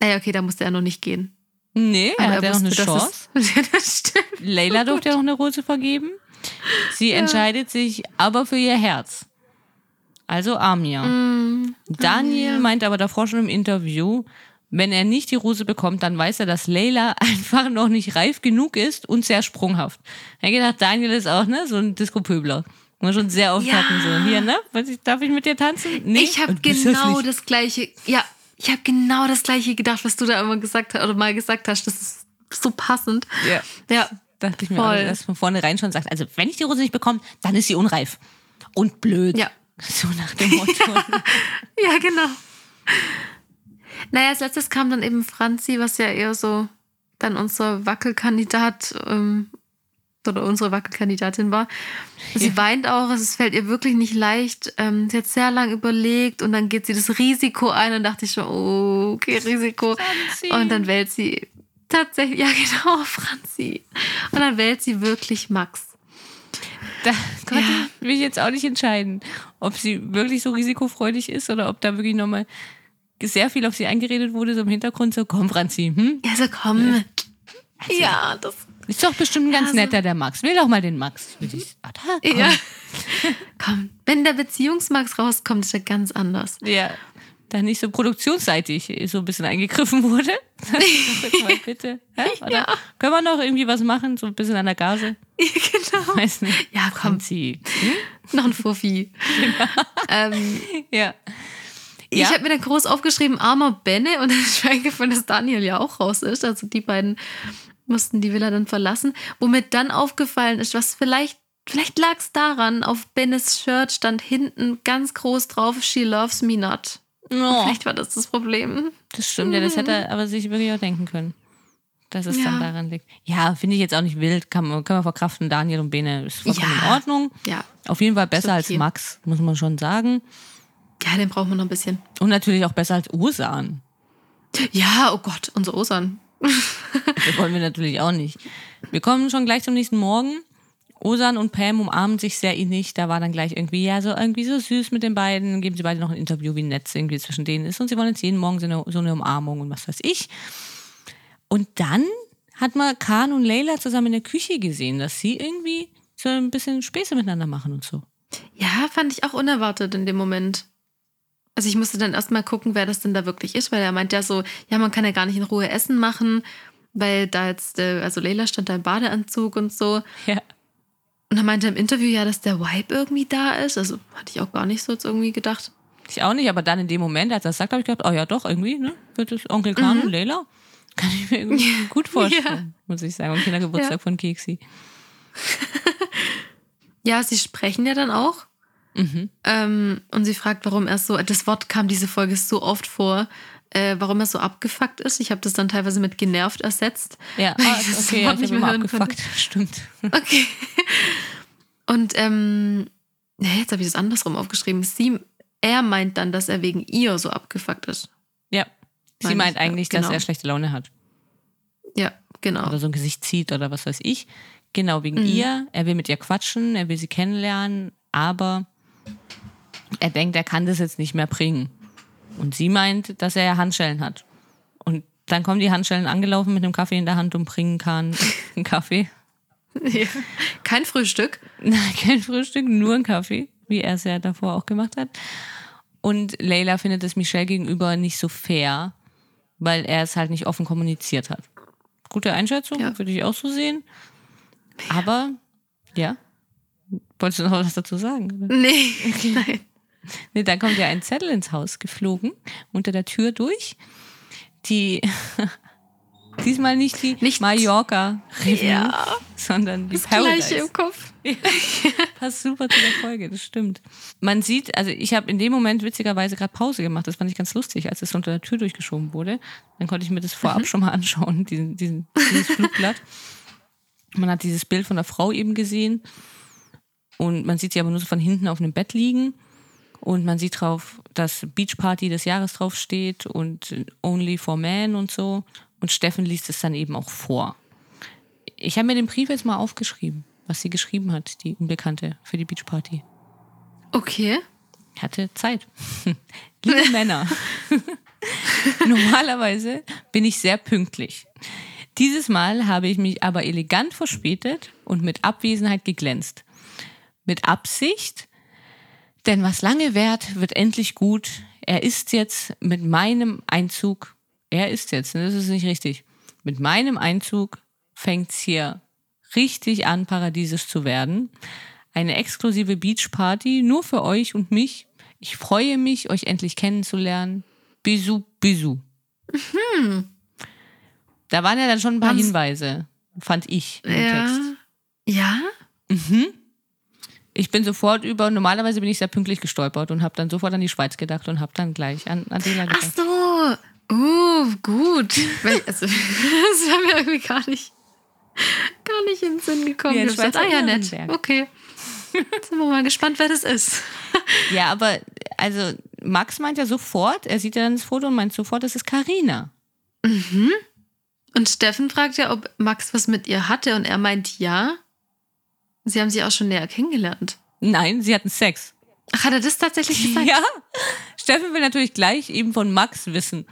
Naja, okay, da musste er noch nicht gehen. nee, er hat ja noch eine Chance. es- Ja, das stimmt. Leila durfte ja noch eine Rose vergeben. Sie entscheidet sich aber für ihr Herz. Also Amia. Mm, Daniel meint aber davor schon im Interview, wenn er nicht die Rose bekommt, dann weiß er, dass Leila einfach noch nicht reif genug ist und sehr sprunghaft. Er hat gedacht, Daniel ist auch ne, so ein Disco-Pöbler. Wir schon sehr oft Ja. hatten so, hier, ne? Was ich- Darf ich mit dir tanzen? Nee. Ich habe genau das gleiche. Ja, ich habe genau das gleiche gedacht, was du da immer gesagt hast oder mal gesagt hast. Das ist so passend. Ja. Ja, dachte ich mir, Voll. also, dass von vornherein schon sagt, also wenn ich die Rose nicht bekomme, dann ist sie unreif. Und blöd. Ja. So nach dem Motto. Ja, genau. Naja, als letztes kam dann eben Franzi, was ja eher so dann unser Wackelkandidat ähm, oder unsere Wackelkandidatin war. Sie Ja. weint auch, es fällt ihr wirklich nicht leicht. Ähm, sie hat sehr lange überlegt und dann geht sie das Risiko ein und dachte ich schon, oh, okay, Risiko. Franzi. Und dann wählt sie tatsächlich, ja genau, Franzi. Und dann wählt sie wirklich Max. Da konnte Ja. ich mich jetzt auch nicht entscheiden, ob sie wirklich so risikofreudig ist oder ob da wirklich nochmal sehr viel auf sie eingeredet wurde, so im Hintergrund, so komm Franzi, hm? Ja, so komm. Ja, das Ist doch bestimmt ein ganz Ja, so- netter, der Max. Will doch mal den Max. Ich, ah, da, komm. Ja. Komm, wenn der Beziehungsmax rauskommt, ist er ganz anders. ja. Da nicht so produktionsseitig so ein bisschen eingegriffen wurde. Mal bitte. Ja. Können wir noch irgendwie was machen? So ein bisschen an der Gase? Ja, genau. Weiß nicht. Ja, komm, Franzi. noch ein Fuffi. ähm, Ja. Ich Ja. habe mir dann groß aufgeschrieben, armer Benne, und dann ist mir eingefallen, dass Daniel ja auch raus ist. Also die beiden mussten die Villa dann verlassen. Wo mir dann aufgefallen ist, was vielleicht, vielleicht lag es daran, auf Bennes Shirt stand hinten ganz groß drauf, She loves me not. Oh, Vielleicht war das das Problem. das stimmt, ja, das hätte er aber sich wirklich auch denken können. Dass es Ja. dann daran liegt. Ja, finde ich jetzt auch nicht wild. Kann man, kann man verkraften. Daniel und Bene ist vollkommen Ja. in Ordnung. Ja. Auf jeden Fall besser okay. als Max, muss man schon sagen. Ja, den brauchen wir noch ein bisschen. Und natürlich auch besser als Ursan. Ja, oh Gott, unser Osan. Das wollen wir natürlich auch nicht. Wir kommen schon gleich zum nächsten Morgen. Osan und Pam umarmen sich sehr innig. Da war dann gleich irgendwie, ja, so irgendwie so süß mit den beiden. Geben sie beide noch ein Interview, wie nett es irgendwie zwischen denen ist. Und sie wollen jetzt jeden Morgen so eine, so eine Umarmung und was weiß ich. Und dann hat man Khan und Leila zusammen in der Küche gesehen, dass sie irgendwie so ein bisschen Späße miteinander machen und so. Ja, fand ich auch unerwartet in dem Moment. Also ich musste dann erstmal gucken, wer das denn da wirklich ist, weil er meint ja so, ja, man kann ja gar nicht in Ruhe Essen machen, weil da jetzt, äh, also Leila stand da im Badeanzug und so. Ja. Und er meinte im Interview ja, dass der Vibe irgendwie da ist. Also hatte ich auch gar nicht so jetzt irgendwie gedacht. Ich auch nicht, aber dann in dem Moment, als er das sagt, habe ich gedacht, oh ja doch, irgendwie, ne? Wird es Onkel Khan und Leila? Kann ich mir irgendwie gut vorstellen, muss ich sagen. Und Kindergeburtstag Ja. von Keksi. Ja, sie sprechen ja dann auch. Mhm. Ähm, und sie fragt, warum er so, das Wort kam diese Folge so oft vor, äh, warum er so abgefuckt ist. Ich habe das dann teilweise mit genervt ersetzt. Ja, weil ah, ich das okay, ja, nicht ich mehr habe immer hören konnte. abgefuckt. Stimmt. Okay. Und ähm, jetzt habe ich das andersrum aufgeschrieben. Sie, er meint dann, dass er wegen ihr so abgefuckt ist. Ja. Sie meint ja, eigentlich, dass genau. er schlechte Laune hat. Ja, genau. Oder so ein Gesicht zieht oder was weiß ich. Genau, wegen Mhm. ihr. Er will mit ihr quatschen, er will sie kennenlernen, aber er denkt, er kann das jetzt nicht mehr bringen. Und sie meint, dass er ja Handschellen hat. Und dann kommen die Handschellen angelaufen mit einem Kaffee in der Hand und bringen Kahn einen Kaffee. Ja. Kein Frühstück. Nein, kein Frühstück, nur ein Kaffee, wie er es ja davor auch gemacht hat. Und Leila findet es Michelle gegenüber nicht so fair, weil er es halt nicht offen kommuniziert hat. Gute Einschätzung, Ja. würde ich auch so sehen. Aber, ja. Wolltest du noch was dazu sagen? Oder? Nee, nein. Nee, dann kommt ja ein Zettel ins Haus geflogen, unter der Tür durch. Die, diesmal nicht die Nicht- Mallorca Review, Ja. sondern die Das Paradise. gleiche im Kopf. Passt super zu der Folge, das stimmt. Man sieht, also ich habe in dem Moment witzigerweise gerade Pause gemacht. Das fand ich ganz lustig, als es unter der Tür durchgeschoben wurde. Dann konnte ich mir das vorab schon mal anschauen, diesen, diesen, dieses Flugblatt. Man hat dieses Bild von der Frau eben gesehen und man sieht sie aber nur so von hinten auf einem Bett liegen. Und man sieht drauf, dass Beach Party des Jahres drauf steht und Only for Men und so. Und Steffen liest es dann eben auch vor. Ich habe mir den Brief jetzt mal aufgeschrieben, was sie geschrieben hat, die Unbekannte für die Beach Party. Okay. Ich hatte Zeit. Liebe Männer, normalerweise bin ich sehr pünktlich. Dieses Mal habe ich mich aber elegant verspätet und mit Abwesenheit geglänzt. Mit Absicht, denn was lange währt, wird endlich gut. Er ist jetzt mit meinem Einzug, er ist jetzt, ne, das ist nicht richtig, mit meinem Einzug fängt's hier richtig an, paradiesisch zu werden. Eine exklusive Beachparty nur für euch und mich. Ich freue mich, euch endlich kennenzulernen. Bisou, bisou. Da waren ja dann schon ein paar Hinweise. fand ich im Ja. Text. Ja? Mhm. Ich bin sofort über, normalerweise bin ich sehr pünktlich gestolpert und habe dann sofort an die Schweiz gedacht und habe dann gleich an Adela Ach gedacht. so. Uh, gut. Also, das war mir irgendwie gar nicht, gar nicht in den Sinn gekommen. Ja, gesagt, Schweizer ah ja, nett. Okay. Jetzt sind wir mal gespannt, wer das ist. Ja, aber also Max meint ja sofort, er sieht ja dann das Foto und meint sofort, das ist Karina. Und Steffen fragt ja, ob Max was mit ihr hatte und er meint ja. Sie haben sich auch schon näher kennengelernt. Nein, sie hatten Sex. Ach, hat er das tatsächlich gesagt? Ja. Steffen will natürlich gleich eben von Max wissen,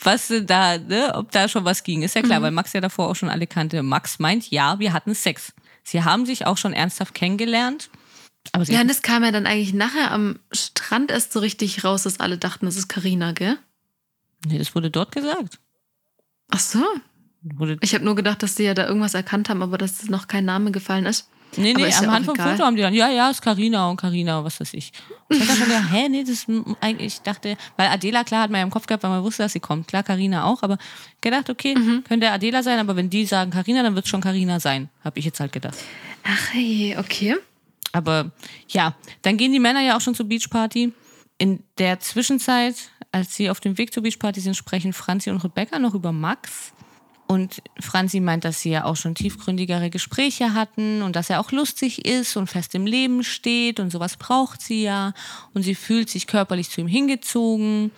was da, ne, ob da schon was ging. Ist ja klar, Mhm. weil Max ja davor auch schon alle kannte. Max meint, ja, wir hatten Sex. Sie haben sich auch schon ernsthaft kennengelernt. Aber Ja, und das kam ja dann eigentlich nachher am Strand erst so richtig raus, dass alle dachten, das ist Karina, gell? nee, das wurde dort gesagt. Ach so. Wurde, Ich habe nur gedacht, dass sie ja da irgendwas erkannt haben, aber dass noch kein Name gefallen ist. Nee, nee, ist ja auch vom. Foto haben die dann, ja, ja, ist Karina und Karina, was weiß ich. Ich dachte schon, ja, hä, nee, das ist eigentlich, ich dachte, weil Adela, klar, hat man ja im Kopf gehabt, weil man wusste, dass sie kommt. Klar, Karina auch, aber gedacht, okay, Mhm. könnte Adela sein, aber wenn die sagen Karina, dann wird es schon Karina sein, habe ich jetzt halt gedacht. Ach okay. Aber ja, dann gehen die Männer ja auch schon zur Beachparty. In der Zwischenzeit, als sie auf dem Weg zur Beachparty sind, sprechen Franzi und Rebecca noch über Max. Und Franzi meint, dass sie ja auch schon tiefgründigere Gespräche hatten und dass er auch lustig ist und fest im Leben steht und sowas braucht sie ja. Und sie fühlt sich körperlich zu ihm hingezogen.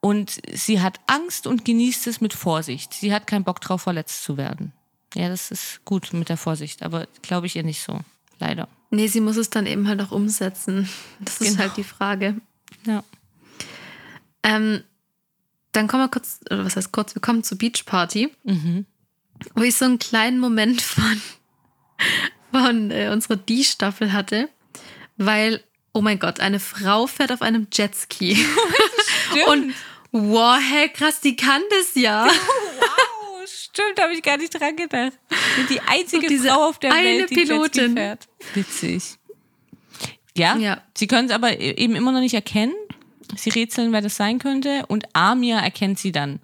Und sie hat Angst und genießt es mit Vorsicht. Sie hat keinen Bock drauf, verletzt zu werden. Ja, das ist gut mit der Vorsicht, aber glaube ich ihr nicht so. Leider. Nee, sie muss es dann eben halt auch umsetzen. Das ist Genau. halt die Frage. Ja. Ähm, dann kommen wir kurz, oder was heißt kurz, wir kommen zur Beachparty, Mhm. wo ich so einen kleinen Moment von, von äh, unserer Die-Staffel hatte, weil, oh mein Gott, eine Frau fährt auf einem Jetski. Und wow, hey, krass, die kann das ja. Wow, stimmt, habe ich gar nicht dran gedacht. Die einzige diese Frau auf der Welt, die Jetski Pilotin. fährt. Witzig. Ja, Ja. sie können es aber e- eben immer noch nicht erkennen. Sie rätseln, wer das sein könnte. Und Amir erkennt sie dann,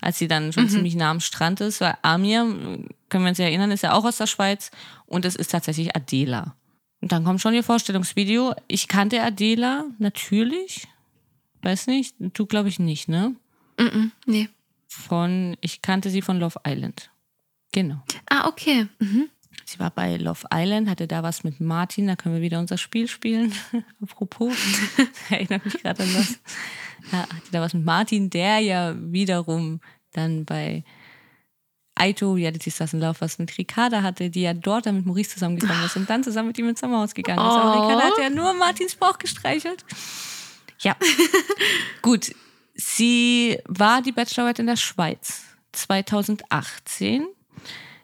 als sie dann Mhm. schon ziemlich nah am Strand ist. Weil Amir, können wir uns ja erinnern, ist ja auch aus der Schweiz. Und es ist tatsächlich Adela. Und dann kommt schon ihr Vorstellungsvideo. Ich kannte Adela, natürlich. Weiß nicht, du glaube ich nicht, ne? Mhm, nee. Von, ich kannte sie von Love Island. Genau. Ah, okay. Mhm. Sie war bei Love Island, hatte da was mit Martin, da können wir wieder unser Spiel spielen. Apropos, erinnert mich gerade an das. Ja, hatte da was mit Martin, der ja wiederum dann bei Aito, Reality Stars in Love, was mit Ricarda hatte, die ja dort dann mit Maurice zusammengekommen ist und dann zusammen mit ihm ins Sommerhaus gegangen ist. Aber Oh. Ricarda hat ja nur Martins Bauch gestreichelt. Ja. Gut. Sie war die Bachelorette in der Schweiz 2018.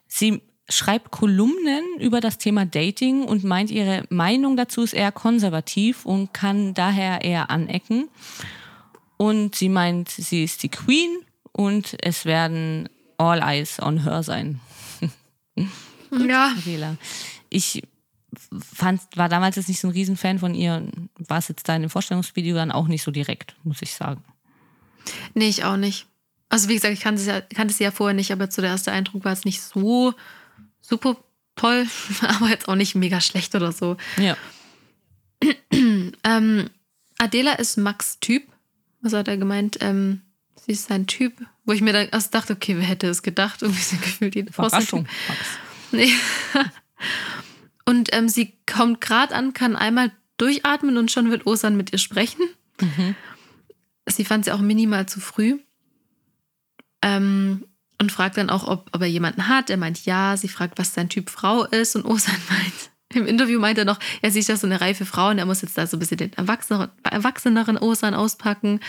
Sie schreibt Kolumnen über das Thema Dating und meint, ihre Meinung dazu ist eher konservativ und kann daher eher anecken. Und sie meint, sie ist die Queen und es werden all eyes on her sein. Ja, Adela. Ich fand, war damals jetzt nicht so ein Riesenfan von ihr, war es jetzt da in dem Vorstellungsvideo dann auch nicht so direkt, muss ich sagen. nee, ich auch nicht. Also wie gesagt, ich kannte sie, ja, kannte sie ja vorher nicht, aber zu der erste Eindruck war es nicht so super toll, aber jetzt auch nicht mega schlecht oder so. Ja. Ähm, Adela ist Max Typ. Also hat er gemeint, ähm, sie ist sein Typ. Wo ich mir dann erst dachte, okay, wer hätte es gedacht? Irgendwie so gefühlt sein Überraschung. Max. Nee. Und ähm, sie kommt gerade an, kann einmal durchatmen und schon wird Osan mit ihr sprechen. Mhm. Sie fand sie auch minimal zu früh. Ähm, und fragt dann auch, ob, ob er jemanden hat. Er meint ja. Sie fragt, was sein Typ Frau ist. Und Osan meint, im Interview meint er noch, er sieht da so eine reife Frau und er muss jetzt da so ein bisschen den erwachseneren, erwachseneren Osan auspacken.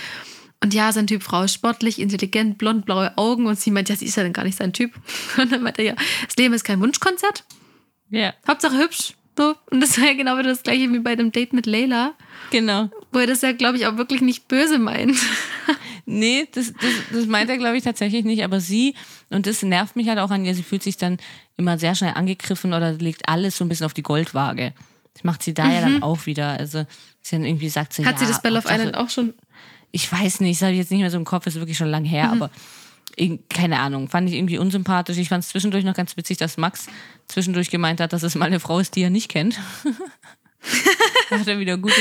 Und ja, sein Typ Frau ist sportlich, intelligent, blond, blaue Augen. Und sie meint, ja, sie ist ja dann gar nicht sein Typ. Und dann meint er ja, das Leben ist kein Wunschkonzert. Ja, Hauptsache hübsch. So. Und das war ja genau wieder das gleiche wie bei dem Date mit Leila, genau. wo er das ja, glaube ich, auch wirklich nicht böse meint. Nee, das, das, das meint er, glaube ich, tatsächlich nicht. Aber sie, und das nervt mich halt auch an ihr, sie fühlt sich dann immer sehr schnell angegriffen oder legt alles so ein bisschen auf die Goldwaage. Das macht sie da ja dann auch wieder. Also, sie dann irgendwie sagt sie, Hat ja, sie das bei Love Island auch schon? Ich weiß nicht, das habe ich jetzt nicht mehr so im Kopf, ist wirklich schon lang her, aber keine Ahnung, fand ich irgendwie unsympathisch. Ich fand es zwischendurch noch ganz witzig, dass Max zwischendurch gemeint hat, dass es mal eine Frau ist, die er nicht kennt. da hat er wieder gut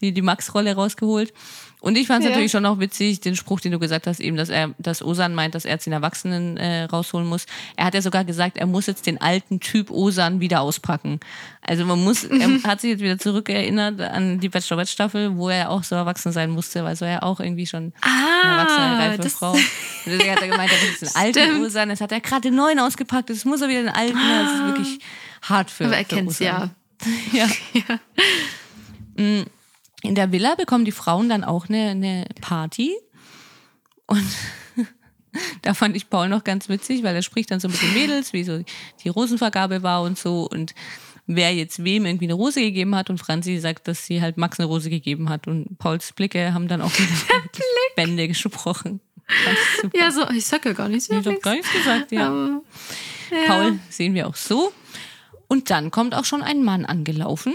die, die Max-Rolle rausgeholt. Und ich fand es ja. natürlich schon auch witzig, den Spruch, den du gesagt hast, eben, dass er, dass Osan meint, dass er jetzt den Erwachsenen äh, rausholen muss. Er hat ja sogar gesagt, er muss jetzt den alten Typ Osan wieder auspacken. Also man muss, er hat sich jetzt wieder zurückerinnert an die Bachelorette-Staffel, wo er auch so erwachsen sein musste, weil so er auch irgendwie schon ah, eine erwachsene, reife Frau. Deswegen hat er gemeint, er muss den alten Osan, jetzt hat er gerade den neuen ausgepackt, jetzt muss er wieder den alten. Ah. Das ist wirklich hart für Aber er kennt ja. ja. ja. In der Villa bekommen die Frauen dann auch eine, eine Party. Und da fand ich Paul noch ganz witzig, weil er spricht dann so mit den Mädels, wie so die Rosenvergabe war und so und wer jetzt wem irgendwie eine Rose gegeben hat und Franzi sagt, dass sie halt Max eine Rose gegeben hat und Pauls Blicke haben dann auch wieder Bände gesprochen. Ja, so, ich sag ja gar nichts. Ich habe gar nichts gesagt, ja. Um, ja. Paul sehen wir auch so. Und dann kommt auch schon ein Mann angelaufen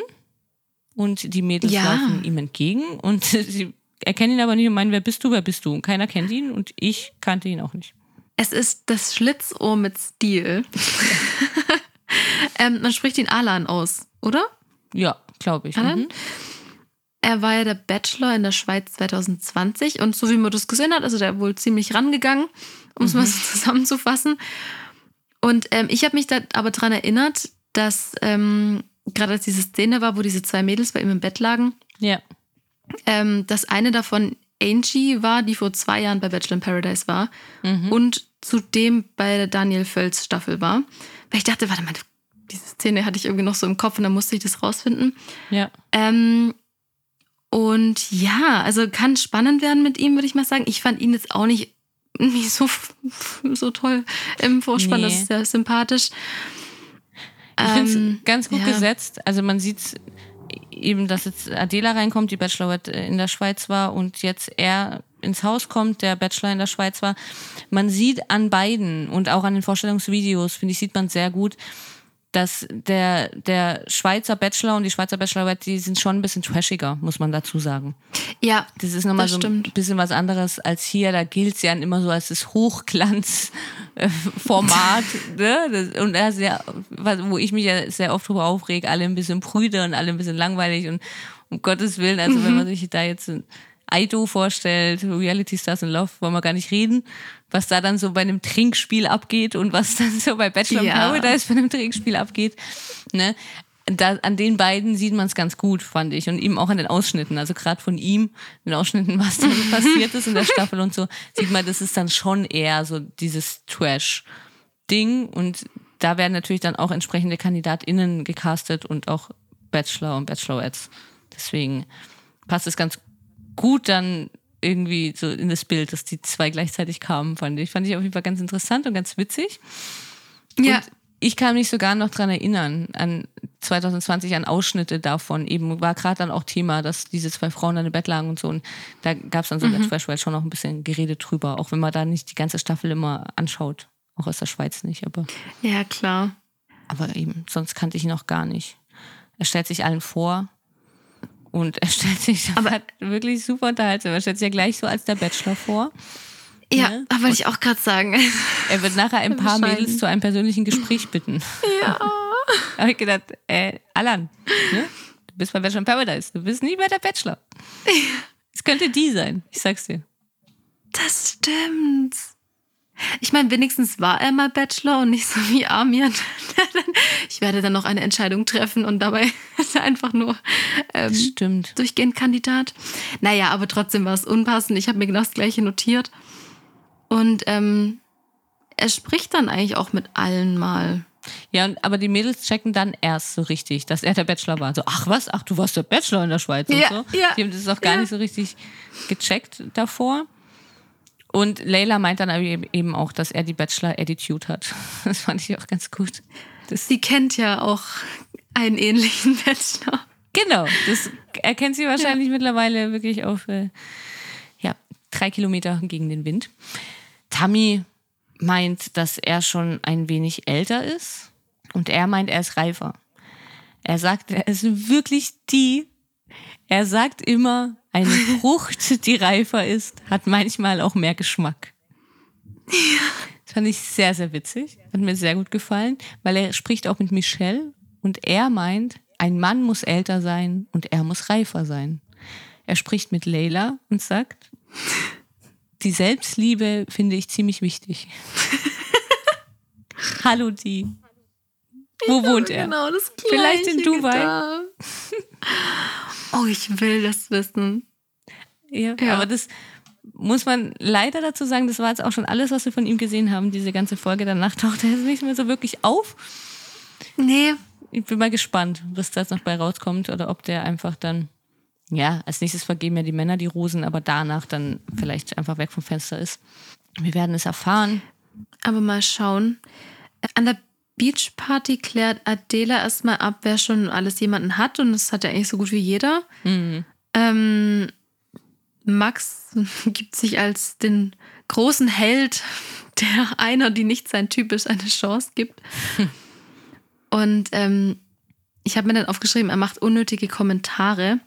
und die Mädels ja. laufen ihm entgegen und sie erkennen ihn aber nicht und meinen, wer bist du, wer bist du? Und keiner kennt ihn und ich kannte ihn auch nicht. Es ist das Schlitzohr mit Stil. ähm, man spricht ihn Alan aus, oder? Ja, glaube ich. Alan? Mhm. Er war ja der Bachelor in der Schweiz 2020 und so wie man das gesehen hat, also der wohl ziemlich rangegangen, um es mhm. mal so zusammenzufassen. Und ähm, ich habe mich da aber daran erinnert, dass ähm, gerade als diese Szene war, wo diese zwei Mädels bei ihm im Bett lagen, ja. ähm, dass eine davon Angie war, die vor zwei Jahren bei Bachelor in Paradise war mhm. und zudem bei der Daniel Völz Staffel war. Weil ich dachte, warte mal, diese Szene hatte ich irgendwie noch so im Kopf und dann musste ich das rausfinden. Ja. Ähm, und ja, also kann spannend werden mit ihm, würde ich mal sagen. Ich fand ihn jetzt auch nicht, nicht so, so toll im Vorspann. Nee. Das ist sehr sympathisch. Ich finde es ähm, ganz gut ja. gesetzt. Also man sieht eben, dass jetzt Adela reinkommt, die Bachelorette in der Schweiz war und jetzt er ins Haus kommt, der Bachelor in der Schweiz war. Man sieht an beiden und auch an den Vorstellungsvideos, finde ich, sieht man sehr gut, dass der, der Schweizer Bachelor und die Schweizer Bachelorette, die sind schon ein bisschen trashiger, muss man dazu sagen. Ja. Das ist nochmal so ein bisschen was anderes als hier. Da gilt es ja immer so als das Hochglanzformat. ne? Und er sehr, wo ich mich ja sehr oft drüber aufrege, alle ein bisschen prüde und alle ein bisschen langweilig und um Gottes Willen, also wenn man sich da jetzt Aido vorstellt, Reality Stars in Love, wollen wir gar nicht reden, was da dann so bei einem Trinkspiel abgeht und was dann so bei Bachelor ja. Paradise bei einem Trinkspiel abgeht. Ne? Da, an den beiden sieht man es ganz gut, fand ich. Und eben auch an den Ausschnitten. Also gerade von ihm, den Ausschnitten, was dann passiert ist in der Staffel und so, sieht man, das ist dann schon eher so dieses Trash-Ding. Und da werden natürlich dann auch entsprechende KandidatInnen gecastet und auch Bachelor und Bachelorettes. Deswegen passt es ganz gut dann irgendwie so in das Bild, dass die zwei gleichzeitig kamen, fand ich. Fand ich auf jeden Fall ganz interessant und ganz witzig. Ja. Und ich kann mich sogar noch dran erinnern, an 2020 an Ausschnitte davon. Eben war gerade dann auch Thema, dass diese zwei Frauen an dem Bett lagen und so. Und da gab es dann so mhm. in Freshwell schon noch ein bisschen Gerede drüber, auch wenn man da nicht die ganze Staffel immer anschaut. Auch aus der Schweiz nicht, aber. Ja, klar. Aber eben, sonst kannte ich ihn auch gar nicht. Er stellt sich allen vor, und er stellt sich aber wirklich super unterhaltsam. Er stellt sich ja gleich so als der Bachelor vor. Ja, ne? wollte ich auch gerade sagen. Er wird nachher ein paar Mädels zu einem persönlichen Gespräch bitten. Ja. da habe ich gedacht, äh, Alan, ne? du bist bei Bachelor in Paradise, du bist nie bei der Bachelor. Es könnte die sein, ich sag's dir. Das stimmt. Ich meine, wenigstens war er mal Bachelor und nicht so wie Amir. ich werde dann noch eine Entscheidung treffen und dabei ist er einfach nur ähm, Stimmt. durchgehend Kandidat. Naja, aber trotzdem war es unpassend. Ich habe mir genau das Gleiche notiert. Und ähm, er spricht dann eigentlich auch mit allen mal. Ja, aber die Mädels checken dann erst so richtig, dass er der Bachelor war. So, ach was, ach, du warst der Bachelor in der Schweiz ja, und so. Ja, die haben das auch gar ja. nicht so richtig gecheckt davor. Und Leila meint dann eben auch, dass er die Bachelor-Attitude hat. Das fand ich auch ganz gut. Das sie kennt ja auch einen ähnlichen Bachelor. Genau, das erkennt sie wahrscheinlich ja. mittlerweile wirklich auf äh, ja, drei Kilometer gegen den Wind. Tammy meint, dass er schon ein wenig älter ist und er meint, er ist reifer. Er sagt, er ist wirklich die. Er sagt immer, eine Frucht, die reifer ist, hat manchmal auch mehr Geschmack. Das fand ich sehr, sehr witzig. Hat mir sehr gut gefallen, weil er spricht auch mit Michelle und er meint, ein Mann muss älter sein und er muss reifer sein. Er spricht mit Leila und sagt, die Selbstliebe finde ich ziemlich wichtig. Hallo die. Wo wohnt er? Genau das Vielleicht in Gleiche Dubai. Oh, ich will das wissen. Ja, Ja. aber das muss man leider dazu sagen, das war jetzt auch schon alles, was wir von ihm gesehen haben, diese ganze Folge. Danach taucht er jetzt nicht mehr so wirklich auf. Nee, Ich bin mal gespannt, was da jetzt noch bei rauskommt oder ob der einfach dann, ja, als nächstes vergeben ja die Männer die Rosen, aber danach dann vielleicht einfach weg vom Fenster ist. Wir werden es erfahren. aber mal schauen. An der Beachparty klärt Adela erstmal ab, wer schon alles jemanden hat. Und das hat ja eigentlich so gut wie jeder. Ähm, Max gibt sich als den großen Held der einer, die nicht sein Typ ist, eine Chance gibt. Und ähm, ich habe mir dann aufgeschrieben, er macht unnötige Kommentare.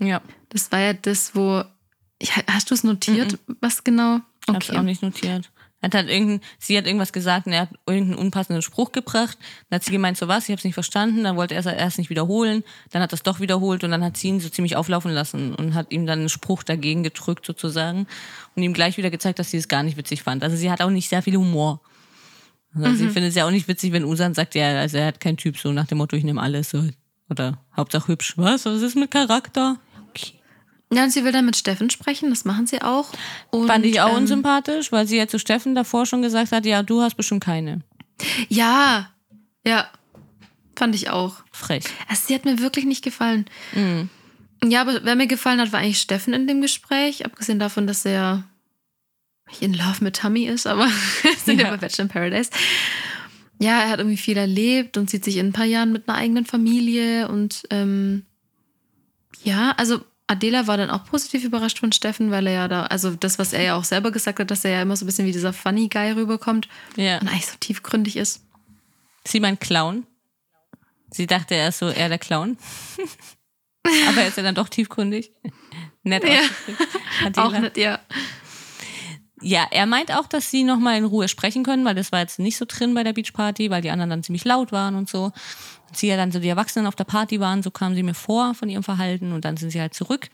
Ja, Das war ja das, wo. Ich, hast du es notiert, was genau? ich hab's auch nicht notiert. Er hat halt irgendein, sie hat irgendwas gesagt und er hat irgendeinen unpassenden Spruch gebracht. Dann hat sie gemeint, so was, ich hab's nicht verstanden. Dann wollte er es erst nicht wiederholen. Dann hat er es doch wiederholt und dann hat sie ihn so ziemlich auflaufen lassen und hat ihm dann einen Spruch dagegen gedrückt sozusagen und ihm gleich wieder gezeigt, dass sie es gar nicht witzig fand. Also sie hat auch nicht sehr viel Humor. Also Sie findet es ja auch nicht witzig, wenn Usan sagt, ja, also er hat keinen Typ, so nach dem Motto, ich nehme alles. So. Oder Hauptsache hübsch. Was? Was ist mit Charakter? Ja, und sie will dann mit Steffen sprechen, das machen sie auch. Und, Fand ich auch ähm, unsympathisch, weil sie ja zu Steffen davor schon gesagt hat, ja, du hast bestimmt keine. Ja, ja, fand ich auch. Frech. Also, sie hat mir wirklich nicht gefallen. Mhm. Ja, aber wer mir gefallen hat, war eigentlich Steffen in dem Gespräch. Abgesehen davon, dass er in Love mit Tammy ist, aber sind ja. Ja. bei Bachelor in Paradise. Ja, er hat irgendwie viel erlebt und sieht sich in ein paar Jahren mit einer eigenen Familie. Und ähm, ja, also Adela war dann auch positiv überrascht von Steffen, weil er ja da, also das, was er ja auch selber gesagt hat, dass er ja immer so ein bisschen wie dieser Funny Guy rüberkommt Ja. und eigentlich so tiefgründig ist. Sie meint Clown. Sie dachte, er ist so eher der Clown. Aber er ist ja dann doch tiefgründig. Nett Ja. Auch nicht, ja. Ja, er meint auch, dass sie nochmal in Ruhe sprechen können, weil das war jetzt nicht so drin bei der Beachparty, weil die anderen dann ziemlich laut waren und so. Und sie ja dann so die Erwachsenen auf der Party waren, so kamen sie mir vor von ihrem Verhalten und dann sind sie halt zurück.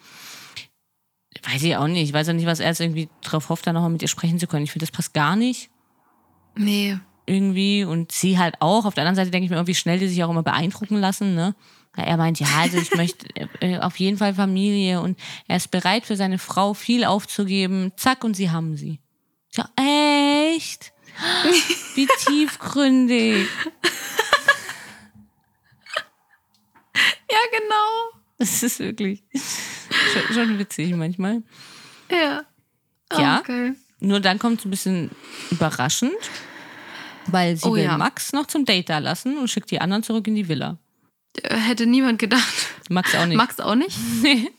Weiß ich auch nicht. Ich weiß auch nicht, was er jetzt irgendwie drauf hofft, da nochmal mit ihr sprechen zu können. Ich finde, das passt gar nicht Nee. irgendwie und sie halt auch. Auf der anderen Seite denke ich mir, irgendwie schnell die sich auch immer beeindrucken lassen, ne? Er meint, ja, also ich möchte äh, auf jeden Fall Familie und er ist bereit für seine Frau viel aufzugeben. Zack, und sie haben sie. Ja, echt? Wie tiefgründig. Ja, genau. Das ist wirklich schon, schon witzig manchmal. Ja. Ja. Okay. Nur dann kommt es ein bisschen überraschend, weil sie Oh will ja. Max noch zum Date da lassen und schickt die anderen zurück in die Villa. Hätte niemand gedacht. Max auch nicht. Max auch nicht?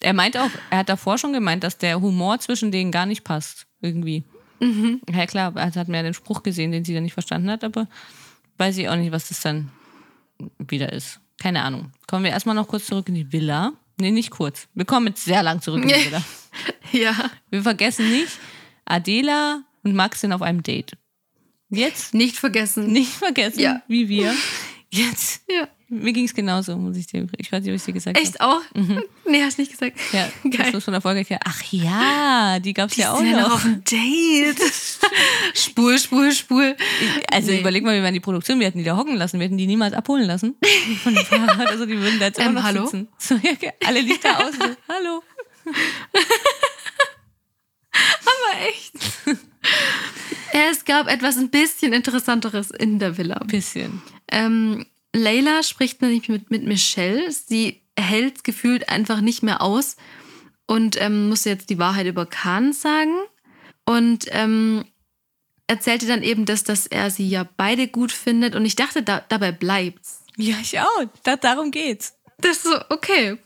Er meint auch, er hat davor schon gemeint, dass der Humor zwischen denen gar nicht passt. Irgendwie. Ja, klar, er hat mir ja den Spruch gesehen, den sie dann nicht verstanden hat, aber weiß ich auch nicht, was das dann wieder ist. Keine Ahnung. Kommen wir erstmal noch kurz zurück in die Villa. Nee, nicht kurz. Wir kommen jetzt sehr lang zurück in die Villa. Ja. Wir vergessen nicht, Adela und Max sind auf einem Date. Jetzt Nicht vergessen. nicht vergessen, Ja. wie wir. Jetzt. Ja. Mir ging es genauso, muss ich dir. Ich weiß nicht, ob ich dir gesagt habe. Echt auch? Nee, hast nicht gesagt. Ja, Geil. das von der Folge her. Ach ja, die gab es ja auch noch noch. auf dem Date. spul, spul, spul. Also Nee. überleg mal, wir wären die Produktion, wir hätten die da hocken lassen, wir hätten die niemals abholen lassen von dem Fahrrad. Also die würden da jetzt immer Ähm, noch hallo? sitzen. So, ja, alle Lichter aus. So, hallo. Aber echt. Ja, es gab etwas ein bisschen Interessanteres in der Villa. Bisschen. Ähm, Layla spricht nämlich mit, mit Michelle. Sie hält gefühlt einfach nicht mehr aus und ähm, musste jetzt die Wahrheit über Khan sagen. Und ähm, erzählte dann eben, dass, dass er sie ja beide gut findet. Und ich dachte, da, dabei bleibt's. Ja, ich auch. Da, darum geht's. Das ist so, okay.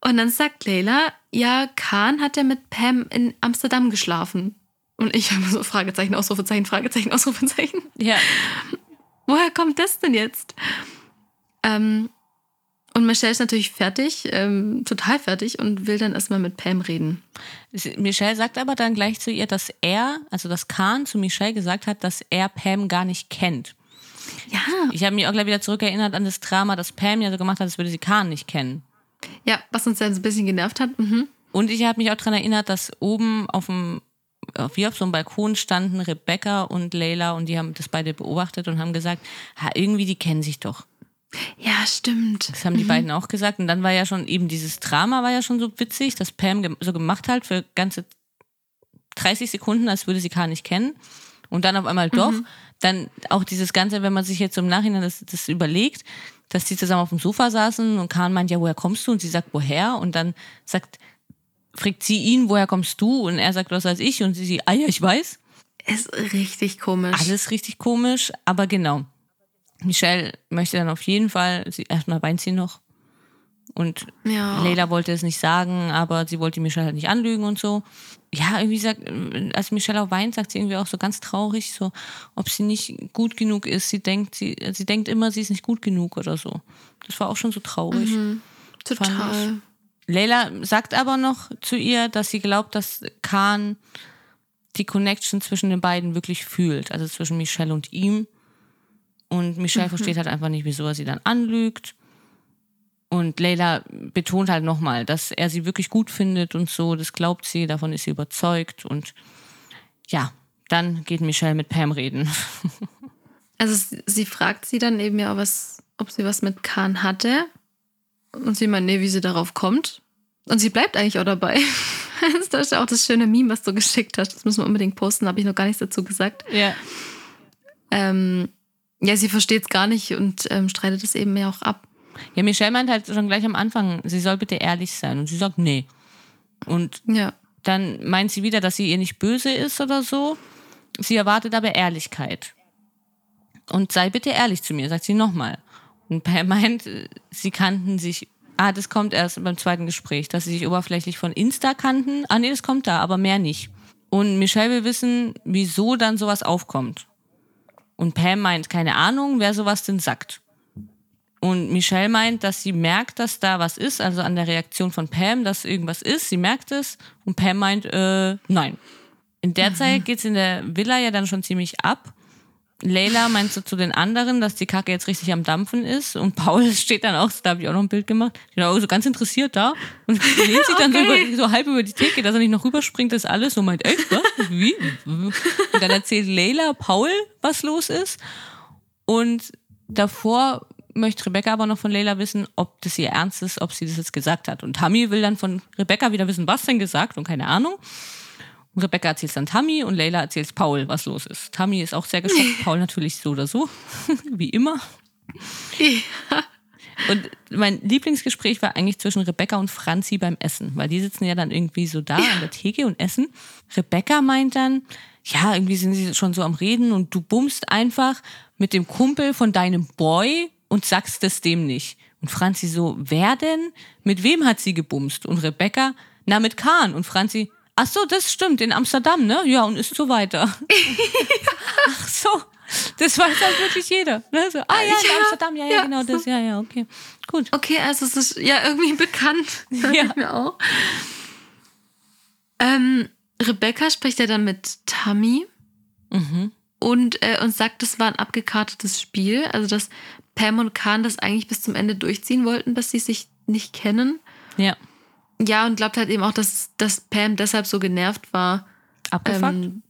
Und dann sagt Layla, ja, Khan hat ja mit Pam in Amsterdam geschlafen. Und ich habe so Fragezeichen, Ausrufezeichen, Fragezeichen, Ausrufezeichen. Ja. Woher kommt das denn jetzt? Ähm, Und Michelle ist natürlich fertig, ähm, total fertig und will dann erstmal mit Pam reden. Michelle sagt aber dann gleich zu ihr, dass er, also dass Khan zu Michelle gesagt hat, dass er Pam gar nicht kennt. Ja. Ich habe mich auch gleich wieder zurückerinnert an das Drama, das Pam ja so gemacht hat, als würde sie Khan nicht kennen. Ja, was uns dann so ein bisschen genervt hat. Mhm. Und ich habe mich auch daran erinnert, dass oben auf dem, wie auf so einem Balkon standen Rebecca und Leila und die haben das beide beobachtet und haben gesagt, ha, irgendwie die kennen sich doch. Ja, stimmt. Das haben die beiden auch gesagt. Und dann war ja schon eben dieses Drama war ja schon so witzig, dass Pam so gemacht hat für ganze 30 Sekunden, als würde sie Khan nicht kennen. Und dann auf einmal doch. Dann auch dieses Ganze, wenn man sich jetzt im Nachhinein das, das überlegt, dass die zusammen auf dem Sofa saßen und Khan meint, ja, woher kommst du? Und sie sagt, woher? Und dann sagt, fragt sie ihn, woher kommst du? Und er sagt, was weiß ich? Und sie, sie ah ja, ich weiß. Ist richtig komisch. Alles richtig komisch, aber genau. Michelle möchte dann auf jeden Fall, sie, erstmal weint sie noch. Und Ja. Leila wollte es nicht sagen, aber sie wollte Michelle halt nicht anlügen und so. Ja, irgendwie sagt, als Michelle auch weint, sagt sie irgendwie auch so ganz traurig, so, ob sie nicht gut genug ist. Sie denkt, sie, sie denkt immer, sie ist nicht gut genug oder so. Das war auch schon so traurig. Total. Leila sagt aber noch zu ihr, dass sie glaubt, dass Khan die Connection zwischen den beiden wirklich fühlt, also zwischen Michelle und ihm. Und Michelle versteht halt einfach nicht, wieso er sie dann anlügt. Und Leila betont halt nochmal, dass er sie wirklich gut findet und so, das glaubt sie, davon ist sie überzeugt. Und ja, dann geht Michelle mit Pam reden. Also sie, sie fragt sie dann eben ja, was, ob sie was mit Khan hatte. Und sie meint, nee, wie sie darauf kommt. Und sie bleibt eigentlich auch dabei. Das ist ja auch das schöne Meme, was du geschickt hast. Das müssen wir unbedingt posten, habe ich noch gar nichts dazu gesagt. Ja. Ähm, ja, sie versteht es gar nicht und ähm, streitet es eben ja auch ab. Ja, Michelle meint halt schon gleich am Anfang, sie soll bitte ehrlich sein. Und sie sagt, nee. Und Ja. dann meint sie wieder, dass sie ihr nicht böse ist oder so. Sie erwartet aber Ehrlichkeit. Und sei bitte ehrlich zu mir, sagt sie nochmal. Und Pam meint, sie kannten sich. Ah, das kommt erst beim zweiten Gespräch, dass sie sich oberflächlich von Insta kannten. Ah, nee, das kommt da, aber mehr nicht. Und Michelle will wissen, wieso dann sowas aufkommt. Und Pam meint, keine Ahnung, wer sowas denn sagt. Und Michelle meint, dass sie merkt, dass da was ist, also an der Reaktion von Pam, dass irgendwas ist. Sie merkt es. Und Pam meint, äh, nein. In der Zeit geht's in der Villa ja dann schon ziemlich ab. Leila meint so zu den anderen, dass die Kacke jetzt richtig am Dampfen ist. Und Paul steht dann auch, da habe ich auch noch ein Bild gemacht, auch so ganz interessiert da und lehnt sich dann so, über, so halb über die Theke, dass er nicht noch rüberspringt, das alles so meint, echt, was? Wie? Und dann erzählt Leila Paul, was los ist. Und davor möchte Rebecca aber noch von Leila wissen, ob das ihr ernst ist, ob sie das jetzt gesagt hat. Und Tammy will dann von Rebecca wieder wissen, was denn gesagt und keine Ahnung. Rebecca erzählt dann Tammy und Leila erzählt Paul, was los ist. Tammy ist auch sehr geschockt, Paul natürlich so oder so, wie immer. Und mein Lieblingsgespräch war eigentlich zwischen Rebecca und Franzi beim Essen, weil die sitzen ja dann irgendwie so da an der Theke und essen. Rebecca meint dann, ja, irgendwie sind sie schon so am Reden und du bummst einfach mit dem Kumpel von deinem Boy und sagst es dem nicht. Und Franzi so, wer denn? Mit wem hat sie gebumst? Und Rebecca, na mit Kahn. Und Franzi, ach so, das stimmt, in Amsterdam, ne? Ja, und ist so weiter. ach so. Das weiß halt wirklich jeder. Ne? So, ah ja, in Ja, Amsterdam, ja, ja, ja, genau das, ja, ja, okay. Gut. Okay, also es ist ja irgendwie bekannt. Dachte Ja. ich mir auch. Ähm, Rebecca spricht ja dann mit Tammy Mhm. und, äh, und sagt, das war ein abgekartetes Spiel. Also, dass Pam und Khan das eigentlich bis zum Ende durchziehen wollten, dass sie sich nicht kennen. Ja. Ja, und glaubt halt eben auch, dass, dass Pam deshalb so genervt war. Abgefuckt? Ähm,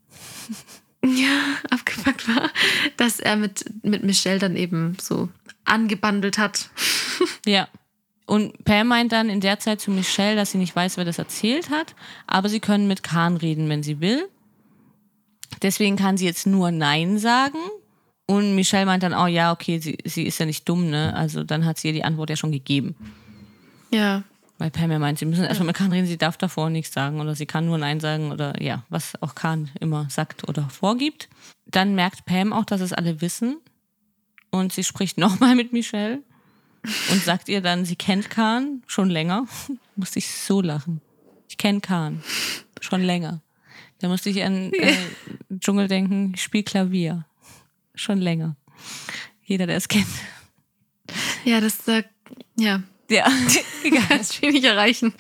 ja, abgefuckt war, dass er mit, mit Michelle dann eben so angebandelt hat. Ja. Und Pam meint dann in der Zeit zu Michelle, dass sie nicht weiß, wer das erzählt hat, aber sie können mit Khan reden, wenn sie will. Deswegen kann sie jetzt nur Nein sagen. Und Michelle meint dann, oh ja, okay, sie, sie ist ja nicht dumm, ne? Also dann hat sie ihr die Antwort ja schon gegeben. Ja. Weil Pam ja meint, sie müssen erstmal mit Khan reden, sie darf davor nichts sagen oder sie kann nur Nein sagen oder ja, was auch Khan immer sagt oder vorgibt. Dann merkt Pam auch, dass es alle wissen und sie spricht nochmal mit Michelle und sagt ihr dann, sie kennt Khan schon länger. musste ich so lachen. Ich kenne Khan schon länger. Da musste ich an äh, Dschungel denken, ich spiele Klavier. Schon länger. Jeder, der es kennt. Ja, das sagt, ja, Ja, Ganz wenig erreichen.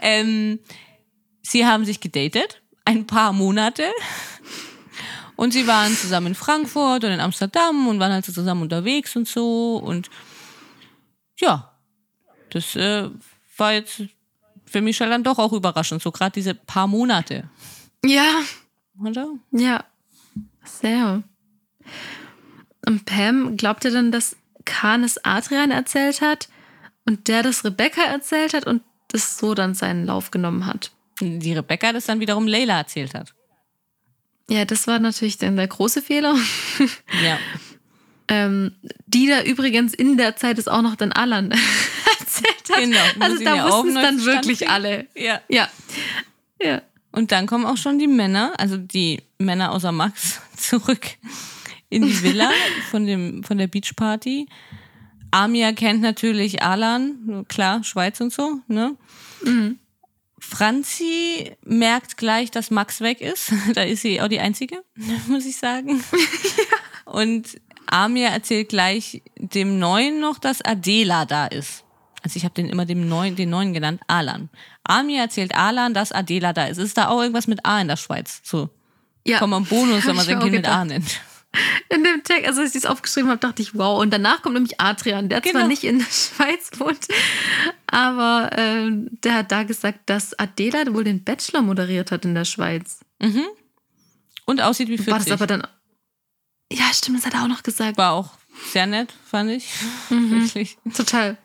ähm, sie haben sich gedatet, ein paar Monate. Und sie waren zusammen in Frankfurt und in Amsterdam und waren halt so zusammen unterwegs und so. Und ja, das äh, war jetzt für Michelle dann doch auch überraschend, so gerade diese paar Monate. Ja, Oder? ja. Sehr. Und Pam glaubte dann, dass Khan es Adrian erzählt hat und der das Rebecca erzählt hat und das so dann seinen Lauf genommen hat. Die Rebecca das dann wiederum Leila erzählt hat. Ja, das war natürlich dann der große Fehler. Ja. ähm, die da übrigens in der Zeit ist auch noch den Alan erzählt hat. Genau, Also da wussten es dann wirklich alle. Ja. Ja. Ja. Und dann kommen auch schon die Männer, also die Männer außer Max, zurück in die Villa von, dem, von der Beachparty. Amia kennt natürlich Alan, klar, Schweiz und so, ne? Franzi merkt gleich, dass Max weg ist. Da ist sie auch die Einzige, muss ich sagen. Und Amia erzählt gleich dem Neuen noch, dass Adela da ist. Also ich habe den immer dem Neuen, den Neuen genannt, Alan. Amia erzählt Alan, dass Adela da ist. Ist da auch irgendwas mit A in der Schweiz? So, ja. kommt man Bonus, wenn man sein Kind mit A nennt. In dem Text, also als ich es aufgeschrieben habe, dachte ich, wow. Und danach kommt nämlich Adrian, der zwar Genau. nicht in der Schweiz wohnt, aber ähm, der hat da gesagt, dass Adela wohl den Bachelor moderiert hat in der Schweiz. Und aussieht wie 40. War das aber dann. Ja, stimmt, das hat er auch noch gesagt. War auch sehr nett, fand ich. Mhm. Wirklich. Total.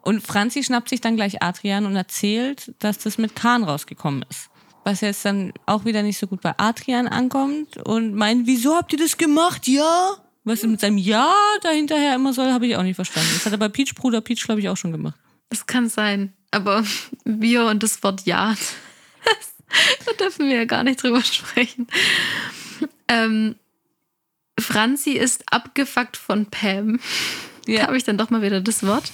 Und Franzi schnappt sich dann gleich Adrian und erzählt, dass das mit Kahn rausgekommen ist. Was jetzt dann auch wieder nicht so gut bei Adrian ankommt und meint, wieso habt ihr das gemacht? Ja? Was er mit seinem Ja dahinterher immer soll, habe ich auch nicht verstanden. Das hat aber Peach Bruder Peach, glaube ich, auch schon gemacht. Das kann sein. Aber wir und das Wort Ja, das, da dürfen wir ja gar nicht drüber sprechen. Ähm, Franzi ist abgefuckt von Pam. Da Ja. habe ich dann doch mal wieder das Wort.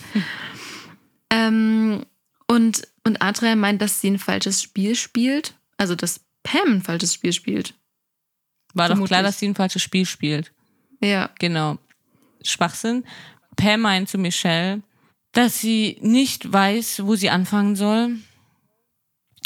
Ähm, und, und Adrian meint, dass sie ein falsches Spiel spielt. Also, dass Pam ein falsches Spiel spielt. War doch klar, Vermutlich. dass sie ein falsches Spiel spielt. Ja. Genau. Schwachsinn. Pam meint zu Michelle, dass sie nicht weiß, wo sie anfangen soll,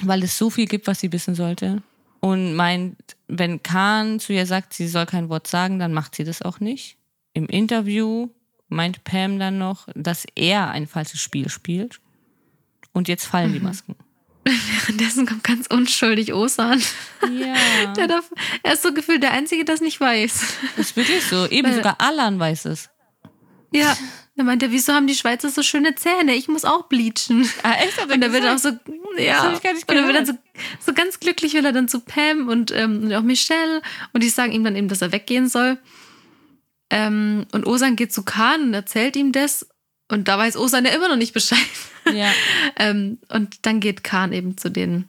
weil es so viel gibt, was sie wissen sollte. Und meint, wenn Khan zu ihr sagt, sie soll kein Wort sagen, dann macht sie das auch nicht. Im Interview meint Pam dann noch, dass er ein falsches Spiel spielt. Und jetzt fallen die Masken. Währenddessen kommt ganz unschuldig Osan. Ja. Der darf, er ist so gefühlt der Einzige, der es nicht weiß. Ist wirklich so. Eben Weil- sogar Alan weiß es. Ja. Da meint er, wieso haben die Schweizer so schöne Zähne? Ich muss auch bleachen. Ah, echt? Hat er Und er wird auch so, ja. und er wird dann so, so ganz glücklich, will er dann zu Pam und, ähm, und auch Michelle. Und die sagen ihm dann eben, dass er weggehen soll. Ähm, und Osan geht zu Khan und erzählt ihm das. Und da weiß Osan ja immer noch nicht Bescheid. Ja. ähm, und dann geht Khan eben zu den.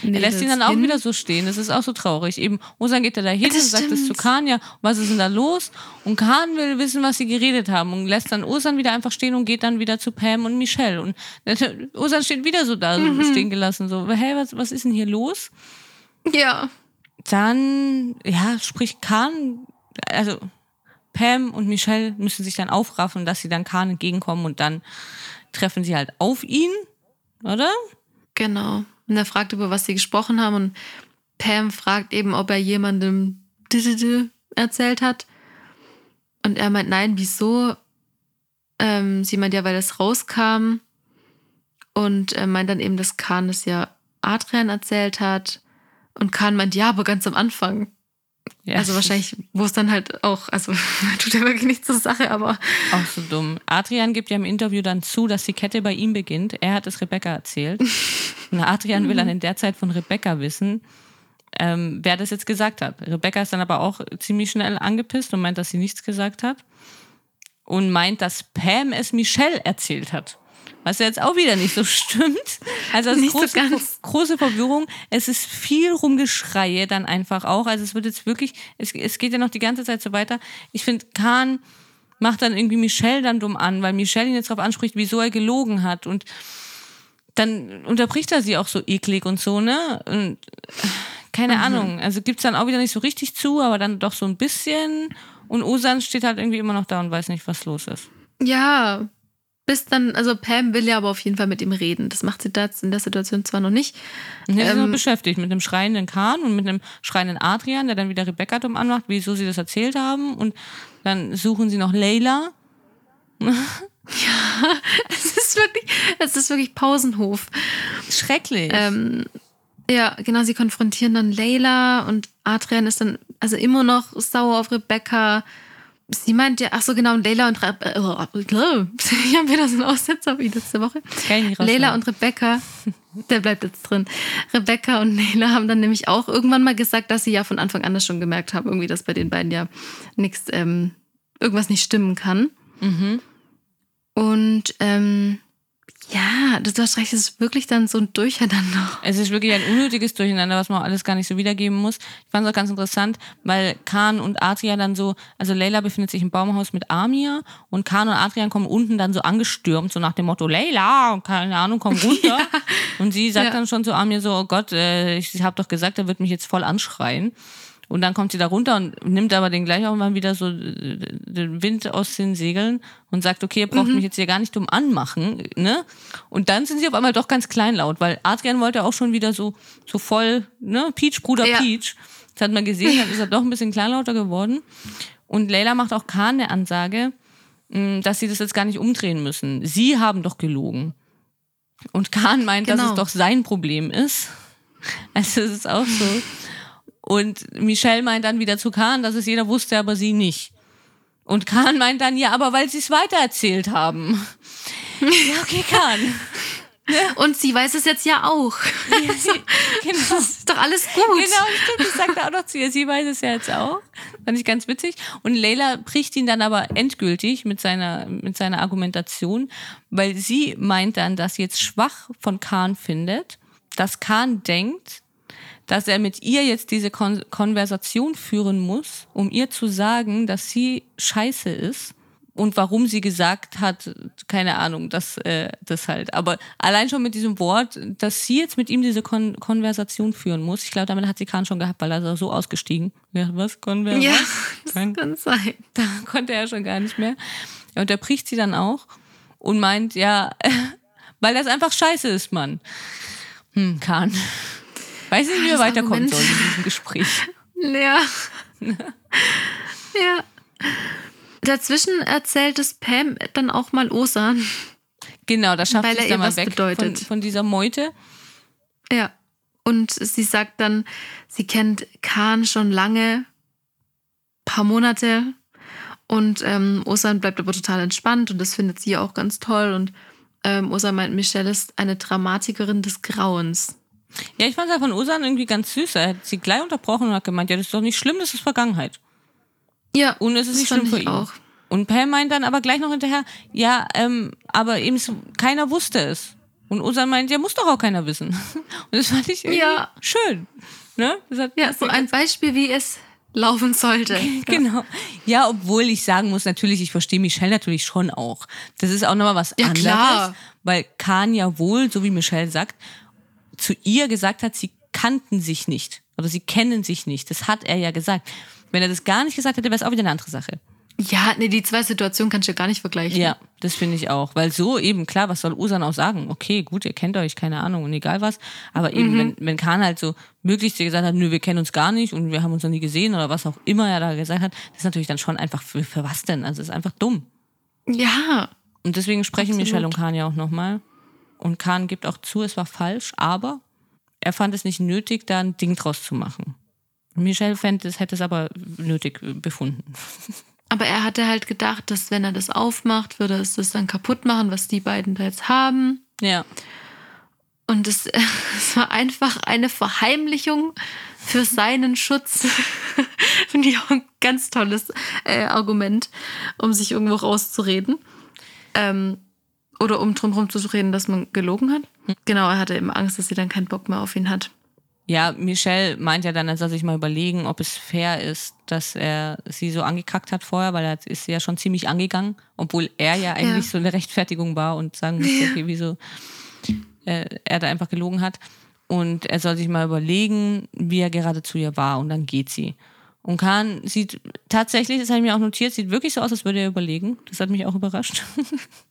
Er lässt ihn dann auch hin. wieder so stehen. Das ist auch so traurig. Eben, Osan geht er da hin und sagt es zu. Khan, ja, was ist denn da los? Und Khan will wissen, was sie geredet haben und lässt dann Osan wieder einfach stehen und geht dann wieder zu Pam und Michelle. Und Osan steht wieder so da, so Mhm. stehen gelassen, so, hey, was, was ist denn hier los? Ja. Dann, ja, spricht Khan, also Pam und Michelle müssen sich dann aufraffen, dass sie dann Khan entgegenkommen und dann treffen sie halt auf ihn, oder? Genau. Und er fragt, über was sie gesprochen haben. Und Pam fragt eben, ob er jemandem erzählt hat. Und er meint, nein, wieso? Ähm, sie meint ja, weil es rauskam. Und er meint dann eben, dass Khan es ja Adrian erzählt hat. Und Khan meint, ja, aber ganz am Anfang. Ja, Also wahrscheinlich, wo es dann halt auch, also tut er wirklich nichts zur Sache, aber Auch so dumm. Adrian gibt ja im Interview dann zu, dass die Kette bei ihm beginnt. Er hat es Rebecca erzählt. Und Adrian will dann in der Zeit von Rebecca wissen, ähm, wer das jetzt gesagt hat. Rebecca ist dann aber auch ziemlich schnell angepisst und meint, dass sie nichts gesagt hat. Und meint, dass Pam es Michelle erzählt hat. Was ja jetzt auch wieder nicht so stimmt. Also es ist Nicht so große, große Verwirrung. Es ist viel Rumgeschreie dann einfach auch. Also es wird jetzt wirklich, es, es geht ja noch die ganze Zeit so weiter. Ich finde, Kahn macht dann irgendwie Michelle dann dumm an, weil Michelle ihn jetzt darauf anspricht, wieso er gelogen hat. Und dann unterbricht er sie auch so eklig und so, ne? Und keine Mhm. Ahnung. Also gibt's dann auch wieder nicht so richtig zu, aber dann doch so ein bisschen. Und Osan steht halt irgendwie immer noch da und weiß nicht, was los ist. ja. Bis dann, also Pam will ja aber auf jeden Fall mit ihm reden. Das macht sie da in der Situation zwar noch nicht. Ja, sie ist Ähm, noch beschäftigt mit einem schreienden Kahn und mit einem schreienden Adrian, der dann wieder Rebecca dumm anmacht, wieso sie das erzählt haben. Und dann suchen sie noch Layla. Es ist wirklich, es ist wirklich Pausenhof. Schrecklich. Ähm, ja, genau, sie konfrontieren dann Layla und Adrian ist dann also immer noch sauer auf Rebecca. Sie meint ja, ach so genau, und Layla und Re äh, oh, ich habe wieder so einen Aussetzer wie letzte Woche. Rausschneiden. und Rebecca, der bleibt jetzt drin. Rebecca und Layla haben dann nämlich auch irgendwann mal gesagt, dass sie ja von Anfang an das schon gemerkt haben, irgendwie, dass bei den beiden ja nichts, ähm, irgendwas nicht stimmen kann. Mhm. Und ähm, ja, du hast recht, es ist wirklich dann so ein Durcheinander. Es ist wirklich ein unnötiges Durcheinander, was man auch alles gar nicht so wiedergeben muss. Ich fand es auch ganz interessant, weil Khan und Adrian dann so, also Layla befindet sich im Baumhaus mit Amir und Khan und Adrian kommen unten dann so angestürmt, so nach dem Motto, Layla, und keine Ahnung, komm runter. Und sie sagt Ja. dann schon zu Amir so, oh Gott, äh, ich habe doch gesagt, er wird mich jetzt voll anschreien. Und dann kommt sie da runter und nimmt aber den gleich auch mal wieder so äh, den Wind aus den Segeln und sagt, okay, ihr braucht mich jetzt hier gar nicht dumm anmachen, ne? Und dann sind sie auf einmal doch ganz kleinlaut, weil Adrian wollte auch schon wieder so, so voll, ne? Peach, Bruder Ja. Peach. Das hat man gesehen, dann ist er doch ein bisschen kleinlauter geworden. Und Leila macht auch Khan eine Ansage, mh, dass sie das jetzt gar nicht umdrehen müssen. Sie haben doch gelogen. Und Khan meint, dass Genau. es doch sein Problem ist. Also es ist auch so. Und Michelle meint dann wieder zu Khan, dass es jeder wusste, aber sie nicht. Und Khan meint dann, ja, aber weil sie es weitererzählt haben. ja, okay, Khan. Und sie weiß es jetzt ja auch. genau. Das ist doch alles gut. Genau, stimmt, das sagt er auch noch zu ihr. Sie weiß es ja jetzt auch. Fand ich ganz witzig. Und Leila bricht ihn dann aber endgültig mit seiner, mit seiner Argumentation, weil sie meint dann, dass sie jetzt schwach von Khan findet, dass Khan denkt, dass er mit ihr jetzt diese Kon Konversation führen muss, um ihr zu sagen, dass sie scheiße ist. Und warum sie gesagt hat, keine Ahnung, das, äh, das halt. Aber allein schon mit diesem Wort, dass sie jetzt mit ihm diese Kon Konversation führen muss. Ich glaube, damit hat sie Kahn schon gehabt, weil er ist so ausgestiegen. Ja, was? Konversation? Ja, das Kein- kann sein. da konnte er schon gar nicht mehr. Und der bricht sie dann auch und meint, ja, weil das einfach scheiße ist, Mann. Hm, Kahn. Weiß nicht, wie wir Das weiterkommen sollen in diesem Gespräch. Ja. ja. Dazwischen erzählt es Pam dann auch mal Osan. Genau, da schafft sie es dann mal weg bedeutet. Von, von dieser Meute. Ja. Und sie sagt dann, sie kennt Khan schon lange, paar Monate. Und ähm, Osan bleibt aber total entspannt und das findet sie auch ganz toll. Und ähm, Osan meint, Michelle ist eine Dramatikerin des Grauens. Ja, ich fand es von Osan irgendwie ganz süß. Er hat sie gleich unterbrochen und hat gemeint, ja, das ist doch nicht schlimm, das ist Vergangenheit. Ja, Und es ist nicht schlimm für ihn. auch. Und Pam meint dann aber gleich noch hinterher, ja, ähm, aber eben keiner wusste es. Und Osan meint, ja, muss doch auch keiner wissen. Und das fand ich irgendwie Ja. schön. Ne? Ja, so ein Beispiel, wie es laufen sollte. Genau. Ja, obwohl ich sagen muss, natürlich, ich verstehe Michelle natürlich schon auch. Das ist auch nochmal was Ja, anderes, klar. weil Kahn ja wohl, so wie Michelle sagt, zu ihr gesagt hat, sie kannten sich nicht oder sie kennen sich nicht. Das hat er ja gesagt. Wenn er das gar nicht gesagt hätte, wäre es auch wieder eine andere Sache. Ja, nee, die zwei Situationen kannst du ja gar nicht vergleichen. Ja, das finde ich auch. Weil so eben, klar, was soll Usan auch sagen? Okay, gut, ihr kennt euch, keine Ahnung und egal was. Aber eben, wenn, wenn Kahn halt so möglichst gesagt hat, nö, wir kennen uns gar nicht und wir haben uns noch nie gesehen oder was auch immer er da gesagt hat, das ist natürlich dann schon einfach für, für was denn? Also es ist einfach dumm. Ja. Und deswegen sprechen Absolut. Michelle und Kahn ja auch nochmal. Und Kahn gibt auch zu, es war falsch, aber er fand es nicht nötig, da ein Ding draus zu machen. Michelle fände es, hätte es aber nötig äh, befunden. Aber er hatte halt gedacht, dass wenn er das aufmacht, würde es das dann kaputt machen, was die beiden da jetzt haben. Ja. Und es, es war einfach eine Verheimlichung für seinen Schutz. Finde ich auch ein ganz tolles äh, Argument, um sich irgendwo rauszureden. Ähm, oder um drumherum zu reden, dass man gelogen hat. Genau, er hatte eben Angst, dass sie dann keinen Bock mehr auf ihn hat. Ja, Michelle meint ja dann, er soll sich mal überlegen, ob es fair ist, dass er sie so angekackt hat vorher, weil er ist sie ja schon ziemlich angegangen, obwohl er ja eigentlich Ja. so eine Rechtfertigung war und sagen musste, okay, wieso äh, er da einfach gelogen hat. Und er soll sich mal überlegen, wie er gerade zu ihr war und dann geht sie. Und Kahn sieht tatsächlich, das habe ich mir auch notiert, sieht wirklich so aus, als würde er überlegen. Das hat mich auch überrascht.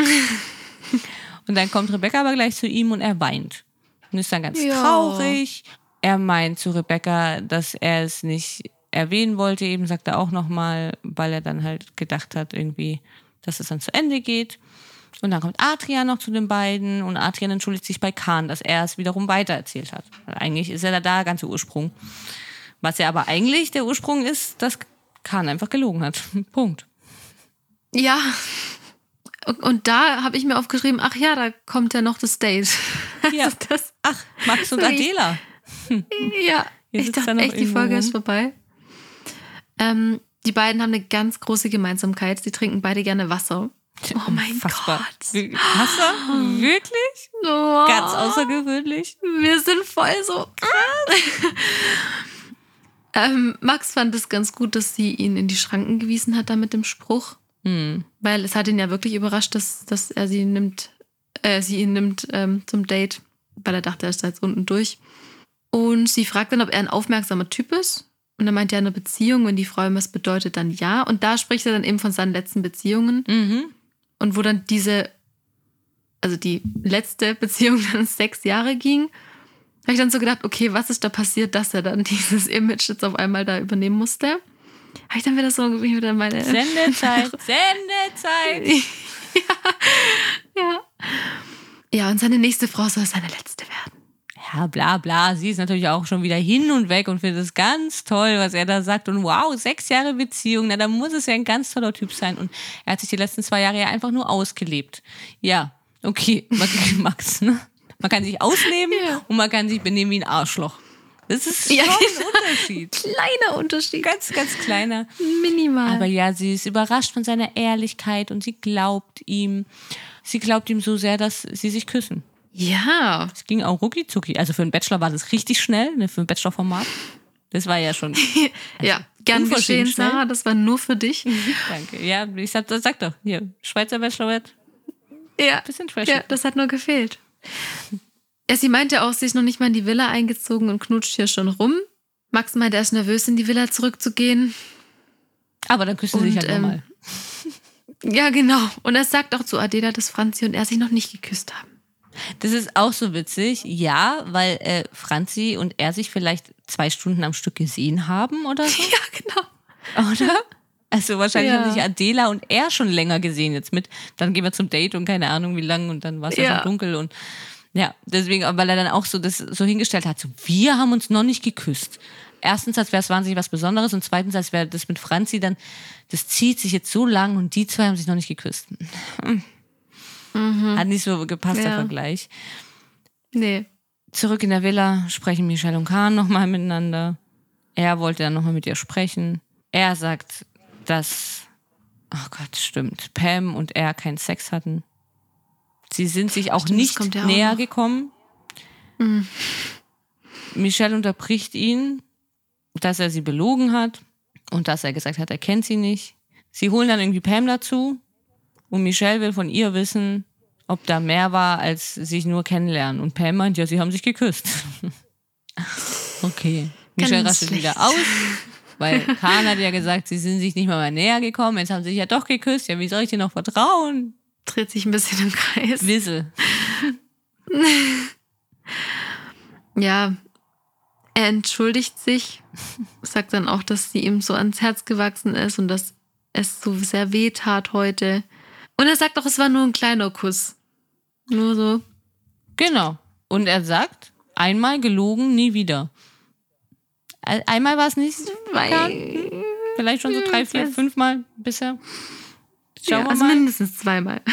und dann kommt Rebecca aber gleich zu ihm und er weint. Und ist dann ganz Ja. traurig. Er meint zu Rebecca, dass er es nicht erwähnen wollte, eben sagt er auch nochmal, weil er dann halt gedacht hat, irgendwie, dass es dann zu Ende geht. Und dann kommt Adrian noch zu den beiden und Adrian entschuldigt sich bei Khan, dass er es wiederum weitererzählt hat. Weil eigentlich ist er da der ganze Ursprung. Was ja aber eigentlich der Ursprung ist, dass Khan einfach gelogen hat. Punkt. Ja. Und, da habe ich mir aufgeschrieben, ach ja, da kommt ja noch das Date. Ja. Also das, Ach, Max und? Adela. ja, Hier ich dachte echt, die Folge rum. ist vorbei. Ähm, die beiden haben eine ganz große Gemeinsamkeit. Sie trinken beide gerne Wasser. Oh mein Unfassbar. Gott. Wasser? Wirklich? Oh, Ganz außergewöhnlich. Wir sind voll so krass. ähm, Max fand es ganz gut, dass sie ihn in die Schranken gewiesen hat da mit dem Spruch. Hm. Weil es hat ihn ja wirklich überrascht, dass, dass er sie nimmt, äh, sie ihn nimmt ähm, zum Date, weil er dachte, er ist da jetzt unten durch. Und sie fragt dann, ob er ein aufmerksamer Typ ist. Und er meint ja, eine Beziehung, wenn die Frau ihm was bedeutet, dann ja. Und da spricht er dann eben von seinen letzten Beziehungen. Mhm. Und wo dann diese, also die letzte Beziehung dann sechs Jahre ging, habe ich dann so gedacht, okay, was ist da passiert, dass er dann dieses Image jetzt auf einmal da übernehmen musste? Habe ich dann wieder so wieder meine. Sendezeit, Sendezeit. Ja. Ja, und seine nächste Frau soll seine letzte werden. Ja, bla bla. Sie ist natürlich auch schon wieder hin und weg und findet es ganz toll, was er da sagt. Und wow, sechs Jahre Beziehung, na, da muss es ja ein ganz toller Typ sein. Und er hat sich die letzten zwei Jahre ja einfach nur ausgelebt. Ja, okay, Max, ne? Man kann sich ausleben Ja. und man kann sich benehmen wie ein Arschloch. Das ist schon Ja, ein genau. Unterschied. Kleiner Unterschied. Ganz, ganz kleiner. Minimal. Aber ja, sie ist überrascht von seiner Ehrlichkeit und sie glaubt ihm. Sie glaubt ihm so sehr, dass sie sich küssen. ja. Es ging auch rucki zucki. Also für einen Bachelor war das richtig schnell, ne, für ein Bachelor-Format. Das war ja schon. Ja, gern geschehen, schnell. Sarah. Das war nur für dich. Danke. Ja, ich sag, sag doch, hier, Schweizer Bachelorette, Ja. bisschen trash. Ja, das hat nur gefehlt. Ja, sie meinte auch, sie ist noch nicht mal in die Villa eingezogen und knutscht hier schon rum. Max meint, er ist nervös, in die Villa zurückzugehen. Aber dann küssen sie sich halt ähm, nochmal. Ja, genau. Und er sagt auch zu Adela, dass Franzi und er sich noch nicht geküsst haben. Das ist auch so witzig, ja, weil äh, Franzi und er sich vielleicht zwei Stunden am Stück gesehen haben oder so, Ja, genau. oder? Also wahrscheinlich Ja. haben sich Adela und er schon länger gesehen jetzt mit. Dann gehen wir zum Date und keine Ahnung wie lang und dann war es ja. Ja. schon dunkel und ja, deswegen, weil er dann auch so das so hingestellt hat, so wir haben uns noch nicht geküsst. Erstens, als wäre es wahnsinnig was Besonderes und zweitens, als wäre das mit Franzi dann, das zieht sich jetzt so lang und die zwei haben sich noch nicht geküsst. Hat nicht so gepasst, der Ja. Vergleich. Nee. Zurück in der Villa sprechen Michelle und Kahn nochmal miteinander. Er wollte dann nochmal mit ihr sprechen. Er sagt, dass, oh Gott, stimmt, Pam und er keinen Sex hatten. Sie sind sich auch Stimmt, nicht ja auch näher noch. gekommen. Michelle unterbricht ihn, dass er sie belogen hat und dass er gesagt hat, er kennt sie nicht. Sie holen dann irgendwie Pam dazu und Michelle will von ihr wissen, ob da mehr war, als sich nur kennenlernen. Und Pam meint, ja, sie haben sich geküsst. okay. Michelle rastet schlecht. wieder aus, weil Kahn hat ja gesagt, sie sind sich nicht mal mehr näher gekommen. Jetzt haben sie sich ja doch geküsst. Ja, wie soll ich dir noch vertrauen? Dreht sich ein bisschen im Kreis. Wissel. Ja. Er entschuldigt sich, sagt dann auch, dass sie ihm so ans Herz gewachsen ist und dass es so sehr weh tat heute. Und er sagt auch, es war nur ein kleiner Kuss. Nur so. Genau. Und er sagt, einmal gelogen, nie wieder. Ein- Einmal war es nicht, vielleicht schon so drei, vier, fünfmal bisher. Schauen ja, wir also mal. mindestens zweimal.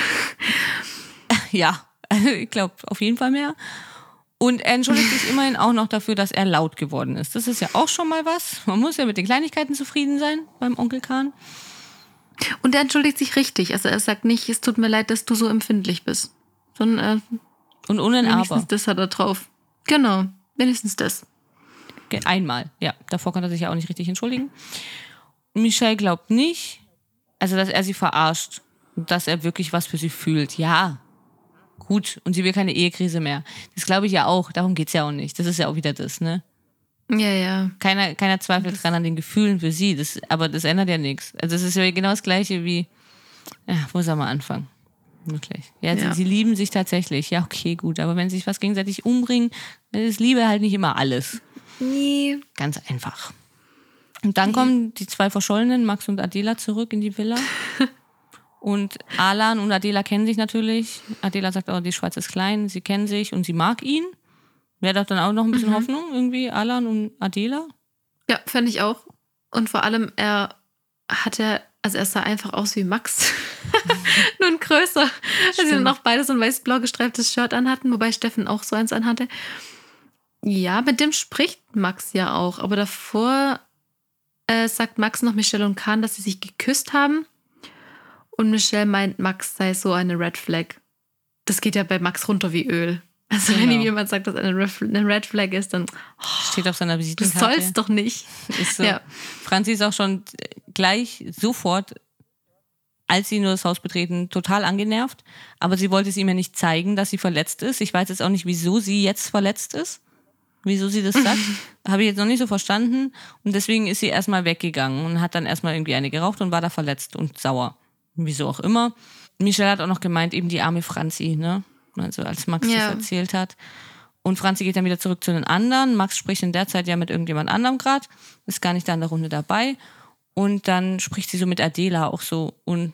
Ja, ich glaube auf jeden Fall mehr. Und er entschuldigt sich immerhin auch noch dafür, dass er laut geworden ist. Das ist ja auch schon mal was. Man muss ja mit den Kleinigkeiten zufrieden sein beim Onkel Kahn. Und er entschuldigt sich richtig. Also er sagt nicht, es tut mir leid, dass du so empfindlich bist. Sondern äh, Und ohne ein wenigstens Aber. das hat er drauf. Genau, wenigstens das. Einmal, ja. Davor konnte er sich ja auch nicht richtig entschuldigen. Michelle glaubt nicht, also dass er sie verarscht und dass er wirklich was für sie fühlt. Ja, gut. Und sie will keine Ehekrise mehr. Das glaube ich ja auch. Darum geht's ja auch nicht. Das ist ja auch wieder das, ne? Ja, ja. Keiner, keiner zweifelt dran an den Gefühlen für sie. Das, aber das ändert ja nichts. Also es ist ja genau das Gleiche wie, ja, wo soll man anfangen? Wirklich. Ja, Ja. Sie, sie lieben sich tatsächlich. Ja, okay, gut. Aber wenn sie sich was gegenseitig umbringen, dann ist Liebe halt nicht immer alles. Nee. Ganz einfach. Und dann kommen die zwei Verschollenen, Max und Adela, zurück in die Villa. Und Alan und Adela kennen sich natürlich. Adela sagt auch, die Schweiz ist klein, sie kennen sich und sie mag ihn. Wäre doch dann auch noch ein bisschen Hoffnung, irgendwie, Alan und Adela. Ja, fände ich auch. Und vor allem, er hatte, also er sah einfach aus wie Max. Nur ein größer. Also sie Stimmt. dann auch beide so ein weiß-blau gestreiftes Shirt anhatten, wobei Steffen auch so eins anhatte. Ja, mit dem spricht Max ja auch. Aber davor äh, sagt Max noch Michelle und Kahn, dass sie sich geküsst haben. Und Michelle meint, Max sei so eine Red Flag. Das geht ja bei Max runter wie Öl. Also wenn Genau. ihm jemand sagt, dass eine Red eine Red Flag ist, dann Steht auf seiner das Visitenkarte. soll's doch nicht. Ist so. Ja. Franzi ist auch schon gleich sofort, als sie nur das Haus betreten, total angenervt. Aber sie wollte es ihm ja nicht zeigen, dass sie verletzt ist. Ich weiß jetzt auch nicht, wieso sie jetzt verletzt ist. Wieso sie das sagt, habe ich jetzt noch nicht so verstanden. Und deswegen ist sie erstmal weggegangen und hat dann erstmal irgendwie eine geraucht und war da verletzt und sauer. Wieso auch immer. Michelle hat auch noch gemeint, eben die arme Franzi, ne? Also als Max Ja. das erzählt hat. Und Franzi geht dann wieder zurück zu den anderen. Max spricht in der Zeit ja mit irgendjemand anderem gerade, ist gar nicht da in der Runde dabei. Und dann spricht sie so mit Adela auch so un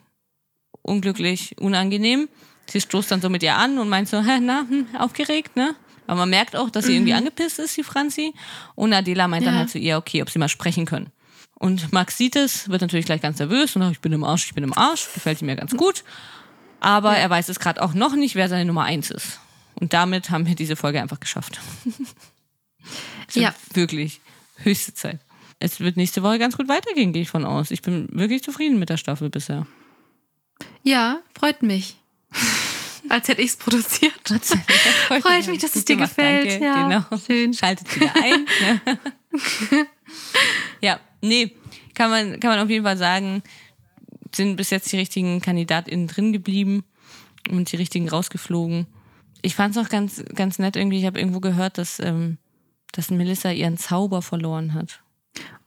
unglücklich, unangenehm. Sie stoßt dann so mit ihr an und meint so, hä, na, hm, aufgeregt, ne? Aber man merkt auch, dass sie irgendwie angepisst ist, die Franzi. Und Adela meint dann Ja. halt zu ihr, okay, ob sie mal sprechen können. Und Max sieht es, wird natürlich gleich ganz nervös und sagt, ich bin im Arsch, ich bin im Arsch, gefällt ihm ja ganz gut. Aber er weiß es gerade auch noch nicht, wer seine Nummer eins ist. Und damit haben wir diese Folge einfach geschafft. Ja. Wirklich höchste Zeit. Es wird nächste Woche ganz gut weitergehen, gehe ich von aus. Ich bin wirklich zufrieden mit der Staffel bisher. Ja, freut mich. Als hätte ich es produziert. Freut mich, dass es dir gemacht, gefällt. Danke. Ja, Genau. schön. Schaltet wieder ein. ne? ja, nee, kann man, kann man auf jeden Fall sagen, sind bis jetzt die richtigen KandidatInnen drin geblieben und die richtigen rausgeflogen. Ich fand es auch ganz, ganz nett irgendwie. Ich habe irgendwo gehört, dass, ähm, dass Melissa ihren Zauber verloren hat.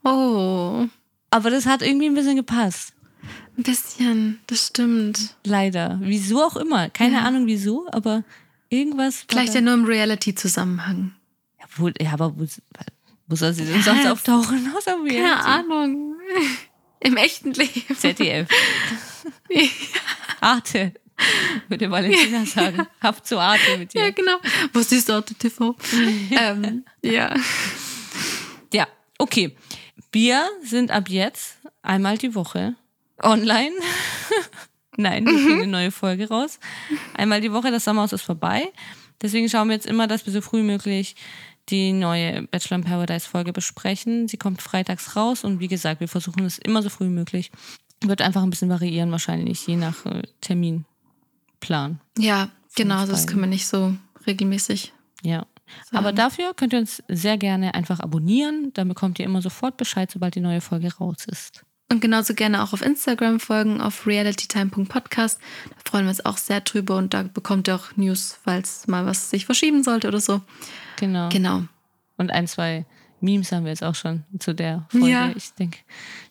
Oh, Aber das hat irgendwie ein bisschen gepasst. Ein bisschen, das stimmt. Leider. Wieso auch immer. Keine Ahnung wieso, aber irgendwas. Vielleicht ja nur im Reality-Zusammenhang. Ja, wo, ja aber wo, wo soll sie denn sonst Ja, auftauchen? Außer Keine Reality? Ahnung. Im echten Leben. ZDF. Arte. Würde Valentina sagen. Haft zu Arte mit Ja, dir. genau. Was ist Arte TV? ähm, ja. Ja, okay. Wir sind ab jetzt einmal die Woche online. Nein, wir kriegen eine neue Folge raus. Einmal die Woche, das Sommerhaus ist vorbei. Deswegen schauen wir jetzt immer, dass wir so früh wie möglich die neue Bachelor in Paradise Folge besprechen. Sie kommt freitags raus und wie gesagt, wir versuchen es immer so früh wie möglich. Wird einfach ein bisschen variieren, wahrscheinlich, je nach äh, Terminplan. Ja, genau. Das beiden. können wir nicht so regelmäßig. Ja. Aber dafür könnt ihr uns sehr gerne einfach abonnieren. Dann bekommt ihr immer sofort Bescheid, sobald die neue Folge raus ist. Und genauso gerne auch auf Instagram folgen, auf realitytime.podcast. Da freuen wir uns auch sehr drüber und da bekommt ihr auch News, falls mal was sich verschieben sollte oder so. Genau. Genau. Und ein, zwei Memes haben wir jetzt auch schon zu der Folge. Ja. Ich denke,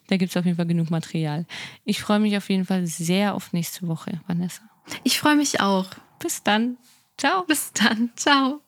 da gibt es auf jeden Fall genug Material. Ich freue mich auf jeden Fall sehr auf nächste Woche, Vanessa. Ich freue mich auch. Bis dann. Ciao. Bis dann. Ciao.